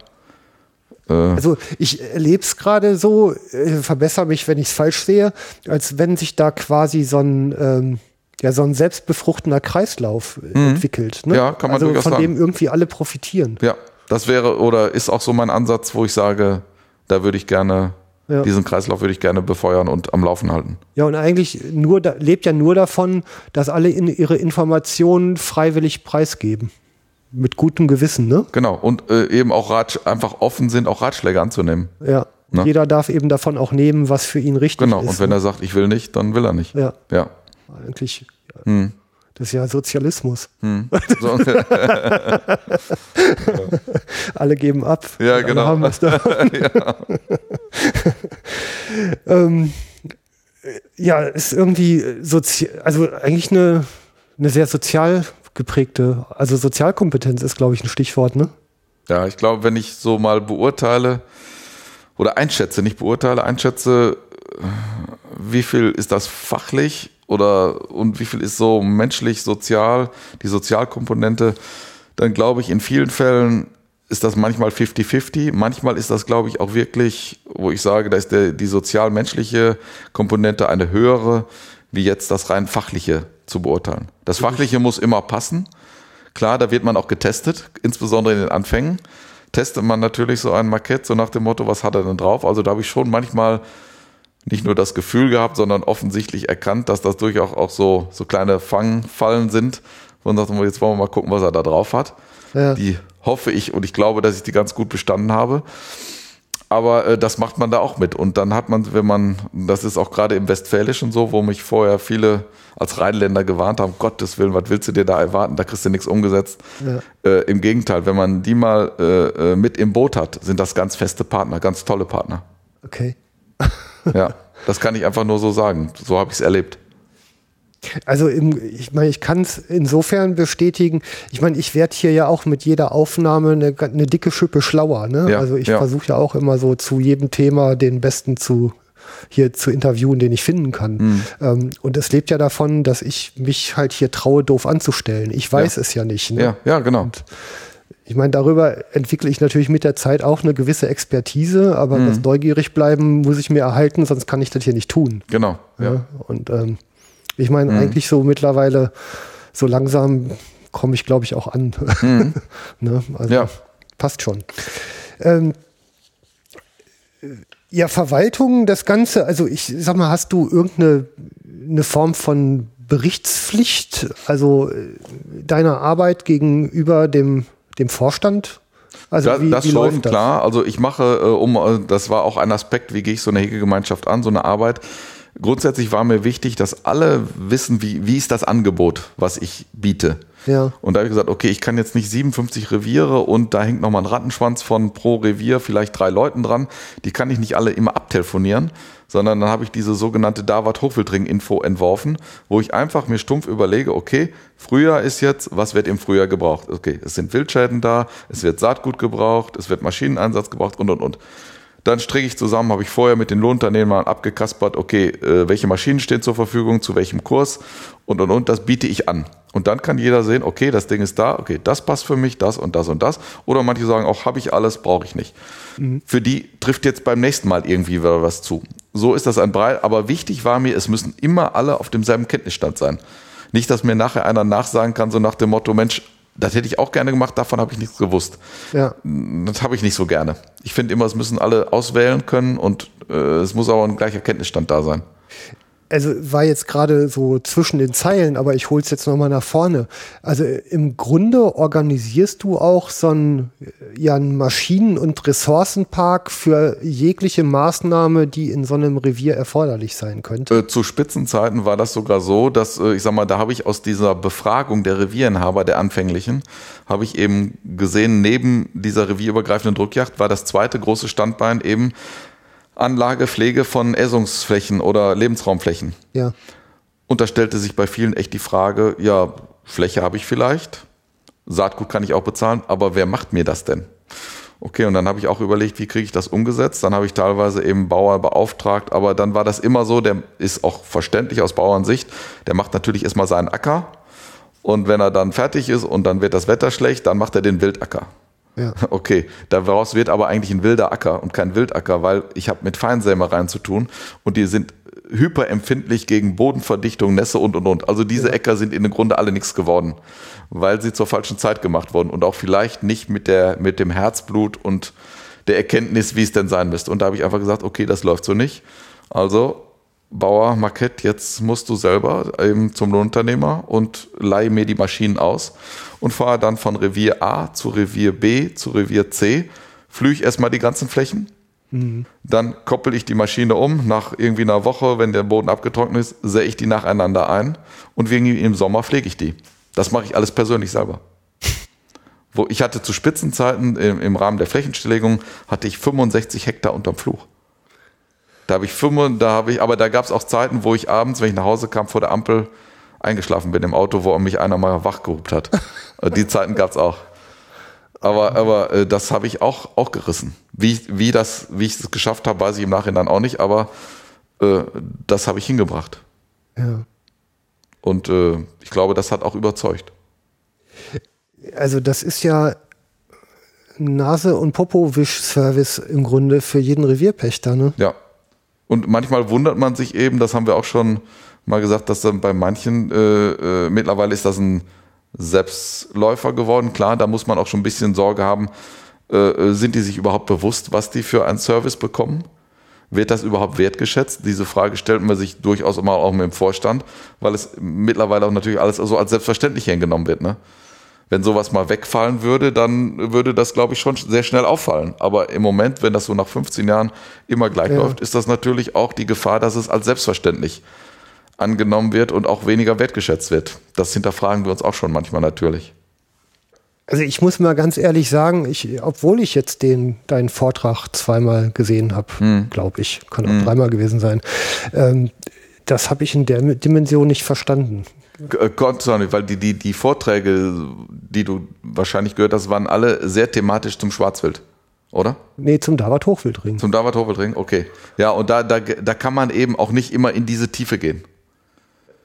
Äh. Also ich erlebe es gerade so, äh, verbessere mich, wenn ich es falsch sehe, als wenn sich da quasi so ein, ähm, ja, so ein selbstbefruchtender Kreislauf äh, mhm. entwickelt. Ne? Ja, kann man also durchaus von sagen. dem irgendwie alle profitieren. Ja, das wäre oder ist auch so mein Ansatz, wo ich sage, da würde ich gerne ja. Diesen Kreislauf würde ich gerne befeuern und am Laufen halten. Ja, und eigentlich nur da, lebt ja nur davon, dass alle in ihre Informationen freiwillig preisgeben. Mit gutem Gewissen, ne? Genau. Und äh, eben auch Ratsch einfach offen sind, auch Ratschläge anzunehmen. Ja. Ne? Jeder darf eben davon auch nehmen, was für ihn richtig genau. ist. Genau. Und wenn ne? er sagt, ich will nicht, dann will er nicht. Ja. Ja. Eigentlich. Hm. Das ist ja Sozialismus. Hm. [laughs] So. Alle geben ab. Ja, genau. Haben was [laughs] ja. [laughs] ähm, ja, ist irgendwie sozial, also eigentlich eine, eine sehr sozial geprägte, also Sozialkompetenz ist, glaube ich, ein Stichwort, ne? Ja, ich glaube, wenn ich so mal beurteile oder einschätze, nicht beurteile, einschätze, wie viel ist das fachlich oder und wie viel ist so menschlich, sozial, die Sozialkomponente, dann glaube ich, in vielen Fällen ist das manchmal 50-50. Manchmal ist das, glaube ich, auch wirklich, wo ich sage, da ist der, die sozial-menschliche Komponente eine höhere, wie jetzt das rein fachliche zu beurteilen. Das Fachliche muss immer passen. Klar, da wird man auch getestet, insbesondere in den Anfängen. Testet man natürlich so ein Markett, so nach dem Motto, was hat er denn drauf? Also da habe ich schon manchmal nicht nur das Gefühl gehabt, sondern offensichtlich erkannt, dass das durchaus auch so, so kleine Fangfallen sind. Und sagt, jetzt wollen wir mal gucken, was er da drauf hat. Ja. Die hoffe ich und ich glaube, dass ich die ganz gut bestanden habe. Aber äh, das macht man da auch mit. Und dann hat man, wenn man, das ist auch gerade im Westfälischen so, wo mich vorher viele als Rheinländer gewarnt haben, Gottes Willen, was willst du dir da erwarten? Da kriegst du nichts umgesetzt. Ja. Äh, Im Gegenteil, wenn man die mal äh, äh mit im Boot hat, sind das ganz feste Partner, ganz tolle Partner. Okay ja, [laughs] das kann ich einfach nur so sagen. So habe ich es erlebt. Also im, ich meine, ich kann es insofern bestätigen. Ich meine, ich werde hier ja auch mit jeder Aufnahme eine, eine dicke Schippe schlauer. Ne? Ja, also ich ja. versuche ja auch immer so zu jedem Thema den besten zu hier zu interviewen, den ich finden kann. Mhm. Ähm, und es lebt ja davon, dass ich mich halt hier traue, doof anzustellen. Ich weiß ja. es ja nicht. Ne? Ja, ja, genau. Und ich meine, darüber entwickle ich natürlich mit der Zeit auch eine gewisse Expertise, aber mhm. das neugierig bleiben muss ich mir erhalten, sonst kann ich das hier nicht tun. Genau. Ja. ja. Und ähm, ich meine, mhm. eigentlich so mittlerweile, so langsam komme ich, glaube ich, auch an. Mhm. [laughs] ne? Also ja. passt schon. Ähm, ja, Verwaltung, das Ganze, also ich sag mal, hast du irgendeine eine Form von Berichtspflicht, also äh, deiner Arbeit gegenüber dem dem Vorstand? Also da, wie, das wie schon, das? klar. Also ich mache, äh, um, äh, das war auch ein Aspekt, wie gehe ich so eine Hegegemeinschaft an, so eine Arbeit. Grundsätzlich war mir wichtig, dass alle wissen, wie, wie ist das Angebot, was ich biete. Ja. Und da habe ich gesagt, okay, ich kann jetzt nicht 57 Reviere und da hängt nochmal ein Rattenschwanz von pro Revier vielleicht drei Leuten dran. Die kann ich nicht alle immer abtelefonieren, sondern dann habe ich diese sogenannte Davat Hochwildring Info entworfen, wo ich einfach mir stumpf überlege, okay, Frühjahr ist jetzt, was wird im Frühjahr gebraucht? Okay, es sind Wildschäden da, es wird Saatgut gebraucht, es wird Maschineneinsatz gebraucht und und und. Dann stricke ich zusammen, habe ich vorher mit den Lohnunternehmern abgekaspert, okay, äh, welche Maschinen stehen zur Verfügung, zu welchem Kurs und und und, das biete ich an. Und dann kann jeder sehen, okay, das Ding ist da, okay, das passt für mich, das und das und das. Oder manche sagen auch, habe ich alles, brauche ich nicht. Mhm. Für die trifft jetzt beim nächsten Mal irgendwie wieder was zu. So ist das ein Brei. Aber wichtig war mir, es müssen immer alle auf demselben Kenntnisstand sein. Nicht, dass mir nachher einer nachsagen kann, so nach dem Motto, Mensch, das hätte ich auch gerne gemacht, davon habe ich nichts gewusst. Ja. Das habe ich nicht so gerne. Ich finde immer, es müssen alle auswählen können und äh, es muss aber ein gleicher Kenntnisstand da sein also war jetzt gerade so zwischen den Zeilen, aber ich hol's jetzt nochmal nach vorne. Also im Grunde organisierst du auch so einen, ja, einen Maschinen- und Ressourcenpark für jegliche Maßnahme, die in so einem Revier erforderlich sein könnte. Äh, zu Spitzenzeiten war das sogar so, dass, äh, ich sag mal, da habe ich aus dieser Befragung der Revierinhaber, der anfänglichen, habe ich eben gesehen, neben dieser revierübergreifenden Druckjacht war das zweite große Standbein eben Anlage, Pflege von Essungsflächen oder Lebensraumflächen. Ja. Und da stellte sich bei vielen echt die Frage, ja, Fläche habe ich vielleicht, Saatgut kann ich auch bezahlen, aber wer macht mir das denn? Okay, und dann habe ich auch überlegt, wie kriege ich das umgesetzt. Dann habe ich teilweise eben Bauer beauftragt, aber dann war das immer so, der ist auch verständlich aus Bauernsicht, der macht natürlich erstmal seinen Acker und wenn er dann fertig ist und dann wird das Wetter schlecht, dann macht er den Wildacker. Ja. [laughs] Okay, daraus wird aber eigentlich ein wilder Acker und kein Wildacker, weil ich habe mit Feinsämereien zu tun und die sind hyperempfindlich gegen Bodenverdichtung, Nässe und und und. Also diese Äcker sind in im Grunde alle nichts geworden, weil sie zur falschen Zeit gemacht wurden und auch vielleicht nicht mit der mit dem Herzblut und der Erkenntnis, wie es denn sein müsste. Und da habe ich einfach gesagt, okay, das läuft so nicht. Also Bauer, Marquette, jetzt musst du selber eben zum Lohnunternehmer und leih mir die Maschinen aus und fahre dann von Revier A zu Revier B zu Revier C, flüge erstmal die ganzen Flächen, dann koppel ich die Maschine um, nach irgendwie einer Woche, wenn der Boden abgetrocknet ist, sähe ich die nacheinander ein und wegen im Sommer pflege ich die. Das mache ich alles persönlich selber. [laughs] Wo ich hatte zu Spitzenzeiten im, im Rahmen der Flächenstilllegung hatte ich 65 Hektar unterm Fluch. Da habe ich fünf, da habe ich, aber da gab es auch Zeiten, wo ich abends, wenn ich nach Hause kam vor der Ampel, eingeschlafen bin im Auto, wo mich einer mal wachgehobt hat. [laughs] Die Zeiten gab es auch. Aber, aber äh, das habe ich auch, auch gerissen. Wie, ich- wie, das, wie ich es geschafft habe, weiß ich im Nachhinein auch nicht, aber äh, das habe ich hingebracht. Ja. Und äh, ich glaube, das hat auch überzeugt. Also das ist ja Nase- und Popo-Wisch-Service im Grunde für jeden Revierpächter, ne? Ja. Und manchmal wundert man sich eben, das haben wir auch schon mal gesagt, dass dann bei manchen, äh, äh, mittlerweile ist das ein Selbstläufer geworden. Klar, da muss man auch schon ein bisschen Sorge haben, äh, äh, sind die sich überhaupt bewusst, was die für einen Service bekommen? Wird das überhaupt wertgeschätzt? Diese Frage stellt man sich durchaus immer auch mit dem Vorstand, weil es mittlerweile auch natürlich alles so als selbstverständlich hingenommen wird. Ne? Wenn sowas mal wegfallen würde, dann würde das, glaube ich, schon sehr schnell auffallen. Aber im Moment, wenn das so nach 15 Jahren immer gleich Ja. läuft, ist das natürlich auch die Gefahr, dass es als selbstverständlich angenommen wird und auch weniger wertgeschätzt wird. Das hinterfragen wir uns auch schon manchmal natürlich. Also ich muss mal ganz ehrlich sagen, ich, obwohl ich jetzt den deinen Vortrag zweimal gesehen habe, Hm. glaube ich, kann auch dreimal gewesen sein, ähm, das habe ich in der Dimension nicht verstanden. Äh, du auch nicht, weil die, die, die Vorträge, die du wahrscheinlich gehört hast, waren alle sehr thematisch zum Schwarzwild, oder? Nee, zum Davat Hochwildring. Zum David Hofeldring? Okay. Ja, und da, da, da kann man eben auch nicht immer in diese Tiefe gehen.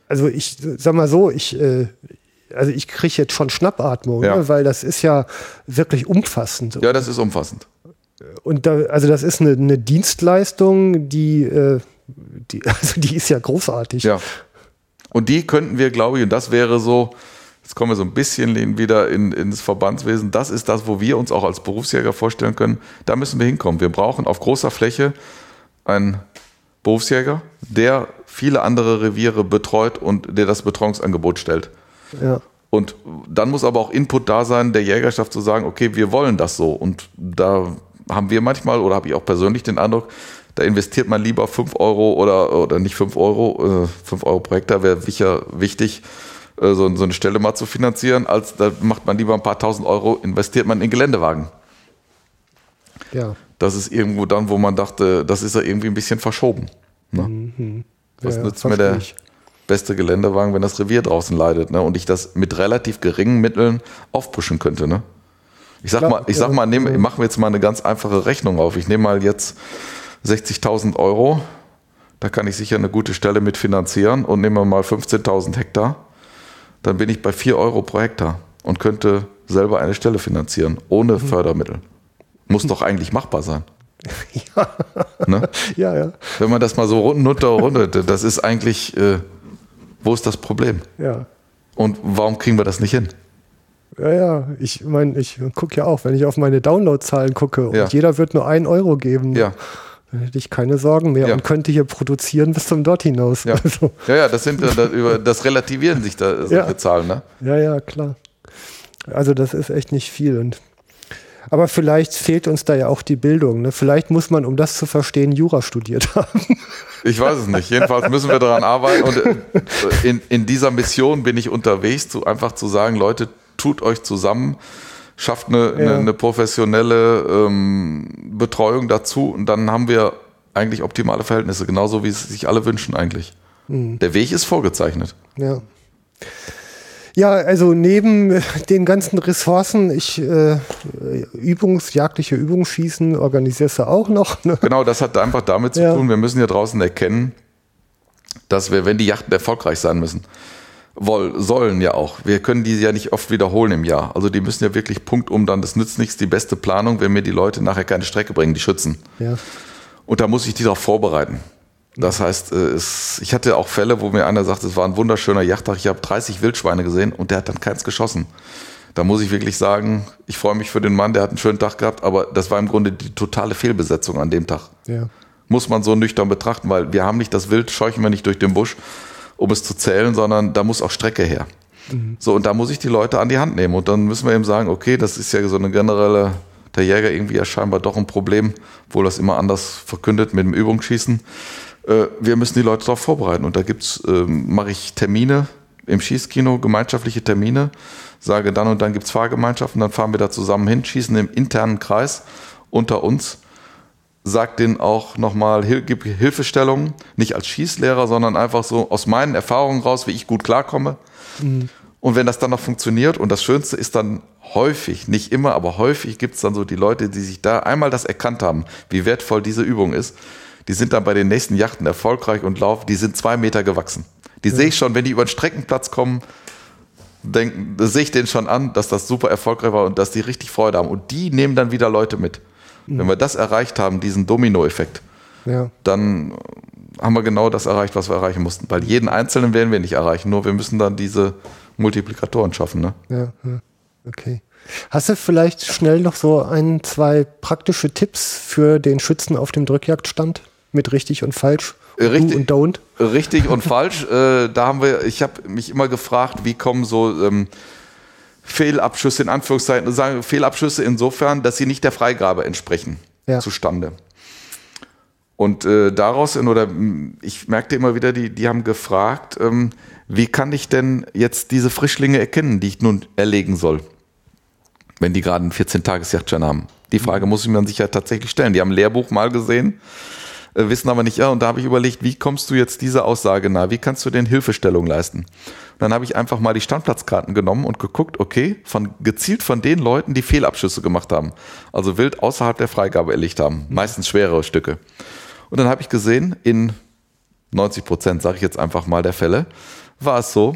Also ich sag mal so, ich, äh, also ich kriege jetzt schon Schnappatmung, Ja. ne, weil das ist ja wirklich umfassend. Ja, das ist umfassend. Und da, also das ist eine, eine Dienstleistung, die, äh, die, [laughs] also die ist ja großartig. Ja. Und die könnten wir, glaube ich, und das wäre so, jetzt kommen wir so ein bisschen wieder in, ins Verbandswesen, das ist das, wo wir uns auch als Berufsjäger vorstellen können, da müssen wir hinkommen. Wir brauchen auf großer Fläche einen Berufsjäger, der viele andere Reviere betreut und der das Betreuungsangebot stellt. Ja. Und dann muss aber auch Input da sein, der Jägerschaft zu sagen, okay, wir wollen das so. Und da haben wir manchmal, oder habe ich auch persönlich den Eindruck, da investiert man lieber 5 Euro oder, oder nicht 5 Euro, äh, 5 Euro pro Hektar wäre sicher wichtig, äh, so, so eine Stelle mal zu finanzieren, als da macht man lieber ein paar tausend Euro, investiert man in Geländewagen. ja. Das ist irgendwo dann, wo man dachte, das ist ja irgendwie ein bisschen verschoben. Ne? Was Ja, nützt mir der beste Geländewagen, wenn das Revier draußen leidet ne? und ich das mit relativ geringen Mitteln aufpushen könnte? Ne? Ich sag Klar, mal, ich sag mal, nehm, machen wir jetzt mal eine ganz einfache Rechnung auf. Ich nehme mal jetzt 60.000 Euro, da kann ich sicher eine gute Stelle mit finanzieren und nehme mal 15.000 Hektar, dann bin ich bei 4 Euro pro Hektar und könnte selber eine Stelle finanzieren, ohne Mhm. Fördermittel. Muss [laughs] doch eigentlich machbar sein. Ne? [laughs] Ja, ja, Wenn man das mal so runter rundet, das ist eigentlich, äh, wo ist das Problem? ja. Und warum kriegen wir das nicht hin? Ja, ja, ich meine, ich gucke ja auch, wenn ich auf meine Downloadzahlen gucke und Ja. jeder wird nur einen Euro geben, Ja, dann hätte ich keine Sorgen mehr Ja. und könnte hier produzieren bis zum Dort hinaus. ja, Also, ja, ja das sind äh, das, relativieren sich da solche Ja. Zahlen, ne? ja, ja, klar. Also das ist echt nicht viel. Und, aber vielleicht fehlt uns da ja auch die Bildung. Ne? Vielleicht muss man, um das zu verstehen, Jura studiert [laughs] haben. Ich weiß es nicht. Jedenfalls müssen wir daran arbeiten. Und äh, in, in dieser Mission bin ich unterwegs, zu, einfach zu sagen, Leute, tut euch zusammen, schafft eine, eine, Ja. eine professionelle ähm, Betreuung dazu und dann haben wir eigentlich optimale Verhältnisse, genauso wie es sich alle wünschen eigentlich. Der Weg ist vorgezeichnet. Ja. Ja, also neben [laughs] den ganzen Ressourcen, ich äh, Übungs, jagdliche Übungsschießen organisierst du auch noch. Ne? Genau, das hat einfach damit zu Ja. tun, wir müssen ja draußen erkennen, dass wir, wenn die Yachten erfolgreich sein müssen, woll, sollen ja auch. Wir können die ja nicht oft wiederholen im Jahr. Also die müssen ja wirklich punktum dann, das nützt nichts, die beste Planung, wenn mir die Leute nachher keine Strecke bringen, die Schützen. Ja. Und da muss ich die darauf vorbereiten. Das heißt, äh, es, ich hatte auch Fälle, wo mir einer sagt, es war ein wunderschöner Jagdtag, ich habe 30 Wildschweine gesehen und der hat dann keins geschossen. Da muss ich wirklich sagen, ich freue mich für den Mann, der hat einen schönen Tag gehabt, aber das war im Grunde die totale Fehlbesetzung an dem Tag. Ja. Muss man so nüchtern betrachten, weil wir haben nicht das Wild, scheuchen wir nicht durch den Busch, um es zu zählen, sondern da muss auch Strecke her. So, und da muss ich die Leute an die Hand nehmen. Und dann müssen wir eben sagen, okay, das ist ja so eine generelle, der Jäger irgendwie ja scheinbar doch ein Problem, obwohl das immer anders verkündet mit dem Übungsschießen. Äh, wir müssen die Leute darauf vorbereiten. Und da gibt's, ähm, mache ich Termine im Schießkino, gemeinschaftliche Termine, sage dann und dann gibt's Fahrgemeinschaften, dann fahren wir da zusammen hin, schießen im internen Kreis unter uns sagt denen auch nochmal, gib Hilfestellungen, nicht als Schießlehrer, sondern einfach so aus meinen Erfahrungen raus, wie ich gut klarkomme. Und wenn das dann noch funktioniert, und das Schönste ist dann häufig, nicht immer, aber häufig gibt es dann so die Leute, die sich da einmal das erkannt haben, wie wertvoll diese Übung ist, die sind dann bei den nächsten Yachten erfolgreich und laufen, die sind zwei Meter gewachsen. Die sehe ich schon, wenn die über den Streckenplatz kommen, denken, sehe ich denen schon an, dass das super erfolgreich war und dass die richtig Freude haben. Und die nehmen dann wieder Leute mit. Wenn wir das erreicht haben, diesen Domino-Effekt, Ja. dann haben wir genau das erreicht, was wir erreichen mussten. Weil jeden Einzelnen werden wir nicht erreichen, nur wir müssen dann diese Multiplikatoren schaffen. Ne? Ja. Okay. Hast du vielleicht schnell noch so ein, zwei praktische Tipps für den Schützen auf dem Drückjagdstand mit richtig und falsch? Äh, richtig. Do und don't? Richtig und falsch. Äh, da haben wir, ich habe mich immer gefragt, wie kommen so ähm, Fehlabschüsse in Anführungszeichen, sagen Fehlabschüsse insofern, dass sie nicht der Freigabe entsprechen Ja. zustande. Und äh, daraus, in, oder ich merkte immer wieder, die, die haben gefragt, ähm, wie kann ich denn jetzt diese Frischlinge erkennen, die ich nun erlegen soll, wenn die gerade einen 14-Tages-Jagdschein haben? Die Frage muss ich mir dann sicher tatsächlich stellen. Die haben ein Lehrbuch mal gesehen, wissen aber nicht, ja, und da habe ich überlegt, wie kommst du jetzt dieser Aussage nahe? Wie kannst du denn Hilfestellung leisten? Und dann habe ich einfach mal die Standplatzkarten genommen und geguckt, okay, von, gezielt von den Leuten, die Fehlabschüsse gemacht haben, also wild außerhalb der Freigabe erlegt haben, meistens schwerere Stücke. Und dann habe ich gesehen, in 90 Prozent, sage ich jetzt einfach mal, der Fälle, war es so,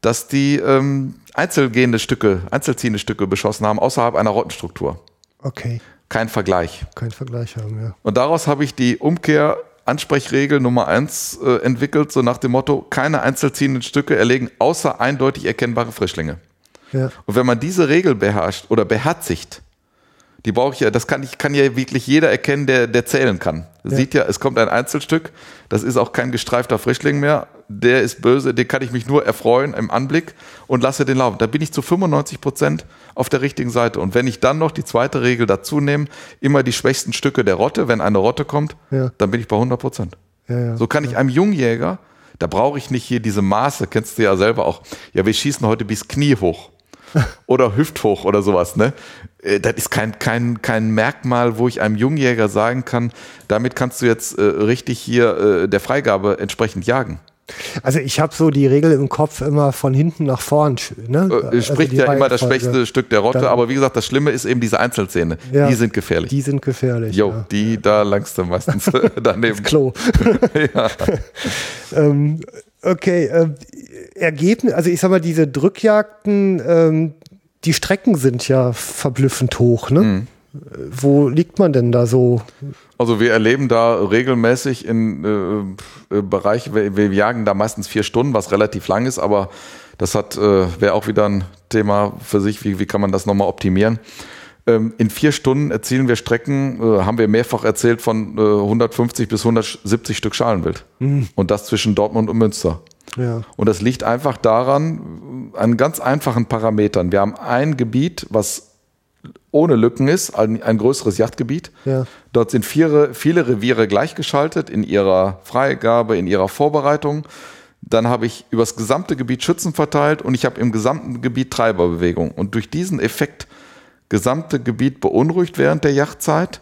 dass die ähm, einzelgehende Stücke, einzelziehende Stücke beschossen haben, außerhalb einer Rottenstruktur. Okay. Kein Vergleich. Kein Vergleich haben, ja. Und daraus habe ich die Umkehr-Ansprechregel Nummer eins äh, entwickelt, so nach dem Motto, keine einzelziehenden Stücke erlegen, außer eindeutig erkennbare Frischlinge. Ja. Und wenn man diese Regel beherrscht oder beherzigt, die brauche ich ja, das kann, ich, kann ja wirklich jeder erkennen, der, der zählen kann. Sieht ja, es kommt ein Einzelstück, das ist auch kein gestreifter Frischling mehr, der ist böse, den kann ich mich nur erfreuen im Anblick und lasse den laufen. Da bin ich zu 95 Prozent auf der richtigen Seite. Und wenn ich dann noch die zweite Regel dazu nehme, immer die schwächsten Stücke der Rotte, wenn eine Rotte kommt, Ja. dann bin ich bei 100 Prozent. Ja, ja. So kann ich einem Jungjäger, da brauche ich nicht hier diese Maße, kennst du ja selber auch. Ja, wir schießen heute bis Knie hoch [laughs] oder hüfthoch oder sowas, ne? Äh, Das ist kein, kein, kein Merkmal, wo ich einem Jungjäger sagen kann, damit kannst du jetzt äh, richtig hier äh, der Freigabe entsprechend jagen. Also ich habe so die Regel im Kopf immer von hinten nach vorn. Ne? Äh, Also spricht die ja immer das schwächste Stück der Rotte, Dann- aber wie gesagt, das Schlimme ist eben diese Einzelzähne. Ja. Die sind gefährlich. Die sind gefährlich. Jo, ja. die, da langst du meistens [laughs] daneben. Klo. [laughs] ja. [laughs] ähm, okay, ähm, Ergebnis, also ich sag mal, diese Drückjagden, ähm, die Strecken sind ja verblüffend hoch, ne? Mhm. Äh, Wo liegt man denn da so? Also wir erleben da regelmäßig in äh, äh, Bereich, wir, wir jagen da meistens vier Stunden, was relativ lang ist, aber das hat äh, wäre auch wieder ein Thema für sich, wie, wie kann man das nochmal optimieren. Ähm, in vier Stunden erzielen wir Strecken, äh, haben wir mehrfach erzählt, von äh, 150 bis 170 Stück Schalenwild. Und das zwischen Dortmund und Münster. Ja. Und das liegt einfach daran, an ganz einfachen Parametern. Wir haben ein Gebiet, was ohne Lücken ist, ein, ein größeres Yachtgebiet. Ja. Dort sind viele, viele Reviere gleichgeschaltet in ihrer Freigabe, in ihrer Vorbereitung. Dann habe ich übers gesamte Gebiet Schützen verteilt und ich habe im gesamten Gebiet Treiberbewegung. Und durch diesen Effekt gesamte Gebiet beunruhigt während der Jagdzeit,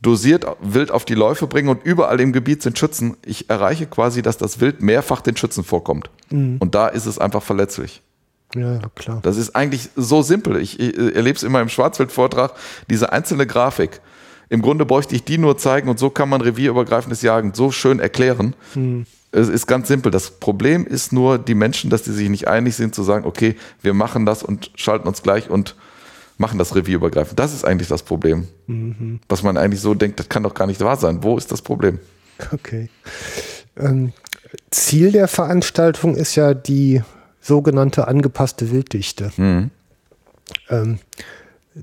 dosiert Wild auf die Läufe bringen und überall im Gebiet sind Schützen. Ich erreiche quasi, dass das Wild mehrfach den Schützen vorkommt. Und da ist es einfach verletzlich. Ja, klar. Das ist eigentlich so simpel. Ich, ich erlebe es immer im Schwarzwaldvortrag, diese einzelne Grafik. Im Grunde bräuchte ich die nur zeigen und so kann man revierübergreifendes Jagen so schön erklären. Hm. Es ist ganz simpel. Das Problem ist nur die Menschen, dass die sich nicht einig sind, zu sagen, okay, wir machen das und schalten uns gleich und machen das revierübergreifend. Das ist eigentlich das Problem. Mhm. Was man eigentlich so denkt, das kann doch gar nicht wahr sein. Wo ist das Problem? Okay. Ähm, Ziel der Veranstaltung ist ja die sogenannte angepasste Wilddichte. Mhm. Ähm,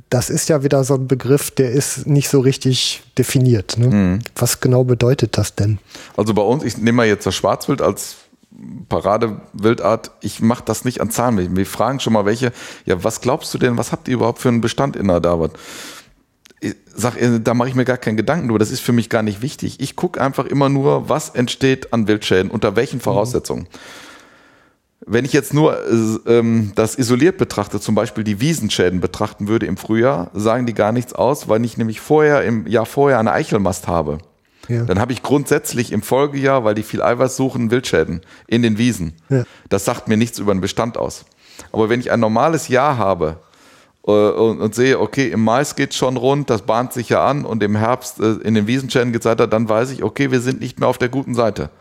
das ist ja wieder so ein Begriff, der ist nicht so richtig definiert. Ne? Mhm. Was genau bedeutet das denn? Also bei uns, ich nehme mal jetzt das Schwarzwild als Paradewildart. Ich mache das nicht an Zahlen. Wir fragen schon mal welche. Ja, was glaubst du denn? Was habt ihr überhaupt für einen Bestand in der Davat? Sag, äh, da mache ich mir gar keinen Gedanken drüber. Das ist für mich gar nicht wichtig. Ich gucke einfach immer nur, was entsteht an Wildschäden, unter welchen Voraussetzungen. Wenn ich jetzt nur äh, ähm, das isoliert betrachte, zum Beispiel die Wiesenschäden betrachten würde im Frühjahr, sagen die gar nichts aus, weil ich nämlich vorher im Jahr vorher eine Eichelmast habe. Ja. Dann habe ich grundsätzlich im Folgejahr, weil die viel Eiweiß suchen, Wildschäden in den Wiesen. Ja. Das sagt mir nichts über den Bestand aus. Aber wenn ich ein normales Jahr habe äh, und, und sehe, okay, im Mais geht schon rund, das bahnt sich ja an und im Herbst äh, in den Wiesenschäden geht es weiter, dann weiß ich, okay, wir sind nicht mehr auf der guten Seite.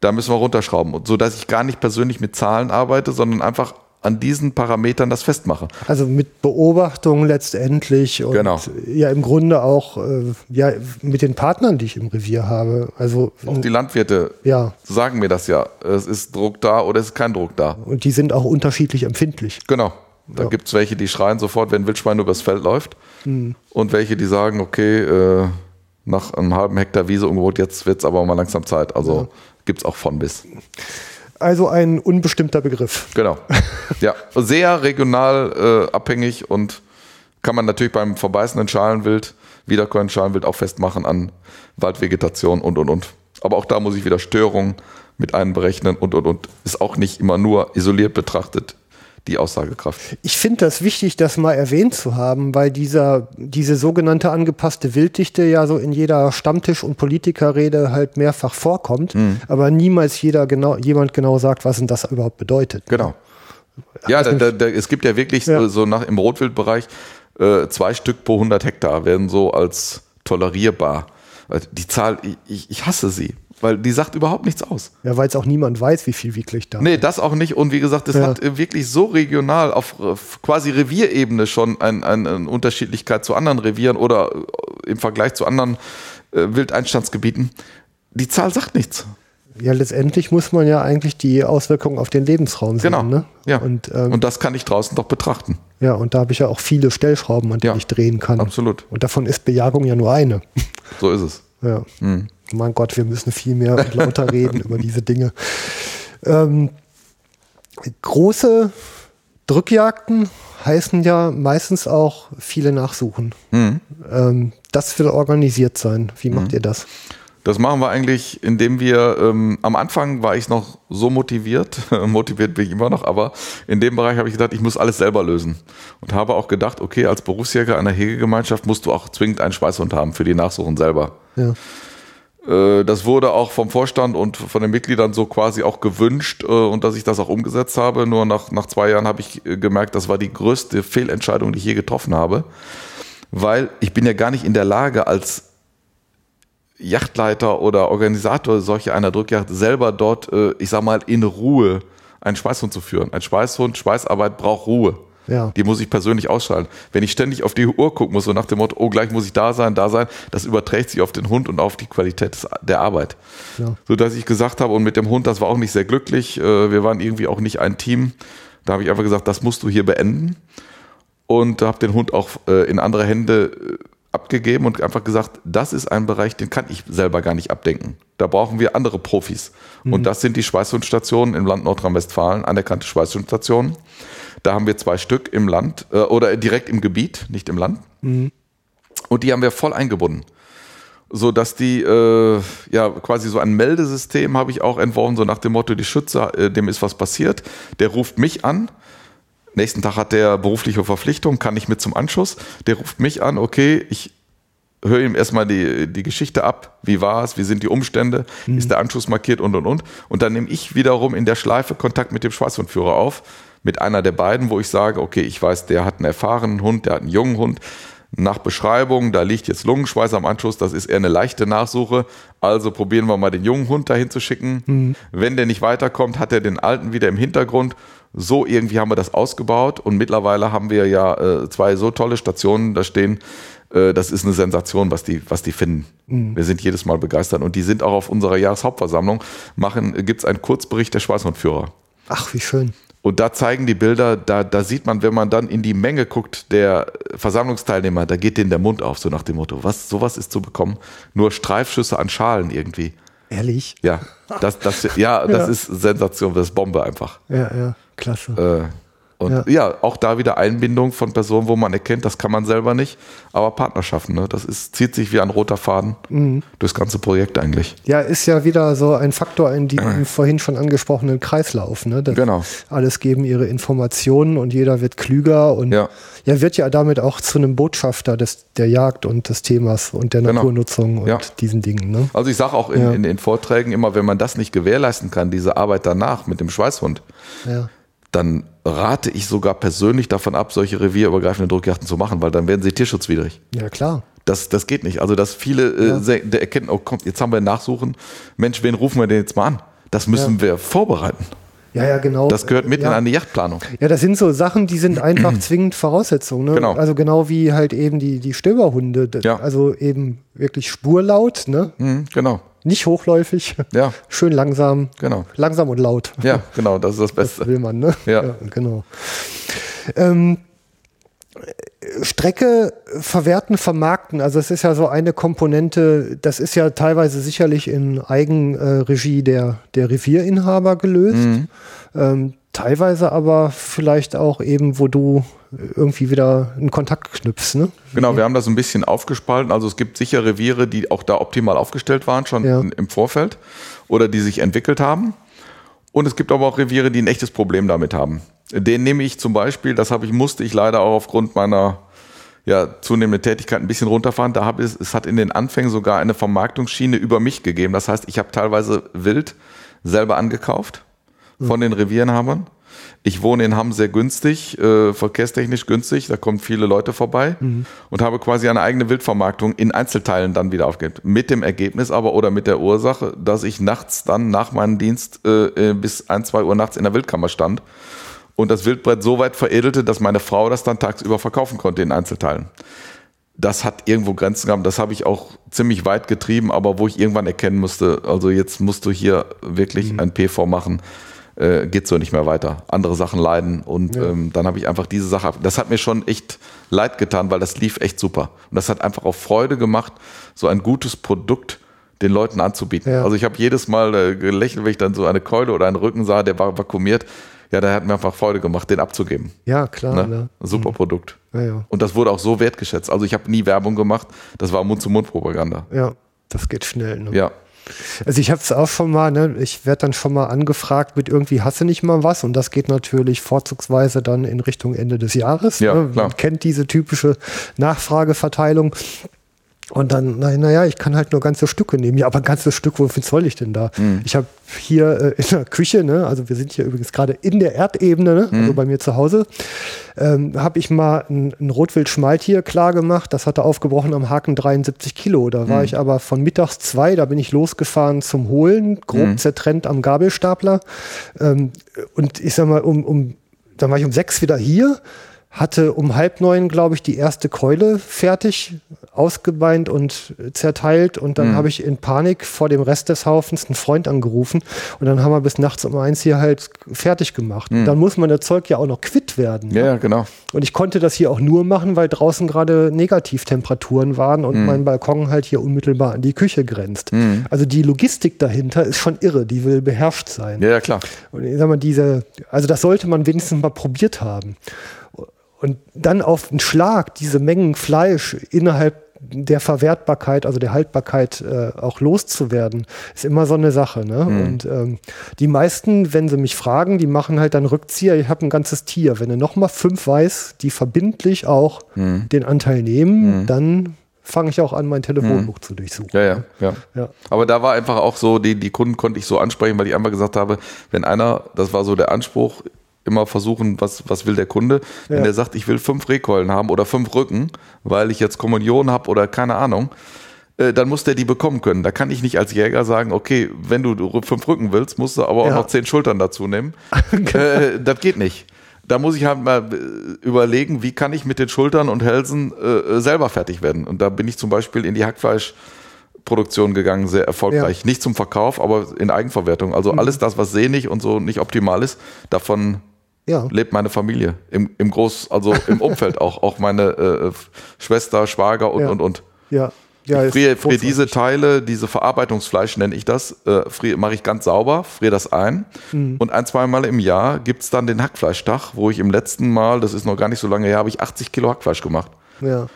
Da müssen wir runterschrauben. Und so dass ich gar nicht persönlich mit Zahlen arbeite, sondern einfach an diesen Parametern das festmache. Also mit Beobachtung letztendlich und Genau. ja im Grunde auch äh, ja, mit den Partnern, die ich im Revier habe. Also Auch die Landwirte ja, sagen mir das ja. Es ist Druck da oder es ist kein Druck da. und die sind auch unterschiedlich empfindlich. Genau. Da Ja. gibt's welche, die schreien sofort, wenn ein Wildschwein übers Feld läuft. Und welche, die sagen, okay, äh, nach einem halben Hektar Wiese umgebaut, jetzt wird's aber mal langsam Zeit. Also gibt's auch von bis. Also ein unbestimmter Begriff. Genau. [laughs] ja, sehr regional äh, abhängig und kann man natürlich beim verbeißenden Schalenwild, wiederkäuenden Schalenwild auch festmachen an Waldvegetation und und und. Aber auch da muss ich wieder Störungen mit einberechnen und und und. Ist auch nicht immer nur isoliert betrachtet die Aussagekraft. Ich finde das wichtig, das mal erwähnt zu haben, weil dieser, diese sogenannte angepasste Wilddichte ja so in jeder Stammtisch- und Politikerrede halt mehrfach vorkommt, aber niemals jeder genau, jemand genau sagt, was denn das überhaupt bedeutet. Genau. Ja, da, da, da, es gibt ja wirklich Ja. so- nach im Rotwildbereich äh, zwei Stück pro 100 Hektar werden so als tolerierbar. Also Die Zahl, ich, ich hasse sie, weil die sagt überhaupt nichts aus. Ja, weil es auch niemand weiß, wie viel wirklich da Nee, das auch nicht. Und wie gesagt, es Ja. hat wirklich so regional auf äh, quasi Revierebene schon ein, ein, eine Unterschiedlichkeit zu anderen Revieren oder äh, im Vergleich zu anderen äh, Wildeinstandsgebieten. Die Zahl sagt nichts. Ja, letztendlich muss man ja eigentlich die Auswirkungen auf den Lebensraum sehen. Genau. Ne? Ja. Und, ähm, Und das kann ich draußen doch betrachten. ja, und da habe ich ja auch viele Stellschrauben, an denen Ja, ich drehen kann. absolut. Und davon ist Bejagung ja nur eine. So ist es. Ja. Hm. Mein Gott, wir müssen viel mehr und lauter [laughs] reden über diese Dinge. Ähm, große Drückjagden heißen ja meistens auch viele Nachsuchen. Hm. Ähm, das will organisiert sein. Wie macht ihr das? Das machen wir eigentlich, indem wir, ähm, am Anfang war ich noch so motiviert, [laughs] motiviert bin ich immer noch, aber in dem Bereich habe ich gedacht, ich muss alles selber lösen. Und habe auch gedacht, okay, als Berufsjäger einer Hegegemeinschaft musst du auch zwingend einen Schweißhund haben für die Nachsuchen selber. Ja. Äh, Das wurde auch vom Vorstand und von den Mitgliedern so quasi auch gewünscht äh, und dass ich das auch umgesetzt habe. Nur nach, nach zwei Jahren habe ich äh, gemerkt, das war die größte Fehlentscheidung, die ich je getroffen habe, weil ich bin ja gar nicht in der Lage, als Yachtleiter oder Organisator solcher einer Drückjagd selber dort, ich sag mal, in Ruhe einen Schweißhund zu führen. Ein Schweißhund, Schweißarbeit braucht Ruhe. Ja. Die muss ich persönlich ausschalten. Wenn ich ständig auf die Uhr gucken muss, so nach dem Motto, oh, gleich muss ich da sein, da sein, das überträgt sich auf den Hund und auf die Qualität der Arbeit. Ja. So dass ich gesagt habe, und mit dem Hund, das war auch nicht sehr glücklich, äh, wir waren irgendwie auch nicht ein Team. Da habe ich einfach gesagt, das musst du hier beenden. Und habe den Hund auch äh, in andere Hände äh, abgegeben und einfach gesagt, das ist ein Bereich, den kann ich selber gar nicht abdenken. Da brauchen wir andere Profis. Und das sind die Schweißhundstationen im Land Nordrhein-Westfalen, anerkannte Schweißhundstationen. Da haben wir zwei Stück im Land äh, oder direkt im Gebiet, nicht im Land. Und die haben wir voll eingebunden. So dass die, äh, ja, quasi so ein Meldesystem habe ich auch entworfen, so nach dem Motto, die Schützer, äh, dem ist was passiert, der ruft mich an. Nächsten Tag hat der berufliche Verpflichtung, kann nicht mit zum Anschuss. Der ruft mich an, okay, ich höre ihm erstmal die, die Geschichte ab. Wie war es? Wie sind die Umstände? Ist der Anschuss markiert und und und. Und dann nehme ich wiederum in der Schleife Kontakt mit dem Schweißhundführer auf, mit einer der beiden, wo ich sage, okay, ich weiß, der hat einen erfahrenen Hund, der hat einen jungen Hund. Nach Beschreibung, da liegt jetzt Lungenschweiß am Anschluss, das ist eher eine leichte Nachsuche. Also probieren wir mal den jungen Hund dahin zu schicken. Mhm. Wenn der nicht weiterkommt, hat er den alten wieder im Hintergrund. So irgendwie haben wir das ausgebaut und mittlerweile haben wir ja äh, zwei so tolle Stationen da stehen. Äh, das ist eine Sensation, was die, was die finden. Mhm. Wir sind jedes Mal begeistert und die sind auch auf unserer Jahreshauptversammlung. Machen, gibt's einen Kurzbericht der Schweißhundführer. Ach, wie schön. Und da zeigen die Bilder, da, da sieht man, wenn man dann in die Menge guckt, der Versammlungsteilnehmer, da geht denen der Mund auf, so nach dem Motto, was, sowas ist zu bekommen? Nur Streifschüsse an Schalen irgendwie. Ehrlich? Ja, das, das, ja, das [laughs] Ja. ist Sensation, das ist Bombe einfach. Ja, ja, klasse. Äh, und ja. auch da wieder Einbindung von Personen, wo man erkennt, das kann man selber nicht, aber Partnerschaften, ne? das ist, zieht sich wie ein roter Faden Mhm. durchs ganze Projekt eigentlich. Ja, ist ja wieder so ein Faktor in diesem [clears throat] vorhin schon angesprochenen Kreislauf. Ne? Genau. Alles geben ihre Informationen und jeder wird klüger und Ja. ja, wird ja damit auch zu einem Botschafter des, der Jagd und des Themas und der Genau. Naturnutzung und Ja. diesen Dingen. Ne? Also ich sage auch in, Ja. in den Vorträgen immer, wenn man das nicht gewährleisten kann, diese Arbeit danach mit dem Schweißhund, Ja. Dann rate ich sogar persönlich davon ab, solche revierübergreifende Druckjachten zu machen, weil dann werden sie tierschutzwidrig. ja, klar. Das, das geht nicht. Also, dass viele äh, se- der erkennen, oh komm, jetzt haben wir ein Nachsuchen. Mensch, wen rufen wir denn jetzt mal an? Das müssen wir vorbereiten. Ja, ja, genau. Das gehört mit ja. in eine Yachtplanung. Ja, das sind so Sachen, die sind einfach [clears throat] zwingend Voraussetzungen. Ne? Genau. Also genau wie halt eben die, die Stöberhunde. Ja. Also eben wirklich spurlaut, ne? Mhm, genau. Nicht hochläufig, Ja, schön langsam, genau. langsam und laut. Ja, genau, das ist das Das Beste. will man, ne? Ja. genau. Ähm, Strecke verwerten, vermarkten, also es ist ja so eine Komponente, das ist ja teilweise sicherlich in Eigenregie der, der Revierinhaber gelöst, Mhm. ähm, teilweise aber vielleicht auch eben, wo du irgendwie wieder einen Kontakt knüpfst, ne? Genau, wir haben das ein bisschen aufgespalten. Also es gibt sicher Reviere, die auch da optimal aufgestellt waren, schon Ja. im Vorfeld oder die sich entwickelt haben. Und es gibt aber auch Reviere, die ein echtes Problem damit haben. Den nehme ich zum Beispiel, das habe ich, musste ich leider auch aufgrund meiner ja, zunehmenden Tätigkeit ein bisschen runterfahren. Da habe ich, es hat in den Anfängen sogar eine Vermarktungsschiene über mich gegeben. Das heißt, ich habe teilweise Wild selber angekauft von den Revierenhabern. Ich wohne in Hamm sehr günstig, äh, verkehrstechnisch günstig, da kommen viele Leute vorbei und habe quasi eine eigene Wildvermarktung in Einzelteilen dann wieder aufgegeben. Mit dem Ergebnis aber oder mit der Ursache, dass ich nachts dann nach meinem Dienst äh, äh, bis ein, zwei Uhr nachts in der Wildkammer stand und das Wildbrett so weit veredelte, dass meine Frau das dann tagsüber verkaufen konnte in Einzelteilen. Das hat irgendwo Grenzen gehabt, das habe ich auch ziemlich weit getrieben, aber wo ich irgendwann erkennen musste, also jetzt musst du hier wirklich ein PV machen, äh, geht so nicht mehr weiter. Andere Sachen leiden und ähm, dann habe ich einfach diese Sache, das hat mir schon echt leid getan, weil das lief echt super. Und das hat einfach auch Freude gemacht, so ein gutes Produkt den Leuten anzubieten. Ja. Also ich habe jedes Mal äh, gelächelt, wenn ich dann so eine Keule oder einen Rücken sah, der war vakuumiert. Ja, da hat mir einfach Freude gemacht, den abzugeben. Ja, klar. Ne? Ne? Super Produkt. Ja, ja. Und das wurde auch so wertgeschätzt. Also ich habe nie Werbung gemacht. Das war Mund-zu-Mund-Propaganda. ja, das geht schnell. Ne? Ja. Also ich habe es auch schon mal, ne, ich werde dann schon mal angefragt mit irgendwie hasse nicht mal was und das geht natürlich vorzugsweise dann in Richtung Ende des Jahres. Ja, ne? Man kennt diese typische Nachfrageverteilung. Und dann, naja, na ich kann halt nur ganze Stücke nehmen. Ja, aber ein ganzes Stück, wofür soll ich denn da? Mhm. Ich habe hier äh, in der Küche, ne, also wir sind hier übrigens gerade in der Erdebene, ne, Mhm. also bei mir zu Hause, ähm, habe ich mal ein, ein Rotwild-Schmaltier klar gemacht. Das hatte aufgebrochen am Haken 73 Kilo. Da Mhm. war ich aber von mittags zwei, da bin ich losgefahren zum Holen, grob Mhm. zertrennt am Gabelstapler. Ähm, und ich sag mal, um, um, dann war ich um sechs wieder hier, hatte um halb neun, glaube ich, die erste Keule fertig, ausgebeint und zerteilt. Und Mhm. dann habe ich in Panik vor dem Rest des Haufens einen Freund angerufen. Und dann haben wir bis nachts um eins hier halt fertig gemacht. Und Dann muss man das Zeug ja auch noch quitt werden. Mhm. Ja, ja, genau. Und ich konnte das hier auch nur machen, weil draußen gerade Negativtemperaturen waren und Mhm. mein Balkon halt hier unmittelbar an die Küche grenzt. Also die Logistik dahinter ist schon irre, die will beherrscht sein. Ja, ja, klar. Und ich sag mal, diese, also das sollte man wenigstens mal probiert haben. Und dann auf den Schlag diese Mengen Fleisch innerhalb der Verwertbarkeit, also der Haltbarkeit äh, auch loszuwerden, ist immer so eine Sache. Ne? Und ähm, die meisten, wenn sie mich fragen, die machen halt dann Rückzieher, ich habe ein ganzes Tier. Wenn du nochmal fünf weiß, die verbindlich auch den Anteil nehmen, dann fange ich auch an, mein Telefonbuch zu durchsuchen. Ja, ja, ja. Ja. Aber da war einfach auch so, die, die Kunden konnte ich so ansprechen, weil ich einmal gesagt habe, wenn einer, das war so der Anspruch, immer versuchen, was, was will der Kunde. Wenn Ja. der sagt, ich will fünf Rehkeulen haben oder fünf Rücken, weil ich jetzt Kommunion habe oder keine Ahnung, äh, dann muss der die bekommen können. Da kann ich nicht als Jäger sagen, okay, wenn du fünf Rücken willst, musst du aber auch Ja. noch zehn Schultern dazu nehmen. [laughs] äh, das geht nicht. Da muss ich halt mal äh, überlegen, wie kann ich mit den Schultern und Hälsen äh, selber fertig werden. Und da bin ich zum Beispiel in die Hackfleischproduktion gegangen, sehr erfolgreich. Nicht zum Verkauf, aber in Eigenverwertung. Also Mhm. alles das, was sehnig und so nicht optimal ist, davon Ja. lebt meine Familie. Im, im Groß, also im Umfeld auch. Auch meine äh, Schwester, Schwager und, Ja. und, und. Ja. Ja, Ich friere, friere diese Teile, diese Verarbeitungsfleisch nenne ich das, äh, mache ich ganz sauber, friere das ein. Mhm. Und ein, zweimal im Jahr gibt's dann den Hackfleischtag, wo ich im letzten Mal, das ist noch gar nicht so lange her, habe ich 80 Kilo Hackfleisch gemacht. Ja.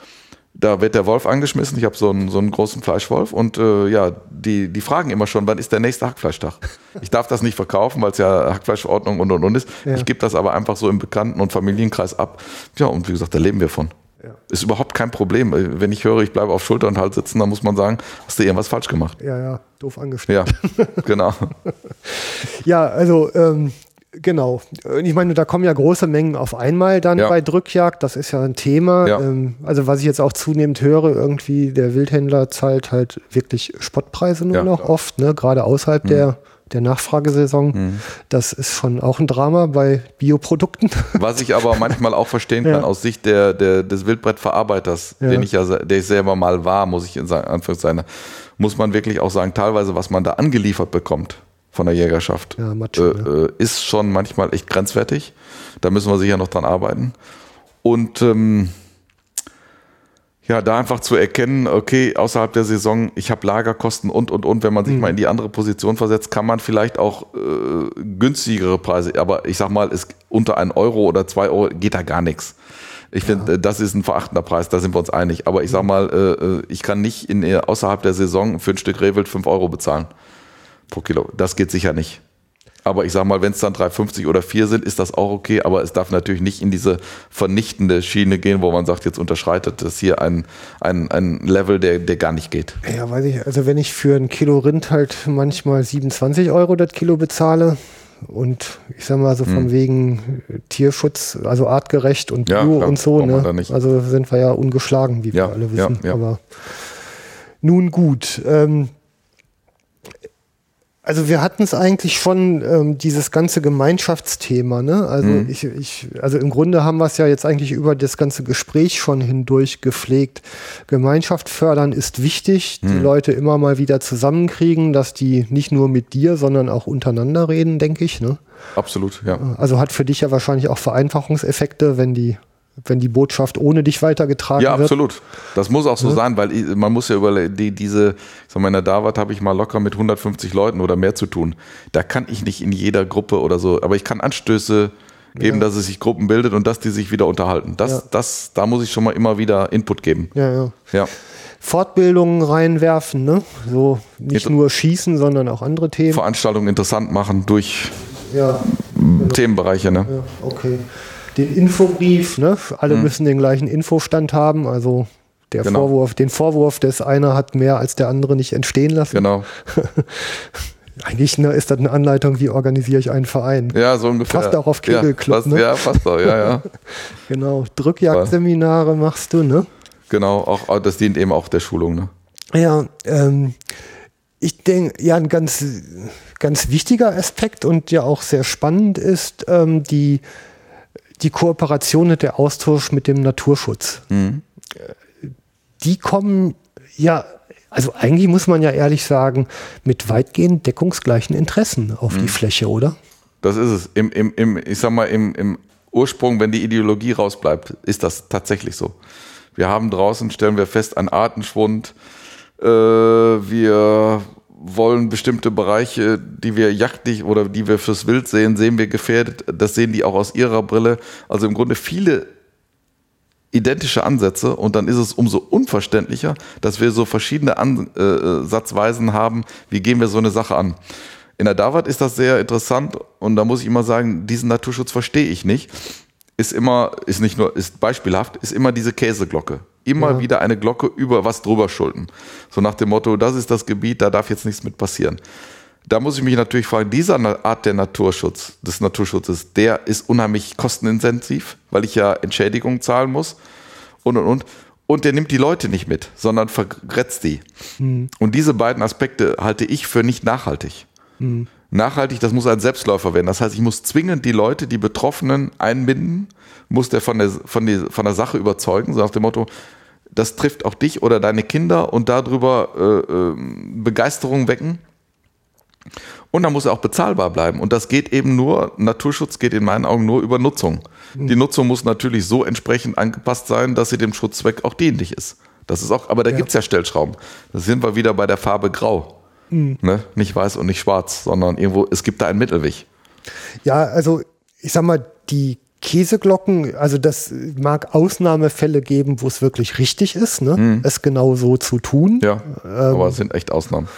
Da wird der Wolf angeschmissen. Ich habe so einen, so einen großen Fleischwolf und äh, ja, die, die fragen immer schon, wann ist der nächste Hackfleischtag? Ich darf das nicht verkaufen, weil es ja Hackfleischverordnung und und und ist. Ja. Ich gebe das aber einfach so im Bekannten- und Familienkreis ab. Ja, und wie gesagt, da leben wir von. Ja. Ist überhaupt kein Problem. Wenn ich höre, ich bleibe auf Schulter und Hals sitzen, dann muss man sagen, hast du irgendwas falsch gemacht. Ja, ja, doof angestellt. Ja, genau. [laughs] Ja, also ähm, genau. Und Ich meine, da kommen ja große Mengen auf einmal dann Ja. bei Drückjagd. Das ist ja ein Thema. Ja. Ähm, also was ich jetzt auch zunehmend höre, irgendwie der Wildhändler zahlt halt wirklich Spottpreise nur Ja, noch klar. Mhm. oft, ne? gerade außerhalb der, der Nachfragesaison. Das ist schon auch ein Drama bei Bioprodukten. [laughs] Was ich aber manchmal auch verstehen kann Ja. aus Sicht der, der, des Wildbrettverarbeiters, Ja. den ich ja, der ich selber mal war, muss ich in Anführungszeichen, muss man wirklich auch sagen, teilweise, was man da angeliefert bekommt von der Jägerschaft, Ja, Macho, äh, äh, ist schon manchmal echt grenzwertig. Da müssen wir sicher noch dran arbeiten. Und ähm, ja, da einfach zu erkennen, okay, außerhalb der Saison, ich habe Lagerkosten und, und, und, wenn man sich mal in die andere Position versetzt, kann man vielleicht auch äh, günstigere Preise, aber ich sag mal, es, unter ein Euro oder zwei Euro geht da gar nichts. Ich finde, das ist ein verachtender Preis, da sind wir uns einig. Aber ich sag mal, äh, äh, ich kann nicht in, äh, außerhalb der Saison für ein Stück Rehwild 5 Euro bezahlen pro Kilo. Das geht sicher nicht. Aber ich sag mal, wenn es dann 3,50 oder 4 sind, ist das auch okay. Aber es darf natürlich nicht in diese vernichtende Schiene gehen, wo man sagt, jetzt unterschreitet das hier ein, ein, ein Level, der, der gar nicht geht. Ja, weiß ich. Also wenn ich für ein Kilo Rind halt manchmal 27 Euro das Kilo bezahle und ich sag mal so von wegen äh, Tierschutz, also artgerecht und Hm. Ja, Bio klar, und so, ne? nicht. Also sind wir ja ungeschlagen, wie Ja, wir alle wissen. ja. Aber nun gut. Ähm, also wir hatten es eigentlich schon, ähm, dieses ganze Gemeinschaftsthema, ne? Also Mhm. ich, ich, also im Grunde haben wir es ja jetzt eigentlich über das ganze Gespräch schon hindurch gepflegt. Gemeinschaft fördern ist wichtig, die Mhm. Leute immer mal wieder zusammenkriegen, dass die nicht nur mit dir, sondern auch untereinander reden, denke ich. Ne? Absolut, ja. Also hat für dich ja wahrscheinlich auch Vereinfachungseffekte, wenn die, wenn die Botschaft ohne dich weitergetragen Ja, wird. absolut. Das muss auch so sein, weil man muss ja überlegen, die, diese, ich sag mal, in der Davat habe ich mal locker mit 150 Leuten oder mehr zu tun. Da kann ich nicht in jeder Gruppe oder so, aber ich kann Anstöße geben, dass es sich Gruppen bildet und dass die sich wieder unterhalten. Das, Ja. das, da muss ich schon mal immer wieder Input geben. Ja, ja. Ja. Fortbildungen reinwerfen, ne? So nicht Jetzt- nur schießen, sondern auch andere Themen. Veranstaltungen interessant machen durch Ja, Themenbereiche, ne? ja, okay. Den Infobrief, ne? Alle müssen den gleichen Infostand haben, also der Mhm. Genau. Vorwurf, den Vorwurf des einer hat mehr als der andere nicht entstehen lassen. Genau. [laughs] Eigentlich ne, ist das eine Anleitung, wie organisiere ich einen Verein. Ja, so ungefähr. Passt auch auf ja, Kegelclub, passt, ne? Ja, passt auch, ja, ja. [laughs] Genau. Drückjagdseminare machst du, ne? Genau, auch, das dient eben auch der Schulung, ne? Ja, ähm, ich denke, ja, ein ganz, ganz wichtiger Aspekt und ja auch sehr spannend ist ähm, die, die Kooperation und der Austausch mit dem Naturschutz. Mhm. Die kommen ja, also eigentlich muss man ja ehrlich sagen, mit weitgehend deckungsgleichen Interessen auf Mhm. die Fläche, oder? Das ist es. Im, im, im, ich sag mal, im, im Ursprung, wenn die Ideologie rausbleibt, ist das tatsächlich so. Wir haben draußen, stellen wir fest, einen Artenschwund. Äh, wir wollen bestimmte Bereiche, die wir jagdlich oder die wir fürs Wild sehen, sehen wir gefährdet. Das sehen die auch aus ihrer Brille. Also im Grunde viele identische Ansätze und dann ist es umso unverständlicher, dass wir so verschiedene Ansatzweisen haben, wie gehen wir so eine Sache an. In der Davat ist das sehr interessant und da muss ich immer sagen, diesen Naturschutz verstehe ich nicht. Ist immer, ist nicht nur, ist beispielhaft, ist immer diese Käseglocke. Immer Ja. wieder eine Glocke über was drüber schulden. So nach dem Motto, das ist das Gebiet, da darf jetzt nichts mit passieren. da muss ich mich natürlich fragen, dieser Art der Naturschutz, des Naturschutzes, der ist unheimlich kostenintensiv, weil ich ja Entschädigungen zahlen muss und und und. Und der nimmt die Leute nicht mit, sondern vergrätzt die. Und diese beiden Aspekte halte ich für nicht nachhaltig. Nachhaltig, das muss ein Selbstläufer werden. Das heißt, ich muss zwingend die Leute, die Betroffenen einbinden, muss der von der, von der, von der Sache überzeugen, so nach dem Motto, das trifft auch dich oder deine Kinder und darüber äh, äh, Begeisterung wecken. Und dann muss er auch bezahlbar bleiben. Und das geht eben nur, Naturschutz geht in meinen Augen nur über Nutzung. Die Nutzung muss natürlich so entsprechend angepasst sein, dass sie dem Schutzzweck auch dienlich ist. Das ist auch, aber da gibt's ja Stellschrauben. Da sind wir wieder bei der Farbe Grau. Ne? Nicht weiß und nicht schwarz, sondern irgendwo, es gibt da einen Mittelweg. Ja, also ich sag mal, die Käseglocken, also das mag Ausnahmefälle geben, wo es wirklich richtig ist, ne? es genau so zu tun. Ja, aber es sind echt Ausnahmen.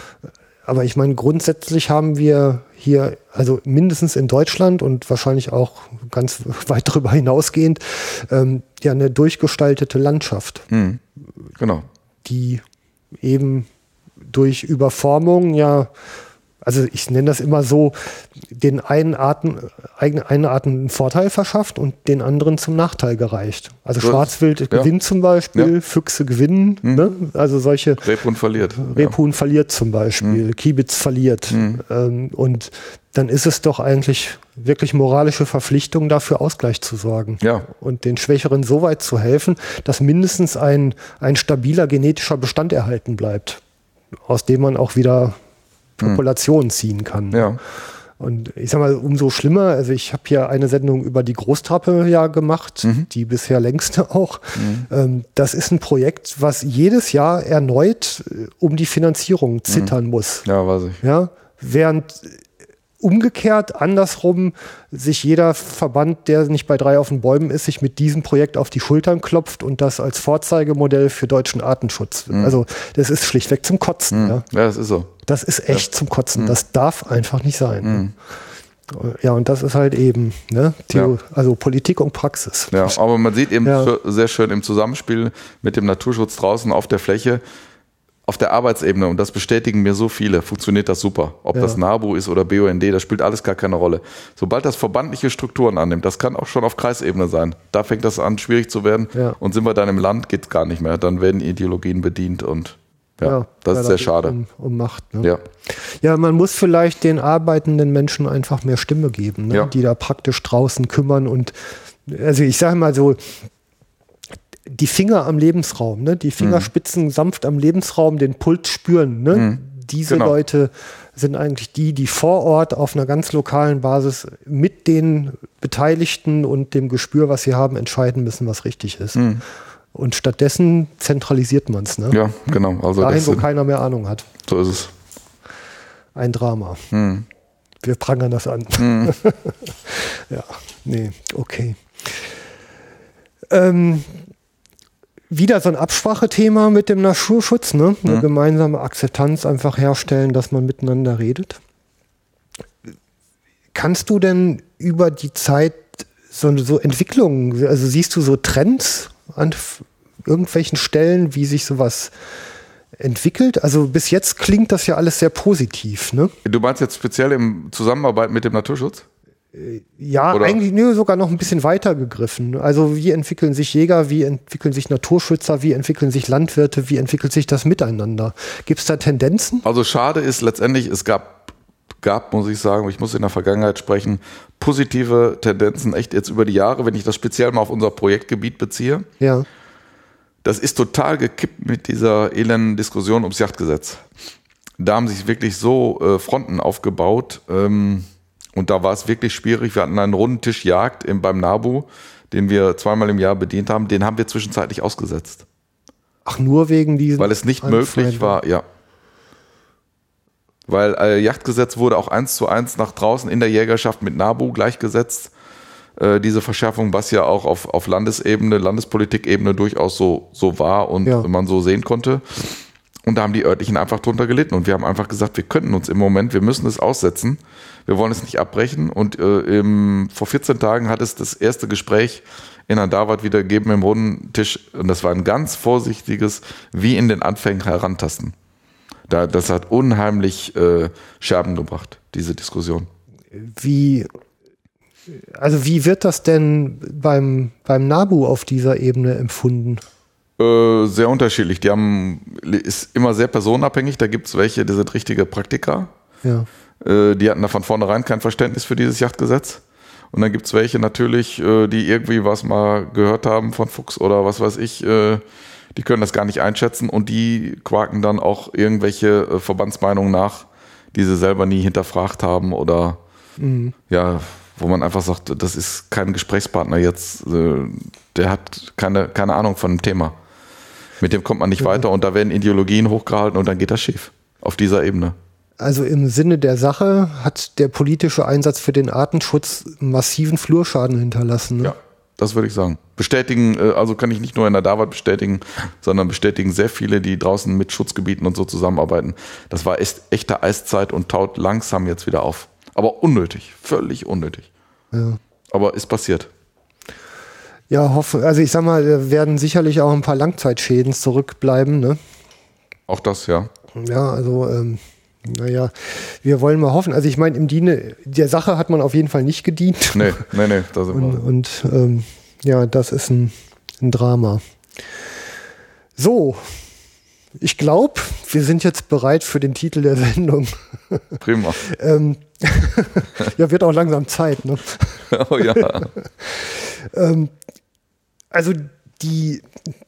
Aber ich meine, grundsätzlich haben wir hier, also mindestens in Deutschland und wahrscheinlich auch ganz [laughs] weit darüber hinausgehend, ähm, ja eine durchgestaltete Landschaft, Genau. die eben durch Überformung ja, also ich nenne das immer so, den einen Arten, einen Arten einen Vorteil verschafft und den anderen zum Nachteil gereicht. Also So. Schwarzwild Ja. gewinnt zum Beispiel, Ja. Füchse gewinnen, ne? also solche Rebhund verliert. Rebhuhn verliert zum Beispiel, Kiebitz verliert. Ähm, und dann ist es doch eigentlich wirklich moralische Verpflichtung, dafür Ausgleich zu sorgen. Ja. Und den Schwächeren so weit zu helfen, dass mindestens ein, ein stabiler genetischer Bestand erhalten bleibt, aus dem man auch wieder Populationen ziehen kann. Ja. Und ich sag mal, umso schlimmer, also ich habe hier eine Sendung über die Großtrappe ja gemacht, die bisher längste [laughs] auch. Ähm, das ist ein Projekt, was jedes Jahr erneut äh, um die Finanzierung zittern muss. Ja, weiß ich. Ja, während äh, umgekehrt, andersrum, sich jeder Verband, der nicht bei drei auf den Bäumen ist, sich mit diesem Projekt auf die Schultern klopft und das als Vorzeigemodell für deutschen Artenschutz. Also das ist schlichtweg zum Kotzen. Ja. Ja, das ist so. Das ist echt zum Kotzen. Das darf einfach nicht sein. Mhm. Ja, und das ist halt eben, ne, Theo, also Politik und Praxis. Ja, aber man sieht eben Ja. sehr schön im Zusammenspiel mit dem Naturschutz draußen auf der Fläche, auf der Arbeitsebene, und das bestätigen mir so viele, funktioniert das super. Ob Ja. das NABU ist oder BUND, das spielt alles gar keine Rolle. Sobald das verbandliche Strukturen annimmt, das kann auch schon auf Kreisebene sein, da fängt das an, schwierig zu werden. Ja. Und sind wir dann im Land, geht's gar nicht mehr. Dann werden Ideologien bedient und ja, das ja, ist sehr geht schade. Um, um Macht. Ne? Ja. Ja, man muss vielleicht den arbeitenden Menschen einfach mehr Stimme geben, ne? Die da praktisch draußen kümmern und also ich sage mal so, die Finger am Lebensraum, ne? die Fingerspitzen sanft am Lebensraum, den Puls spüren. Ne? Diese Genau. Leute sind eigentlich die, die vor Ort auf einer ganz lokalen Basis mit den Beteiligten und dem Gespür, was sie haben, entscheiden müssen, was richtig ist. Und stattdessen zentralisiert man es. Ne? ja, genau. Also Dahin, wo keiner mehr Ahnung hat. so ist es. Ein Drama. Hm. Wir prangern das an. [laughs] ja, nee, okay. Ähm, wieder so ein Absprachethema mit dem Naturschutz, ne? Eine gemeinsame Akzeptanz einfach herstellen, dass man miteinander redet. Kannst du denn über die Zeit so, so Entwicklungen, also siehst du so Trends an irgendwelchen Stellen, wie sich sowas entwickelt? Also bis jetzt klingt das ja alles sehr positiv, ne? Du meinst jetzt speziell im Zusammenarbeit mit dem Naturschutz? Ja, Oder? eigentlich nö, sogar noch ein bisschen weiter gegriffen. Also wie entwickeln sich Jäger, wie entwickeln sich Naturschützer, wie entwickeln sich Landwirte, wie entwickelt sich das Miteinander? Gibt es da Tendenzen? Also schade ist letztendlich, es gab, gab, muss ich sagen, ich muss in der Vergangenheit sprechen, positive Tendenzen, echt jetzt über die Jahre, wenn ich das speziell mal auf unser Projektgebiet beziehe. Ja. Das ist total gekippt mit dieser elenden Diskussion ums Yachtgesetz. Da haben sich wirklich so äh, Fronten aufgebaut ähm, und da war es wirklich schwierig. Wir hatten einen runden Tisch Jagd im, beim NABU, den wir zweimal im Jahr bedient haben. Den haben wir zwischenzeitlich ausgesetzt, Ach, nur wegen diesen. weil es nicht möglich war, ja. Weil äh, Yachtgesetz wurde auch eins zu eins nach draußen in der Jägerschaft mit NABU gleichgesetzt. Äh, diese Verschärfung, was ja auch auf, auf Landesebene, Landespolitikebene durchaus so, so war und Ja. man so sehen konnte. Und da haben die örtlichen einfach drunter gelitten. Und wir haben einfach gesagt, wir könnten uns im Moment, wir müssen es aussetzen. Wir wollen es nicht abbrechen. Und äh, im, vor 14 Tagen hat es das erste Gespräch in Andawat wieder gegeben im runden Tisch. Und das war ein ganz vorsichtiges, wie in den Anfängen herantasten. Da, das hat unheimlich äh, Scherben gebracht, diese Diskussion. Wie, also wie wird das denn beim, beim NABU auf dieser Ebene empfunden? Äh, sehr unterschiedlich. Die haben, ist immer sehr personenabhängig. Da gibt es welche, die sind richtige Praktiker. Ja. Äh, die hatten da von vornherein kein Verständnis für dieses Yachtgesetz. Und dann gibt es welche natürlich, äh, die irgendwie was mal gehört haben von Fuchs oder was weiß ich, die können das gar nicht einschätzen und die quaken dann auch irgendwelche Verbandsmeinungen nach, die sie selber nie hinterfragt haben oder Mhm. ja, wo man einfach sagt, das ist kein Gesprächspartner jetzt, der hat keine, keine Ahnung von dem Thema. Mit dem kommt man nicht weiter und da werden Ideologien hochgehalten und dann geht das schief. Auf dieser Ebene. Also im Sinne der Sache hat der politische Einsatz für den Artenschutz massiven Flurschaden hinterlassen. Ne? Ja, das würde ich sagen. Bestätigen, äh, also kann ich nicht nur in der Davat bestätigen, sondern bestätigen sehr viele, die draußen mit Schutzgebieten und so zusammenarbeiten. Das war echt, echte Eiszeit und taut langsam jetzt wieder auf. Aber unnötig, völlig unnötig. Ja. Aber ist passiert. Ja, hoffe, also ich sag mal, da werden sicherlich auch ein paar Langzeitschäden zurückbleiben. Ne? Auch das, ja. Ja, also, ähm, naja, wir wollen mal hoffen. Also ich meine, im Diene der Sache hat man auf jeden Fall nicht gedient. Nee, nee, nee. Da sind Und, und ähm, ja, das ist ein, ein Drama. So, ich glaube, wir sind jetzt bereit für den Titel der [laughs] Sendung. Prima. ähm, [laughs] ja, wird auch langsam Zeit. Ne? [laughs] Oh ja. Ähm, also die,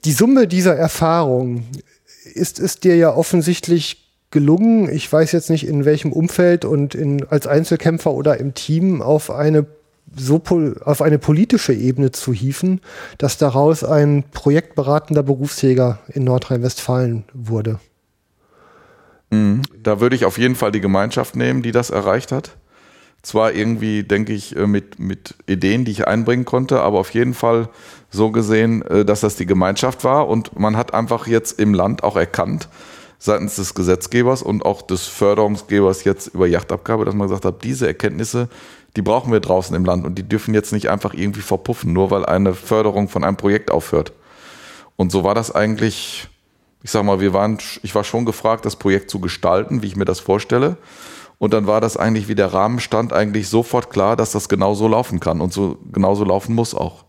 die Summe dieser Erfahrung ist es dir ja offensichtlich gelungen, ich weiß jetzt nicht in welchem Umfeld und in, als Einzelkämpfer oder im Team auf eine so auf eine politische Ebene zu hieven, dass daraus ein projektberatender Berufsjäger in Nordrhein-Westfalen wurde. Da würde ich auf jeden Fall die Gemeinschaft nehmen, die das erreicht hat. Zwar irgendwie, denke ich, äh, mit, mit Ideen, die ich einbringen konnte, aber auf jeden Fall so gesehen, äh, dass das die Gemeinschaft war und man hat einfach jetzt im Land auch erkannt, seitens des Gesetzgebers und auch des Förderungsgebers jetzt über Yachtabgabe, dass man gesagt hat, diese Erkenntnisse, die brauchen wir draußen im Land und die dürfen jetzt nicht einfach irgendwie verpuffen, nur weil eine Förderung von einem Projekt aufhört. Und so war das eigentlich, ich sag mal, wir waren, ich war schon gefragt, das Projekt zu gestalten, wie ich mir das vorstelle. Und dann war das eigentlich, wie der Rahmen stand, eigentlich sofort klar, dass das genau so laufen kann und so genauso laufen muss auch.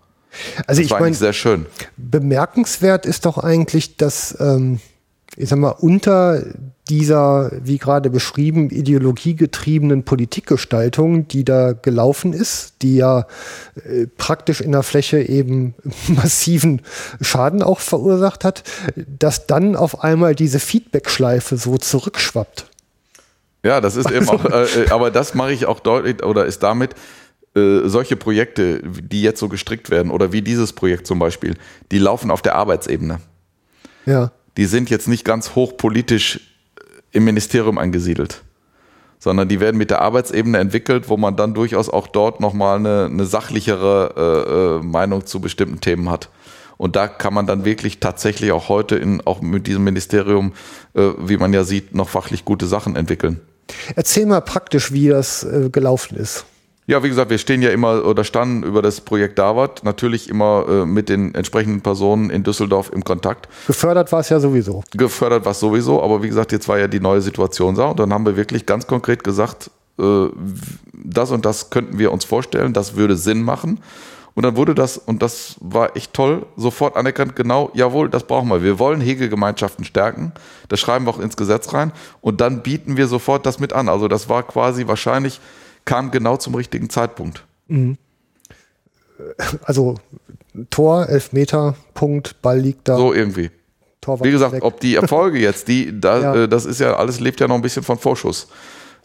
Also Das ich meine, sehr schön. bemerkenswert ist doch eigentlich, dass, ähm, ich sag mal, unter dieser, wie gerade beschrieben, ideologiegetriebenen Politikgestaltung, die da gelaufen ist, die ja äh, praktisch in der Fläche eben [laughs] massiven Schaden auch verursacht hat, dass dann auf einmal diese Feedback-Schleife so zurückschwappt. Ja, das ist eben auch, äh, äh, aber das mache ich auch deutlich oder ist damit äh, solche Projekte, die jetzt so gestrickt werden oder wie dieses Projekt zum Beispiel, die laufen auf der Arbeitsebene. Ja. Die sind jetzt nicht ganz hochpolitisch im Ministerium angesiedelt, sondern die werden mit der Arbeitsebene entwickelt, wo man dann durchaus auch dort nochmal eine, eine sachlichere äh, äh, Meinung zu bestimmten Themen hat. Und da kann man dann wirklich tatsächlich auch heute in, auch mit diesem Ministerium, äh, wie man ja sieht, noch fachlich gute Sachen entwickeln. Erzähl mal praktisch, wie das äh, gelaufen ist. Ja, wie gesagt, wir stehen ja immer oder standen über das Projekt Davat natürlich immer äh, mit den entsprechenden Personen in Düsseldorf im Kontakt. Gefördert war es ja sowieso. Gefördert was sowieso, aber wie gesagt, jetzt war ja die neue Situation da und dann haben wir wirklich ganz konkret gesagt, äh, das und das könnten wir uns vorstellen, das würde Sinn machen. Und dann wurde das, und das war echt toll, sofort anerkannt, genau, jawohl, das brauchen wir. Wir wollen Hegegemeinschaften stärken. Das schreiben wir auch ins Gesetz rein. Und dann bieten wir sofort das mit an. Also das war quasi wahrscheinlich, kam genau zum richtigen Zeitpunkt. Also Tor, Elfmeter, Punkt, Ball liegt da. So irgendwie. Torwart Wie gesagt, ob die Erfolge jetzt, die, da, [laughs] Ja. äh, das ist ja alles lebt ja noch ein bisschen von Vorschuss.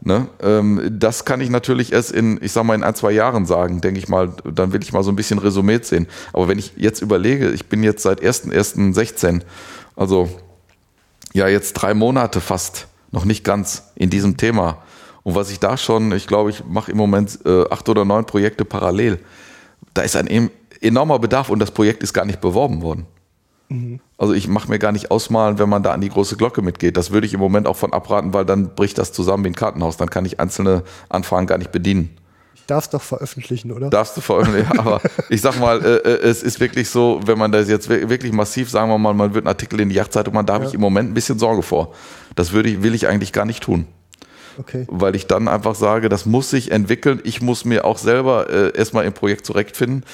Ne? Ähm, das kann ich natürlich erst in, ich sag mal, in ein, zwei Jahren sagen, denke ich mal. Dann will ich mal so ein bisschen resümiert sehen. Aber wenn ich jetzt überlege, ich bin jetzt seit 1.1.16, also ja, jetzt drei Monate fast, noch nicht ganz in diesem Thema. Und was ich da schon, ich glaube, ich mache im Moment äh, acht oder neun Projekte parallel. Da ist ein enormer Bedarf und das Projekt ist gar nicht beworben worden. Also ich mache mir gar nicht ausmalen, wenn man da an die große Glocke mitgeht. Das würde ich im Moment auch von abraten, weil dann bricht das zusammen wie ein Kartenhaus. Dann kann ich einzelne Anfragen gar nicht bedienen. darfst doch veröffentlichen, oder? Darfst du veröffentlichen, aber [laughs] ich sag mal, äh, äh, es ist wirklich so, wenn man das jetzt wir- wirklich massiv, sagen wir mal, man wird einen Artikel in die Yachtzeitung machen, da habe ich im Moment ein bisschen Sorge vor. Das würde ich, will ich eigentlich gar nicht tun. Okay. weil ich dann einfach sage, das muss sich entwickeln. Ich muss mir auch selber äh, erstmal im Projekt zurechtfinden.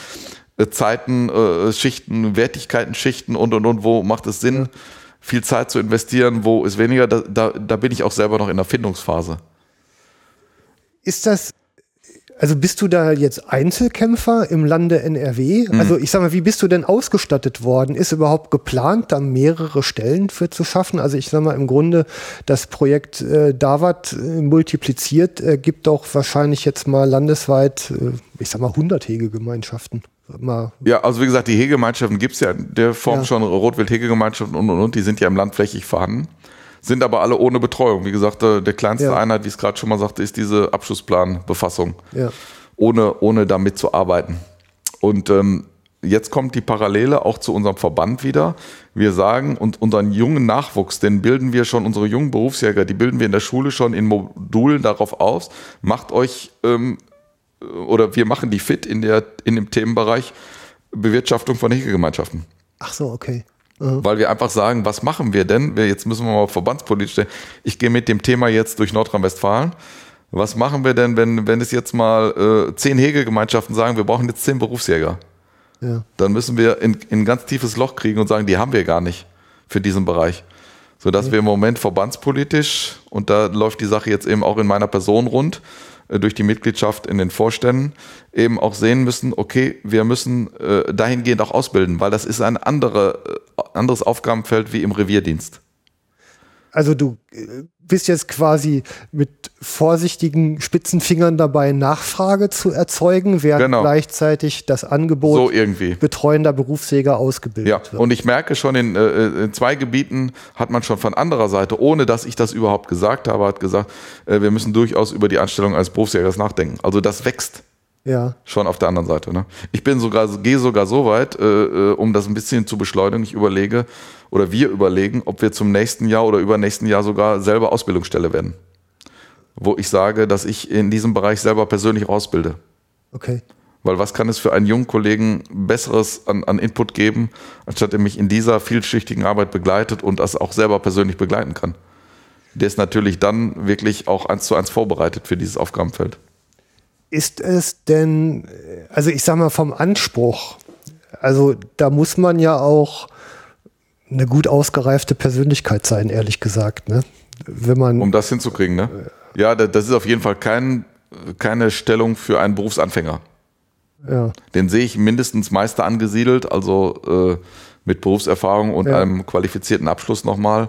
Äh, Zeiten, äh, Schichten, Wertigkeiten, Schichten und und und, wo macht es Sinn, viel Zeit zu investieren, wo ist weniger, da, da, da bin ich auch selber noch in der Findungsphase. Ist das, also bist du da jetzt Einzelkämpfer im Lande NRW? Mhm. Also ich sag mal, wie bist du denn ausgestattet worden? Ist überhaupt geplant, da mehrere Stellen für zu schaffen? Also ich sag mal, im Grunde das Projekt äh, Davat äh, multipliziert äh, gibt doch wahrscheinlich jetzt mal landesweit, äh, ich sag mal, 100 Hegegemeinschaften. Mal, Ja, also wie gesagt, die Hegegemeinschaften gibt's ja in der Form Ja. schon, Rotwild-Hegegemeinschaften und und und, die sind ja im Land flächig vorhanden, sind aber alle ohne Betreuung. Wie gesagt, äh, der kleinste Ja. Einheit, wie ich es gerade schon mal sagte, ist diese Abschlussplanbefassung. ja. ohne, ohne damit zu arbeiten. Und ähm, jetzt kommt die Parallele auch zu unserem Verband wieder. Wir sagen, und unseren jungen Nachwuchs, den bilden wir schon, unsere jungen Berufsjäger, die bilden wir in der Schule schon in Modulen darauf aus. Macht euch, ähm, oder wir machen die fit in, der, in dem Themenbereich Bewirtschaftung von Hegegemeinschaften. Ach so, okay. Weil wir einfach sagen, was machen wir denn? Wir, jetzt müssen wir mal verbandspolitisch stellen. Ich gehe mit dem Thema jetzt durch Nordrhein-Westfalen. Was machen wir denn, wenn, wenn es jetzt mal äh, zehn Hegegemeinschaften sagen, wir brauchen jetzt zehn Berufsjäger? Ja. Dann müssen wir in, in ein ganz tiefes Loch kriegen und sagen, die haben wir gar nicht für diesen Bereich. Sodass wir im Moment verbandspolitisch, und da läuft die Sache jetzt eben auch in meiner Person rund, äh, durch die Mitgliedschaft in den Vorständen, eben auch sehen müssen, okay, wir müssen äh, dahingehend auch ausbilden, weil das ist ein andere, äh, anderes Aufgabenfeld wie im Revierdienst. Also du äh, bist jetzt quasi mit vorsichtigen Spitzenfingern dabei, Nachfrage zu erzeugen, während Genau. gleichzeitig das Angebot So irgendwie. betreuender Berufsjäger ausgebildet Ja, wird. und ich merke schon, in, äh, in zwei Gebieten hat man schon von anderer Seite, ohne dass ich das überhaupt gesagt habe, hat gesagt, äh, wir müssen durchaus über die Anstellung eines Berufsjägers nachdenken. Also das wächst ja, schon auf der anderen Seite. Ne? Ich bin sogar, gehe sogar so weit, äh, äh, um das ein bisschen zu beschleunigen. Ich überlege oder wir überlegen, ob wir zum nächsten Jahr oder übernächsten Jahr sogar selber Ausbildungsstelle werden. Wo ich sage, dass ich in diesem Bereich selber persönlich ausbilde. okay. Weil was kann es für einen jungen Kollegen Besseres an, an Input geben, anstatt er mich in dieser vielschichtigen Arbeit begleitet und das auch selber persönlich begleiten kann? Der ist natürlich dann wirklich auch eins zu eins vorbereitet für dieses Aufgabenfeld. Ist es denn, äh, also ich sag mal vom Anspruch, also da muss man ja auch eine gut ausgereifte Persönlichkeit sein, ehrlich gesagt, ne? Wenn man, Um das hinzukriegen, ne? Ja, da- das ist auf jeden Fall kein, keine Stellung für einen Berufsanfänger. ja, Den sehe ich mindestens Meister angesiedelt, also äh, mit Berufserfahrung und Ja. einem qualifizierten Abschluss nochmal.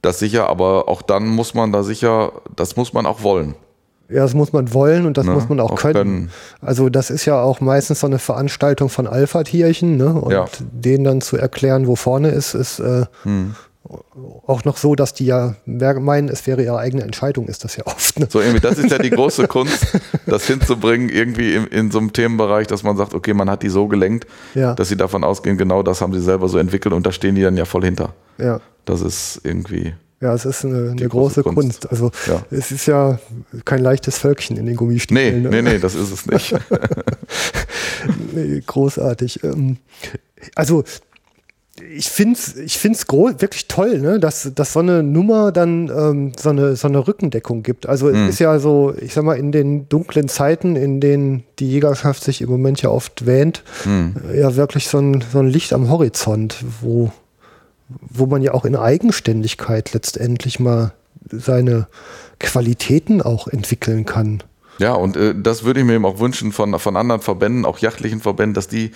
Das sicher, aber auch dann muss man da sicher, das muss man auch wollen. Ja, das muss man wollen und das Ne? muss man auch, Auch können. können. Also das ist ja auch meistens so eine Veranstaltung von Alpha-Tierchen, ne? Und Ja. denen dann zu erklären, wo vorne ist, ist äh, Hm. auch noch so, dass die ja meinen, es wäre ihre eigene Entscheidung, ist das ja oft. Ne? So irgendwie, das ist ja die große [laughs] Kunst, das hinzubringen, irgendwie in, in so einem Themenbereich, dass man sagt, okay, man hat die so gelenkt, Ja. dass sie davon ausgehen, genau das haben sie selber so entwickelt und da stehen die dann ja voll hinter. Ja. Das ist irgendwie. Ja, es ist eine, eine große, große Kunst. Kunst. Also Ja. es ist ja kein leichtes Völkchen in den Nee, Gummistiefeln. nee, nee, das ist es nicht. [laughs] [laughs] Nee, großartig. Ähm, Also ich finde es ich find's wirklich toll, ne? dass, dass so eine Nummer dann ähm, so, eine, so eine Rückendeckung gibt. Also Mhm. es ist ja so, ich sag mal, in den dunklen Zeiten, in denen die Jägerschaft sich im Moment ja oft wähnt, Mhm. ja wirklich so ein, so ein Licht am Horizont, wo, wo man ja auch in Eigenständigkeit letztendlich mal seine Qualitäten auch entwickeln kann. Ja, und äh, das würde ich mir eben auch wünschen von, von anderen Verbänden, auch jachtlichen Verbänden, dass die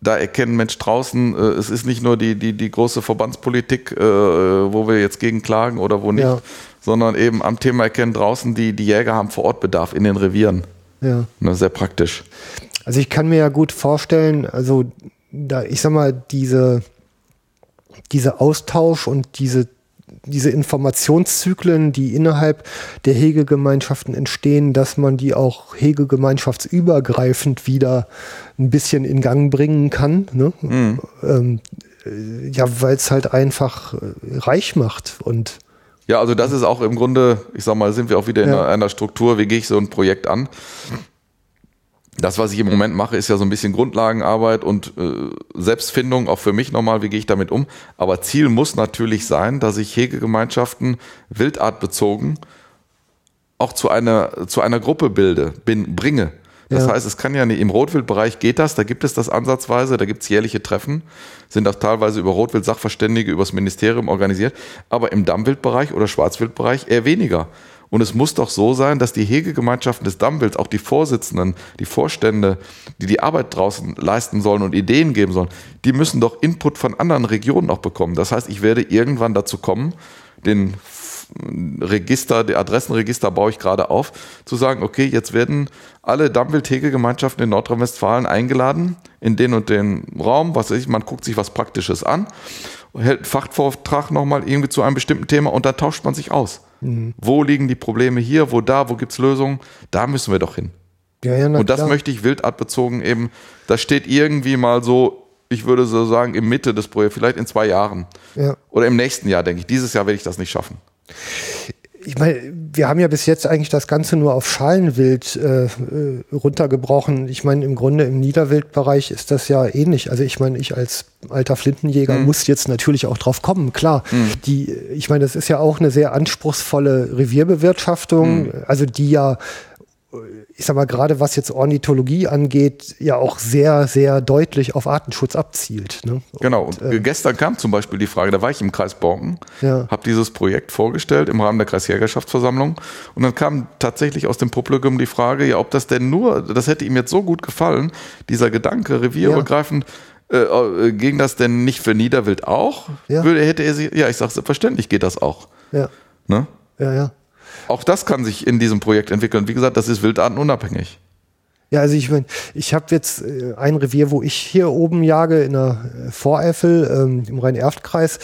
da erkennen, Mensch, draußen, äh, es ist nicht nur die, die, die große Verbandspolitik, äh, wo wir jetzt gegen klagen oder wo nicht, Ja. sondern eben am Thema erkennen, draußen die, die Jäger haben vor Ort Bedarf in den Revieren. Ja. Ne, sehr praktisch. Also ich kann mir ja gut vorstellen, also da, ich sag mal, diese, diese Austausch und diese, diese Informationszyklen, die innerhalb der Hegegemeinschaften entstehen, dass man die auch hegegemeinschaftsübergreifend wieder ein bisschen in Gang bringen kann. Ne? Ähm, äh, ja, weil es halt einfach äh, reich macht und Ja, also das ist auch im Grunde, ich sag mal, sind wir auch wieder in Ja. einer Struktur, wie gehe ich so ein Projekt an? Das, was ich im Moment mache, ist ja so ein bisschen Grundlagenarbeit und äh, Selbstfindung, auch für mich nochmal, wie gehe ich damit um. Aber Ziel muss natürlich sein, dass ich Hegegemeinschaften wildartbezogen auch zu einer, zu einer Gruppe bilde, bin, bringe. Das Ja. heißt, es kann ja nicht, im Rotwildbereich geht das, da gibt es das ansatzweise, da gibt es jährliche Treffen, sind auch teilweise über Rotwild-Sachverständige, übers Ministerium organisiert, aber im Dammwildbereich oder Schwarzwildbereich eher weniger. Und es muss doch so sein, dass die Hegegemeinschaften des Dammwilds, auch die Vorsitzenden, die Vorstände, die die Arbeit draußen leisten sollen und Ideen geben sollen, die müssen doch Input von anderen Regionen auch bekommen. Das heißt, ich werde irgendwann dazu kommen, den Register, die Adressenregister baue ich gerade auf, zu sagen, okay, jetzt werden alle Dammwild-Hegegemeinschaften in Nordrhein-Westfalen eingeladen in den und den Raum, was weiß ich, man guckt sich was Praktisches an, hält einen Fachvortrag nochmal irgendwie zu einem bestimmten Thema und da tauscht man sich aus. Wo liegen die Probleme hier, wo da, wo gibt's Lösungen? Da müssen wir doch hin. Ja, ja, Und das klar. möchte ich wildartbezogen eben, das steht irgendwie mal so, ich würde so sagen, im Mitte des Projekts, vielleicht in zwei Jahren. Ja. Oder im nächsten Jahr, denke ich. Dieses Jahr werde ich das nicht schaffen. Ich meine, wir haben ja bis jetzt eigentlich das Ganze nur auf Schalenwild äh, äh, runtergebrochen. Ich meine, im Grunde im Niederwildbereich ist das ja ähnlich. Also ich meine, ich als alter Flintenjäger muss jetzt natürlich auch drauf kommen. Klar, die, ich meine, das ist ja auch eine sehr anspruchsvolle Revierbewirtschaftung, also die ja ich sag mal, gerade was jetzt Ornithologie angeht, ja auch sehr, sehr deutlich auf Artenschutz abzielt. Ne? Genau. Und gestern kam zum Beispiel die Frage, da war ich im Kreis Borken, Ja. habe dieses Projekt vorgestellt im Rahmen der Kreisjägerschaftsversammlung und dann kam tatsächlich aus dem Publikum die Frage, ja, ob das denn nur, das hätte ihm jetzt so gut gefallen, dieser Gedanke, revierübergreifend, äh, äh, ging das denn nicht für Niederwild auch? Ja. Würde, hätte er sie, ja, ich sage selbstverständlich geht das auch. Ja, Ne? ja, ja. Auch das kann sich in diesem Projekt entwickeln. Wie gesagt, das ist wildartenunabhängig. Ja, also ich meine, ich habe jetzt äh, ein Revier, wo ich hier oben jage, in der äh, Voreifel, ähm, im Rhein-Erft-Kreis.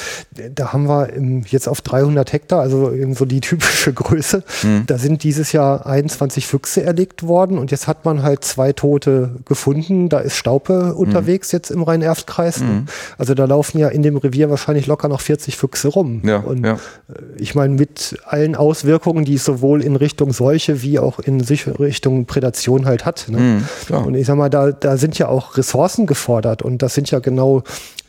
Da haben wir im, jetzt auf 300 Hektar, also eben so die [laughs] typische Größe. Da sind dieses Jahr 21 Füchse erlegt worden und jetzt hat man halt zwei Tote gefunden. Da ist Staupe unterwegs jetzt im Rhein-Erft-Kreis. Also da laufen ja in dem Revier wahrscheinlich locker noch 40 Füchse rum. Ja, und ja. ich meine, mit allen Auswirkungen, die es sowohl in Richtung Seuche wie auch in Richtung Prädation halt hat. Ne? Mhm, und ich sag mal, da, da sind ja auch Ressourcen gefordert und das sind ja genau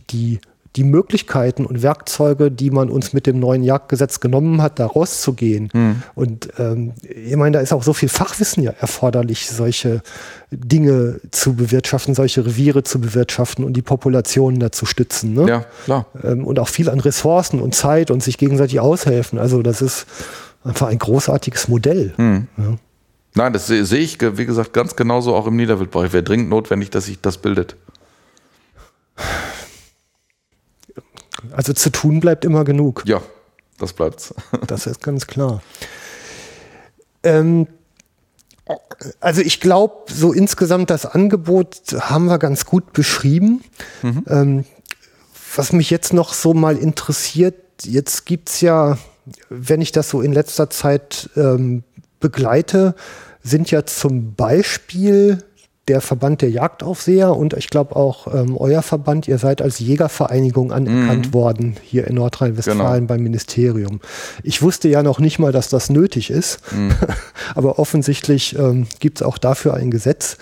die, die Möglichkeiten und Werkzeuge, die man uns mit dem neuen Jagdgesetz genommen hat, da rauszugehen. Mhm. Und ähm, ich meine, da ist auch so viel Fachwissen ja erforderlich, solche Dinge zu bewirtschaften, solche Reviere zu bewirtschaften und die Populationen da zu stützen. Ne? Ja, klar. ähm, und auch viel an Ressourcen und Zeit und sich gegenseitig aushelfen. Also das ist einfach ein großartiges Modell. Hm. Ja. Nein, das sehe sehe ich, wie gesagt, ganz genauso auch im Niederwildbereich. Wäre dringend notwendig, dass sich das bildet. Also zu tun bleibt immer genug. Ja, das bleibt's. [laughs] Das ist ganz klar. Ähm, also ich glaube, so insgesamt das Angebot haben wir ganz gut beschrieben. Ähm, was mich jetzt noch so mal interessiert, jetzt gibt's ja, wenn ich das so in letzter Zeit ähm, begleite, sind ja zum Beispiel der Verband der Jagdaufseher und ich glaube auch ähm, euer Verband, ihr seid als Jägervereinigung anerkannt worden hier in Nordrhein-Westfalen Genau. beim Ministerium. Ich wusste ja noch nicht mal, dass das nötig ist, [laughs] aber offensichtlich ähm, gibt es auch dafür ein Gesetz.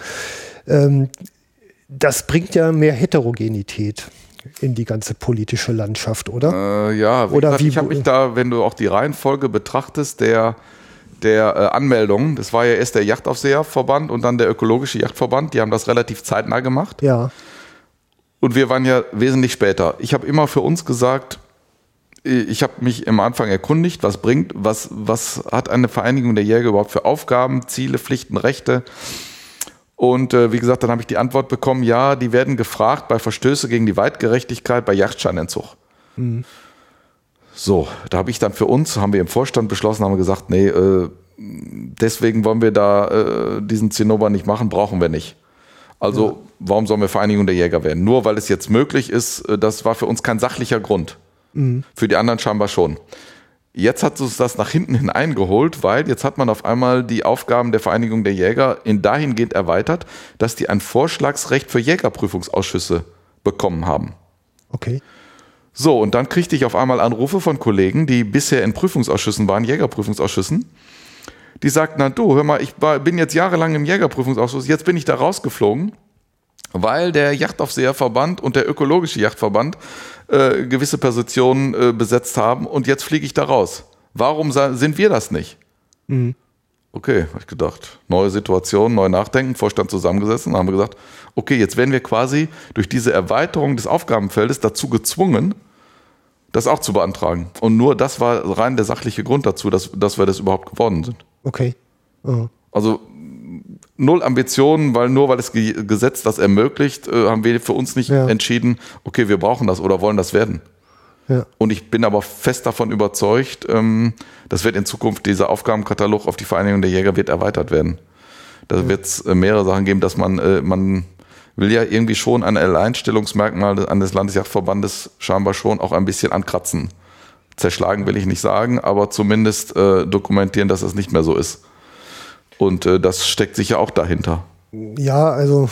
Ähm, das bringt ja mehr Heterogenität in die ganze politische Landschaft, oder? Äh, ja, Oder gesagt, wie- ich habe mich da, wenn du auch die Reihenfolge betrachtest, der, der äh, Anmeldung, das war ja erst der Jachtaufseherverband und dann der ökologische Jagdverband, die haben das relativ zeitnah gemacht. Ja, Und wir waren ja wesentlich später. Ich habe immer für uns gesagt, ich habe mich am Anfang erkundigt, was bringt, was, was hat eine Vereinigung der Jäger überhaupt für Aufgaben, Ziele, Pflichten, Rechte. Und äh, wie gesagt, dann habe ich die Antwort bekommen, ja, die werden gefragt bei Verstöße gegen die Weitgerechtigkeit bei Yachtscheinentzug. So, da habe ich dann für uns, haben wir im Vorstand beschlossen, haben wir gesagt, nee, äh, deswegen wollen wir da äh, diesen Zinnober nicht machen, brauchen wir nicht. Also warum sollen wir Vereinigung der Jäger werden? Nur weil es jetzt möglich ist, äh, das war für uns kein sachlicher Grund. Für die anderen scheinbar schon. Jetzt hat uns das nach hinten hin eingeholt, weil jetzt hat man auf einmal die Aufgaben der Vereinigung der Jäger in dahingehend erweitert, dass die ein Vorschlagsrecht für Jägerprüfungsausschüsse bekommen haben. okay. So, und dann kriegte ich auf einmal Anrufe von Kollegen, die bisher in Prüfungsausschüssen waren, Jägerprüfungsausschüssen, die sagt, na du, hör mal, ich war, bin jetzt jahrelang im Jägerprüfungsausschuss, jetzt bin ich da rausgeflogen, weil der Yachtaufseherverband und der ökologische Yachtverband äh, gewisse Positionen äh, besetzt haben und jetzt fliege ich da raus. Warum sind wir das nicht? Okay, habe ich gedacht. Neue Situation, neu nachdenken, Vorstand zusammengesessen, haben wir gesagt, okay, jetzt werden wir quasi durch diese Erweiterung des Aufgabenfeldes dazu gezwungen, das auch zu beantragen. Und nur das war rein der sachliche Grund dazu, dass, dass wir das überhaupt geworden sind. Okay. Oh. Also null Ambitionen, weil nur weil das Ge Gesetz das ermöglicht, äh, haben wir für uns nicht Ja. entschieden, okay, wir brauchen das oder wollen das werden. Ja. Und ich bin aber fest davon überzeugt, ähm, das wird in Zukunft, dieser Aufgabenkatalog auf die Vereinigung der Jäger wird erweitert werden. Da wird es äh, mehrere Sachen geben, dass man, äh, man will ja irgendwie schon ein Alleinstellungsmerkmal des Landesjagdverbandes scheinbar schon auch ein bisschen ankratzen. Zerschlagen will ich nicht sagen, aber zumindest äh, dokumentieren, dass es nicht mehr so ist. Und äh, das steckt sicher auch dahinter. Ja, also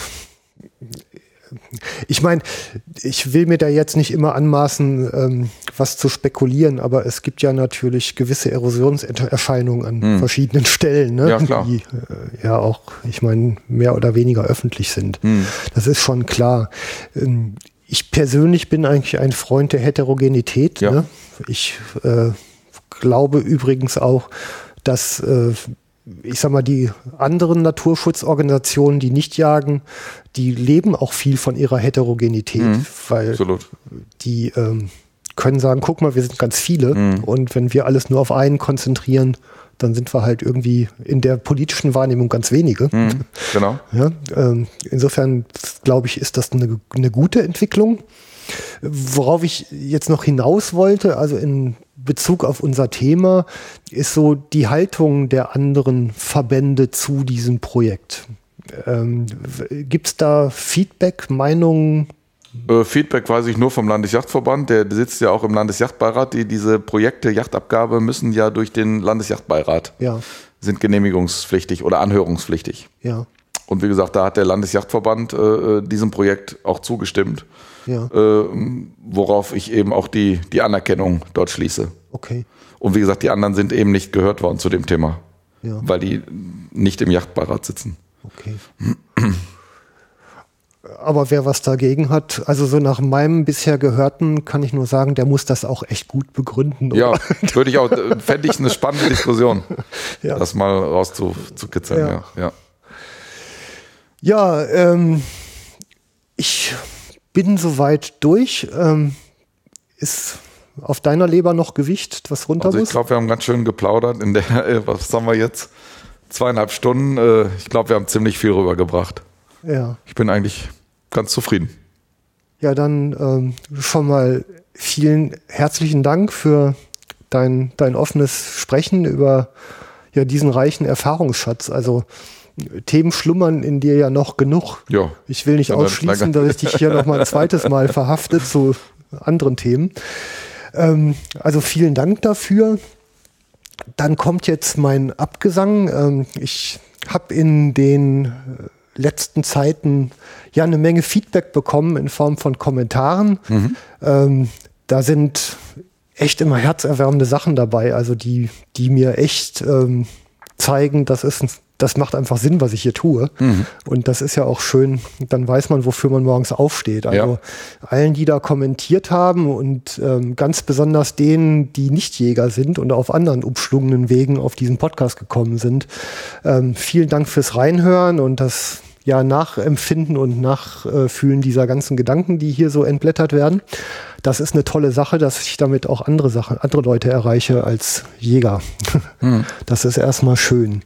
ich meine, ich will mir da jetzt nicht immer anmaßen, ähm, was zu spekulieren, aber es gibt ja natürlich gewisse Erosionserscheinungen an verschiedenen Stellen, ne? Hm. Ja, die äh, ja auch, ich meine, mehr oder weniger öffentlich sind. Hm. Das ist schon klar. Ähm, ich persönlich bin eigentlich ein Freund der Heterogenität. Ja. Ne? Ich äh, glaube übrigens auch, dass äh, ich sag mal, die anderen Naturschutzorganisationen, die nicht jagen, die leben auch viel von ihrer Heterogenität, weil Absolut. die ähm, können sagen, guck mal, wir sind ganz viele und wenn wir alles nur auf einen konzentrieren, dann sind wir halt irgendwie in der politischen Wahrnehmung ganz wenige. Mhm. Genau. [laughs] Ja, ähm, insofern glaube ich, ist das eine, eine gute Entwicklung. Worauf ich jetzt noch hinaus wollte, also in Bezug auf unser Thema, ist so die Haltung der anderen Verbände zu diesem Projekt. Ähm, Gibt es da Feedback, Meinungen? Äh, Feedback weiß ich nur vom Landesjachtverband, der sitzt ja auch im Landesjachtbeirat. Die, diese Projekte Yachtabgabe müssen ja durch den Landesjachtbeirat, Ja, sind genehmigungspflichtig oder anhörungspflichtig. ja, Und wie gesagt, da hat der Landesjachtverband äh, diesem Projekt auch zugestimmt, ja, äh, worauf ich eben auch die, die Anerkennung dort schließe. okay. Und wie gesagt, die anderen sind eben nicht gehört worden zu dem Thema, Ja. weil die nicht im Yachtbeirat sitzen. Okay. Aber wer was dagegen hat, also so nach meinem bisher Gehörten, kann ich nur sagen, der muss das auch echt gut begründen. Ja, würde ich auch, fände ich eine spannende Diskussion, [laughs] Ja. das mal rauszukitzeln. Ja. Ja. Ja. Ja, ähm, ich bin soweit durch. Ähm, ist auf deiner Leber noch Gewicht, was runter Also ich muss? glaube, wir haben ganz schön geplaudert in der, [laughs] äh, was haben wir jetzt? Zweieinhalb Stunden. Äh, Ich glaube, wir haben ziemlich viel rübergebracht. Ja. Ich bin eigentlich ganz zufrieden. Ja, dann ähm, schon mal vielen herzlichen Dank für dein, dein offenes Sprechen über ja, diesen reichen Erfahrungsschatz. Also Themen schlummern in dir ja noch genug. Ja. Ich will nicht ausschließen, dass ich dich hier noch mal ein zweites Mal verhafte zu anderen Themen. Ähm, also vielen Dank dafür. Dann kommt jetzt mein Abgesang. Ähm, ich habe in den äh, letzten Zeiten ja eine Menge Feedback bekommen in Form von Kommentaren. Ähm, da sind echt immer herzerwärmende Sachen dabei, also die, die mir echt ähm, zeigen, das ist ein, das macht einfach Sinn, was ich hier tue. Und das ist ja auch schön, dann weiß man, wofür man morgens aufsteht. Also Ja. allen, die da kommentiert haben und ähm, ganz besonders denen, die nicht Jäger sind und auf anderen umschlungenen Wegen auf diesen Podcast gekommen sind. Ähm, vielen Dank fürs Reinhören und das ja, Nachempfinden und Nachfühlen dieser ganzen Gedanken, die hier so entblättert werden. Das ist eine tolle Sache, dass ich damit auch andere Sachen, andere Leute erreiche als Jäger. [laughs] Das ist erstmal schön.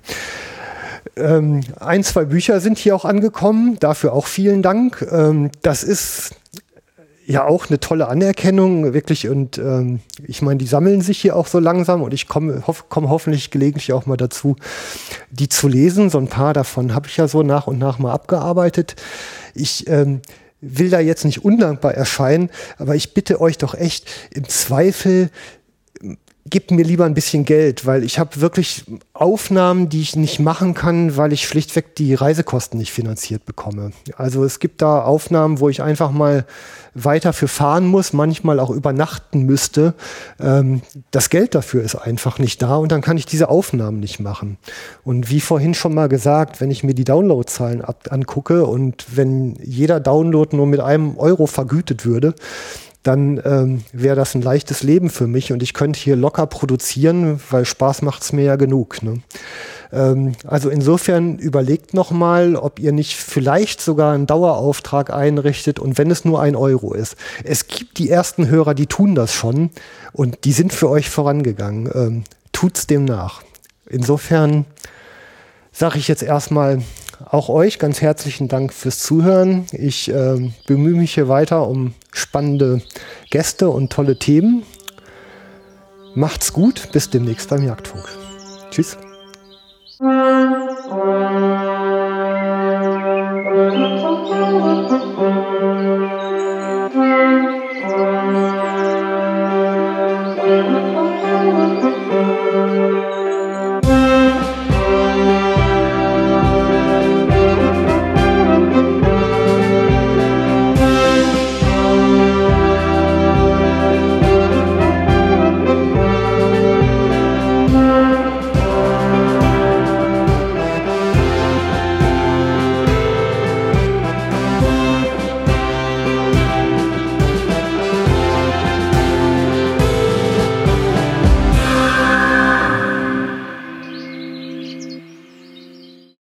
Ähm, ein, zwei Bücher sind hier auch angekommen. Dafür auch vielen Dank. Ähm, das ist ja auch eine tolle Anerkennung, wirklich. Und ähm, ich meine, die sammeln sich hier auch so langsam und ich komme hoff, komm hoffentlich gelegentlich auch mal dazu, die zu lesen. So ein paar davon habe ich ja so nach und nach mal abgearbeitet. Ich ähm, will da jetzt nicht undankbar erscheinen, aber ich bitte euch doch echt im Zweifel gebt mir lieber ein bisschen Geld, weil ich habe wirklich Aufnahmen, die ich nicht machen kann, weil ich schlichtweg die Reisekosten nicht finanziert bekomme. Also es gibt da Aufnahmen, wo ich einfach mal weiter für fahren muss, manchmal auch übernachten müsste. Ähm, das Geld dafür ist einfach nicht da und dann kann ich diese Aufnahmen nicht machen. Und wie vorhin schon mal gesagt, wenn ich mir die Downloadzahlen angucke und wenn jeder Download nur mit einem Euro vergütet würde, dann ähm, wäre das ein leichtes Leben für mich und ich könnte hier locker produzieren, weil Spaß macht es mir ja genug. Ne? Ähm, also insofern überlegt nochmal, ob ihr nicht vielleicht sogar einen Dauerauftrag einrichtet und wenn es nur ein Euro ist. Es gibt die ersten Hörer, die tun das schon und die sind für euch vorangegangen. Ähm, tut's dem nach. Insofern sage ich jetzt erstmal auch euch ganz herzlichen Dank fürs Zuhören. Ich äh, bemühe mich hier weiter um spannende Gäste und tolle Themen. Macht's gut, bis demnächst beim Jagdfunk. Tschüss. Thank [laughs] you.